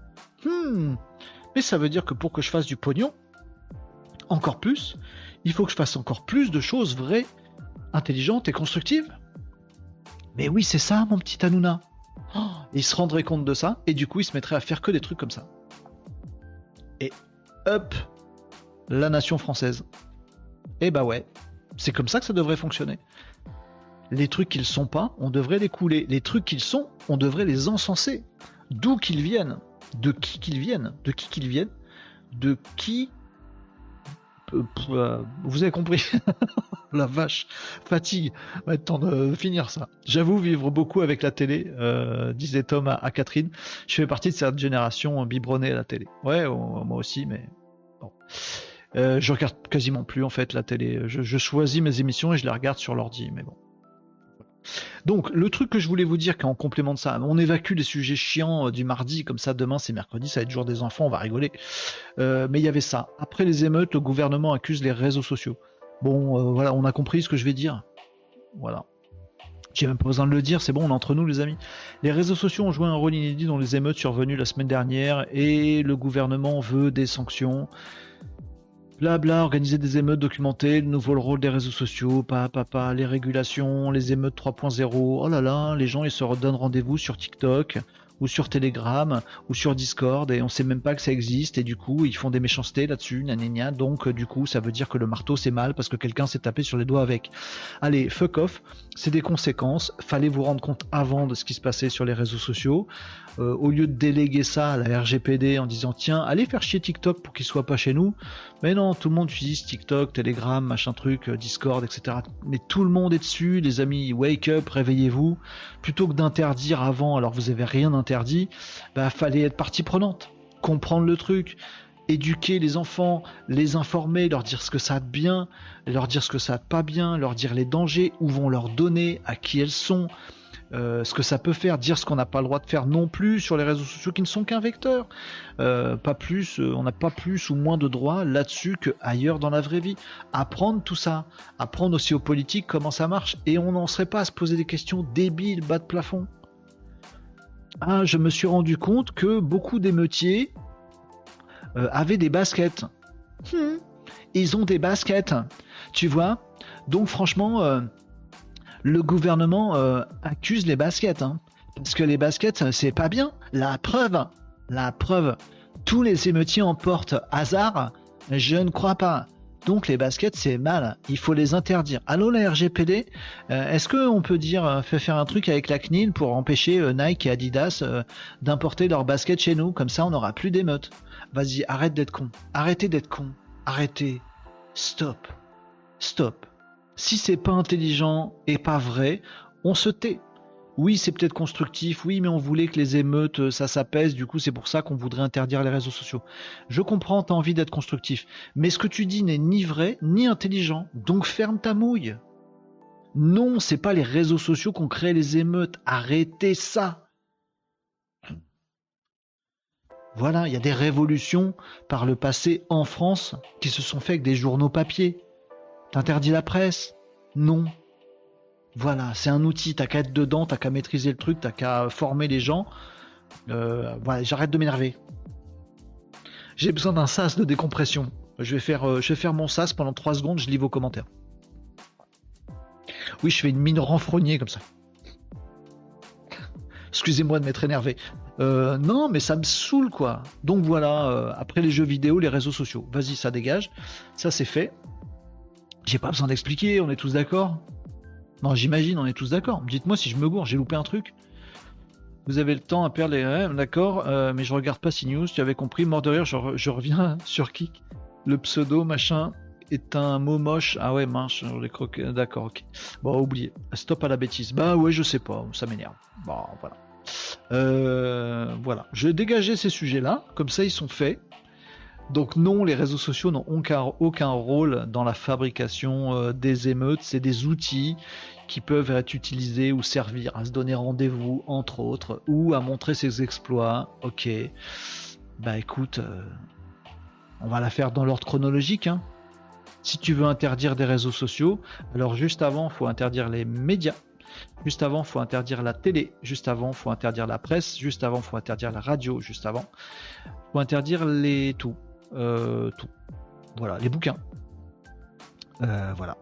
Hmm. Mais ça veut dire que pour que je fasse du pognon, encore plus, il faut que je fasse encore plus de choses vraies, intelligente et constructive. Mais oui, c'est ça, mon petit Hanouna. Oh, il se rendrait compte de ça, et du coup, il se mettrait à faire que des trucs comme ça. Et hop, la nation française. Et eh bah ouais, c'est comme ça que ça devrait fonctionner. Les trucs qu'ils sont pas, on devrait les couler. Les trucs qu'ils sont, on devrait les encenser. D'où qu'ils viennent, de qui qu'ils viennent, de qui qu'ils viennent, de qui vous avez compris. la vache, fatigue. Va être temps de finir ça. J'avoue vivre beaucoup avec la télé, euh, disait Tom à, Catherine. Je fais partie de cette génération biberonnée à la télé. Ouais, moi aussi, mais bon. Euh, je regarde quasiment plus en fait la télé. je, choisis mes émissions et je les regarde sur l'ordi, mais bon. Donc, le truc que je voulais vous dire, qu'en complément de ça, on évacue les sujets chiants euh, du mardi, comme ça, demain c'est mercredi, ça va être jour des enfants, on va rigoler. Euh, mais il y avait ça. Après les émeutes, le gouvernement accuse les réseaux sociaux. Bon, euh, voilà, on a compris ce que je vais dire. Voilà. J'ai même pas besoin de le dire, c'est bon, on est entre nous les amis. Les réseaux sociaux ont joué un rôle inédit dans les émeutes survenues la semaine dernière et le gouvernement veut des sanctions. Blabla, organiser des émeutes documentées, le nouveau rôle des réseaux sociaux, pas, pas, les régulations, les émeutes 3.0. Oh là là, les gens ils se redonnent rendez-vous sur TikTok ou sur Telegram ou sur Discord et on sait même pas que ça existe et du coup ils font des méchancetés là-dessus, nanana, donc euh, du coup ça veut dire que le marteau c'est mal parce que quelqu'un s'est tapé sur les doigts avec. Allez, fuck off, c'est des conséquences, fallait vous rendre compte avant de ce qui se passait sur les réseaux sociaux. Euh, au lieu de déléguer ça à la RGPD en disant tiens, allez faire chier TikTok pour qu'il soit pas chez nous. Mais non, tout le monde utilise TikTok, Telegram, machin truc, euh, Discord, etc. Mais tout le monde est dessus, les amis, wake up, réveillez-vous. Plutôt que d'interdire avant alors vous avez rien interdit, bah fallait être partie prenante, comprendre le truc, éduquer les enfants, les informer, leur dire ce que ça a de bien, leur dire ce que ça a de pas bien, leur dire les dangers, où vont leur donner, à qui elles sont, euh, ce que ça peut faire, dire ce qu'on n'a pas le droit de faire non plus sur les réseaux sociaux qui ne sont qu'un vecteur. Euh, pas plus, euh, on n'a pas plus ou moins de droits là-dessus qu'ailleurs dans la vraie vie. Apprendre tout ça, apprendre aussi aux politiques comment ça marche, et on n'en serait pas à se poser des questions débiles, bas de plafond. Ah, je me suis rendu compte que beaucoup d'émeutiers avaient des baskets. Hmm. Ils ont des baskets, tu vois. Donc franchement, le gouvernement euh, accuse les baskets. Hein. parce que les baskets, c'est pas bien. La preuve, la preuve, tous les émeutiers emportent hasard. Je ne crois pas. Donc les baskets, c'est mal. Il faut les interdire. Allô la RGPD euh, Est-ce qu'on peut dire, euh, faire un truc avec la CNIL pour empêcher Nike et Adidas d'importer leurs baskets chez nous? Comme ça, on n'aura plus d'émeutes. Vas-y, arrête d'être con. Arrêtez d'être con. Arrêtez. Stop. Stop. Si c'est pas intelligent et pas vrai, on se tait. Oui, c'est peut-être constructif, oui, mais on voulait que les émeutes, euh, ça s'apaise, du coup c'est pour ça qu'on voudrait interdire les réseaux sociaux. Je comprends, t'as envie d'être constructif, mais ce que tu dis n'est ni vrai, ni intelligent, donc ferme ta mouille. Non, c'est pas les réseaux sociaux qui ont créé les émeutes, arrêtez ça. Voilà, il y a des révolutions par le passé en France qui se sont faites avec des journaux papier. T'interdis la presse? Non. Voilà, c'est un outil, t'as qu'à être dedans, t'as qu'à maîtriser le truc, t'as qu'à former les gens. Euh, voilà, j'arrête de m'énerver. J'ai besoin d'un sas de décompression. Je vais, faire, euh, mon sas pendant 3 secondes, je lis vos commentaires. Oui, je fais une mine renfrognée comme ça. Excusez-moi de m'être énervé. Euh, non, mais ça me saoule quoi. Donc voilà, après les jeux vidéo, les réseaux sociaux. Vas-y, ça dégage. Ça c'est fait. J'ai pas besoin d'expliquer, on est tous d'accord Non, j'imagine, on est tous d'accord. Dites-moi si je me gourre, j'ai loupé un truc. Vous avez le temps à perdre les d'accord, euh, mais je regarde pas CNews, tu avais compris. Mort de rire, je, reviens sur Kik. Le pseudo, machin, est un mot moche. Ah ouais, mince, les croquets. D'accord, ok. Bon, oubliez. Stop à la bêtise. Bah ouais, je sais pas, ça m'énerve. Bon, voilà. Euh, voilà. Je vais dégager ces sujets-là, comme ça ils sont faits. Donc non, les réseaux sociaux n'ont aucun, rôle dans la fabrication euh, des émeutes, c'est des outils qui peuvent être utilisés ou servir à se donner rendez-vous, entre autres, ou à montrer ses exploits. Ok, bah écoute, euh, on va la faire dans l'ordre chronologique. Hein. Si tu veux interdire des réseaux sociaux, alors juste avant, faut interdire les médias. Juste avant, faut interdire la télé. Juste avant, faut interdire la presse. Juste avant, faut interdire la radio. Juste avant, faut interdire les tout. Euh, tout. Voilà, les bouquins. Euh, voilà.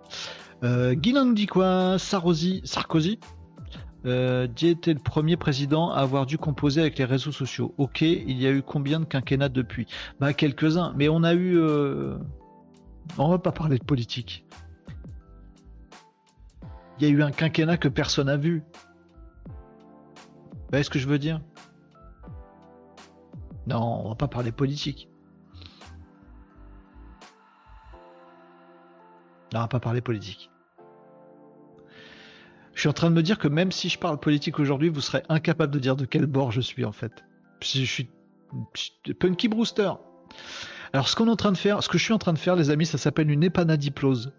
Euh, dit quoi Sarkozy, Sarkozy euh, était le premier président à avoir dû composer avec les réseaux sociaux. Ok, il y a eu combien de quinquennats depuis? Bah quelques-uns, mais on a eu... On va pas parler de politique. Il y a eu un quinquennat que personne n'a vu. Vous voyez ce que je veux dire? Non, on va pas parler politique. On va pas parler politique. Je suis en train de me dire que même si je parle politique aujourd'hui, vous serez incapable de dire de quel bord je suis en fait. Je suis Punky Brewster. Alors ce qu'on est en train de faire, ce que je suis en train de faire, les amis, ça s'appelle une épanadiplose.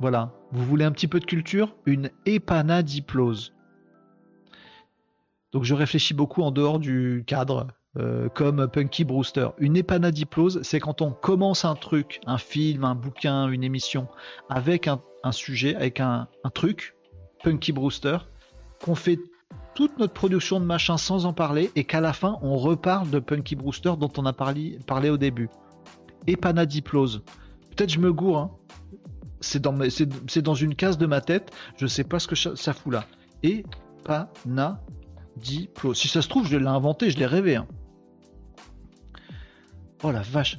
Voilà. Vous voulez un petit peu de culture? Une épanadiplose. Donc je réfléchis beaucoup en dehors du cadre euh, comme Punky Brewster. Une épanadiplose, c'est quand on commence un truc, un film, un bouquin, une émission, avec un, sujet, avec un, truc, Punky Brewster, qu'on fait toute notre production de machin sans en parler, et qu'à la fin, on reparle de Punky Brewster dont on a parlé, au début. Épanadiplose. Peut-être je me gourre, hein. c'est dans, une case de ma tête, je sais pas ce que ça fout là. Épanadiplose diplose. Si ça se trouve, je l'ai inventé, je l'ai rêvé. Hein. Oh la vache.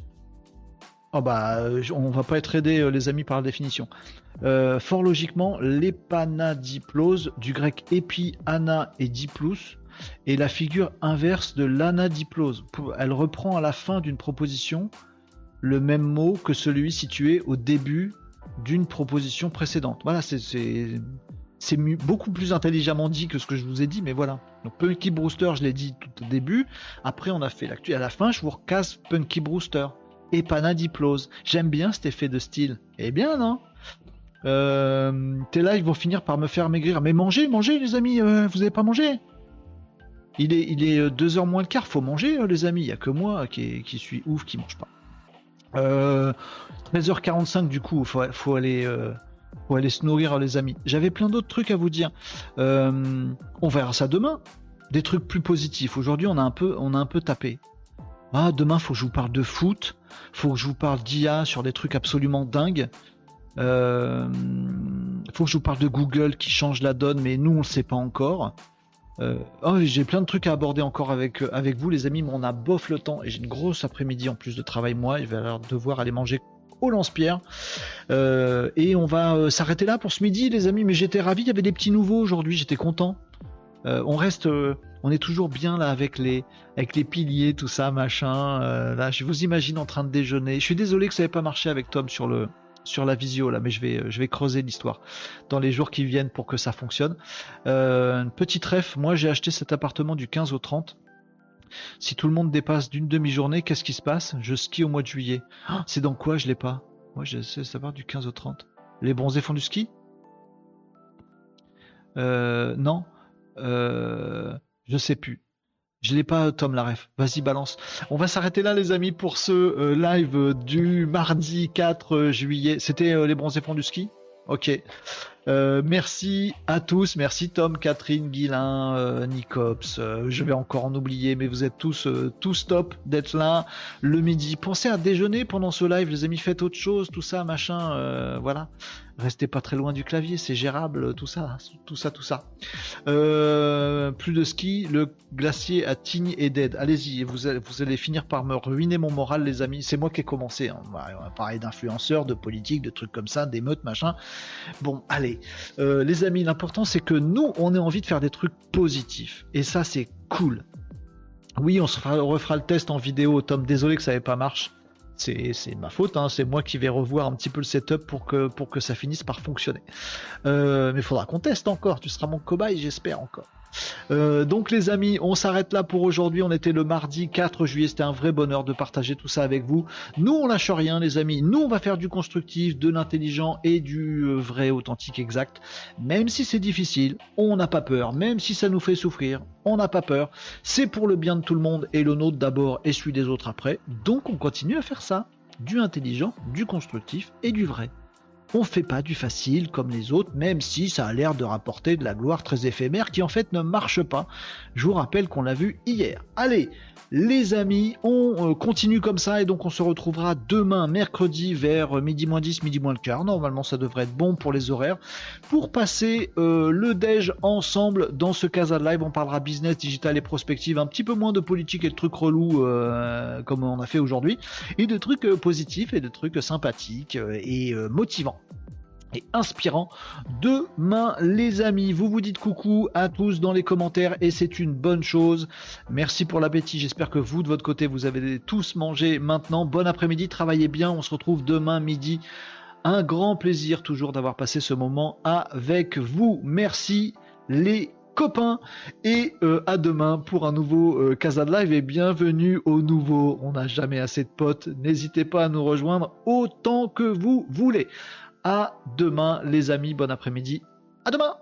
Oh bah, on va pas être aidé, euh, les amis, par la définition. Euh, fort logiquement, l'épanadiplose, du grec épi, ana et diplous, est la figure inverse de l'anadiplose. Elle reprend à la fin d'une proposition le même mot que celui situé au début d'une proposition précédente. Voilà, c'est beaucoup plus intelligemment dit que ce que je vous ai dit, mais voilà. Donc Punky Brewster, je l'ai dit tout au début. Après, on a fait l'actu. À la fin, je vous recasse Punky Brewster et Panadiplose. J'aime bien cet effet de style. Eh bien, non euh, Tes lives vont finir par me faire maigrir. Mais mangez, mangez, les amis. Euh, vous avez pas mangé? Il est, il est 2h euh, moins le quart. Faut manger, les amis. Il y a que moi qui, qui suis ouf qui mange pas. 13h45 du coup, faut, faut aller, faut aller se nourrir les amis. J'avais plein d'autres trucs à vous dire. on verra ça demain. Des trucs plus positifs. Aujourd'hui, on a un peu, tapé. Ah, demain, faut que je vous parle de foot. Faut que je vous parle d'IA sur des trucs absolument dingues. Euh, faut que je vous parle de Google qui change la donne, mais nous, on ne sait pas encore. Euh, oh, j'ai plein de trucs à aborder encore avec, euh, vous, les amis, mais on a bof le temps et j'ai une grosse après-midi en plus de travail, moi. Je vais devoir aller manger au lance-pierre. et on va s'arrêter là pour ce midi, les amis. Mais j'étais ravi, il y avait des petits nouveaux aujourd'hui, j'étais content. on reste on est toujours bien là avec les, avec les piliers, tout ça, machin. Euh, là, je vous imagine en train de déjeuner. Je suis désolé que ça n'ait pas marché avec Tom sur le, sur la visio là, mais je vais, je vais creuser l'histoire dans les jours qui viennent pour que ça fonctionne. Euh, petite ref, moi j'ai acheté cet appartement du 15 au 30. Si tout le monde dépasse d'une demi-journée, qu'est-ce qui se passe? Je skie au mois de juillet. Ah, c'est dans quoi Je l'ai pas? Moi, je sais savoir du 15 au 30. Les bronzés font du ski? Euh, Non. Euh, je sais plus. Je l'ai pas, Tom, la ref. Vas-y, balance. On va s'arrêter là, les amis, pour ce euh, live du mardi 4 juillet. C'était euh, les bronzés fonds du ski? Ok. Euh, merci à tous, merci Tom, Catherine, Guilin, euh, Nicops. Euh, je vais encore en oublier, mais vous êtes tous tous top d'être là le midi. Pensez à déjeuner pendant ce live, les amis. Faites autre chose, tout ça, machin. voilà. Restez pas très loin du clavier, c'est gérable, tout ça, tout ça, tout ça. plus de ski, le glacier à Tignes et dead. Allez-y, vous, vous allez finir par me ruiner mon moral, les amis. C'est moi qui ai commencé. Hein. On va parler d'influenceurs, de politique, de trucs comme ça, d'émeutes, machin. Bon, allez, euh, les amis, l'important c'est que nous, on ait envie de faire des trucs positifs. Et ça, c'est cool. Oui, on, refera le test en vidéo. Tom, désolé que ça n'avait pas marché. C'est ma faute, hein. c'est moi qui vais revoir un petit peu le setup pour que, pour que ça finisse par fonctionner. Euh, mais il faudra qu'on teste encore, tu seras mon cobaye, j'espère encore. Euh, donc les amis, on s'arrête là pour aujourd'hui. On était le mardi 4 juillet. C'était un vrai bonheur de partager tout ça avec vous. Nous, on lâche rien, les amis. Nous, on va faire du constructif, de l'intelligent et du euh, vrai, authentique, exact. Même si c'est difficile, on n'a pas peur. Même si ça nous fait souffrir, on n'a pas peur. C'est pour le bien de tout le monde et le nôtre d'abord et celui des autres après. Donc on continue à faire ça. Du intelligent, du constructif et du vrai on fait pas du facile comme les autres, même si ça a l'air de rapporter de la gloire très éphémère qui en fait ne marche pas. Je vous rappelle qu'on l'a vu hier. Allez, les amis, on euh, continue comme ça et donc on se retrouvera demain, mercredi, vers midi moins 10, midi moins le quart. Normalement, ça devrait être bon pour les horaires. Pour passer euh, le déj ensemble dans ce Casa Live, on parlera business, digital et prospective, un petit peu moins de politique et de trucs relous euh, comme on a fait aujourd'hui, et de trucs positifs et de trucs sympathiques et motivants et inspirant demain les amis. Vous vous dites coucou à tous dans les commentaires et c'est une bonne chose. Merci pour l'appétit. J'espère que vous de votre côté vous avez tous mangé maintenant. Bon après-midi, travaillez bien. On se retrouve demain midi. Un grand plaisir toujours d'avoir passé ce moment avec vous. Merci les copains et euh, à demain pour un nouveau euh, Casa de Live et bienvenue au nouveau. On n'a jamais assez de potes. N'hésitez pas à nous rejoindre autant que vous voulez. À demain les amis, bon après-midi. À demain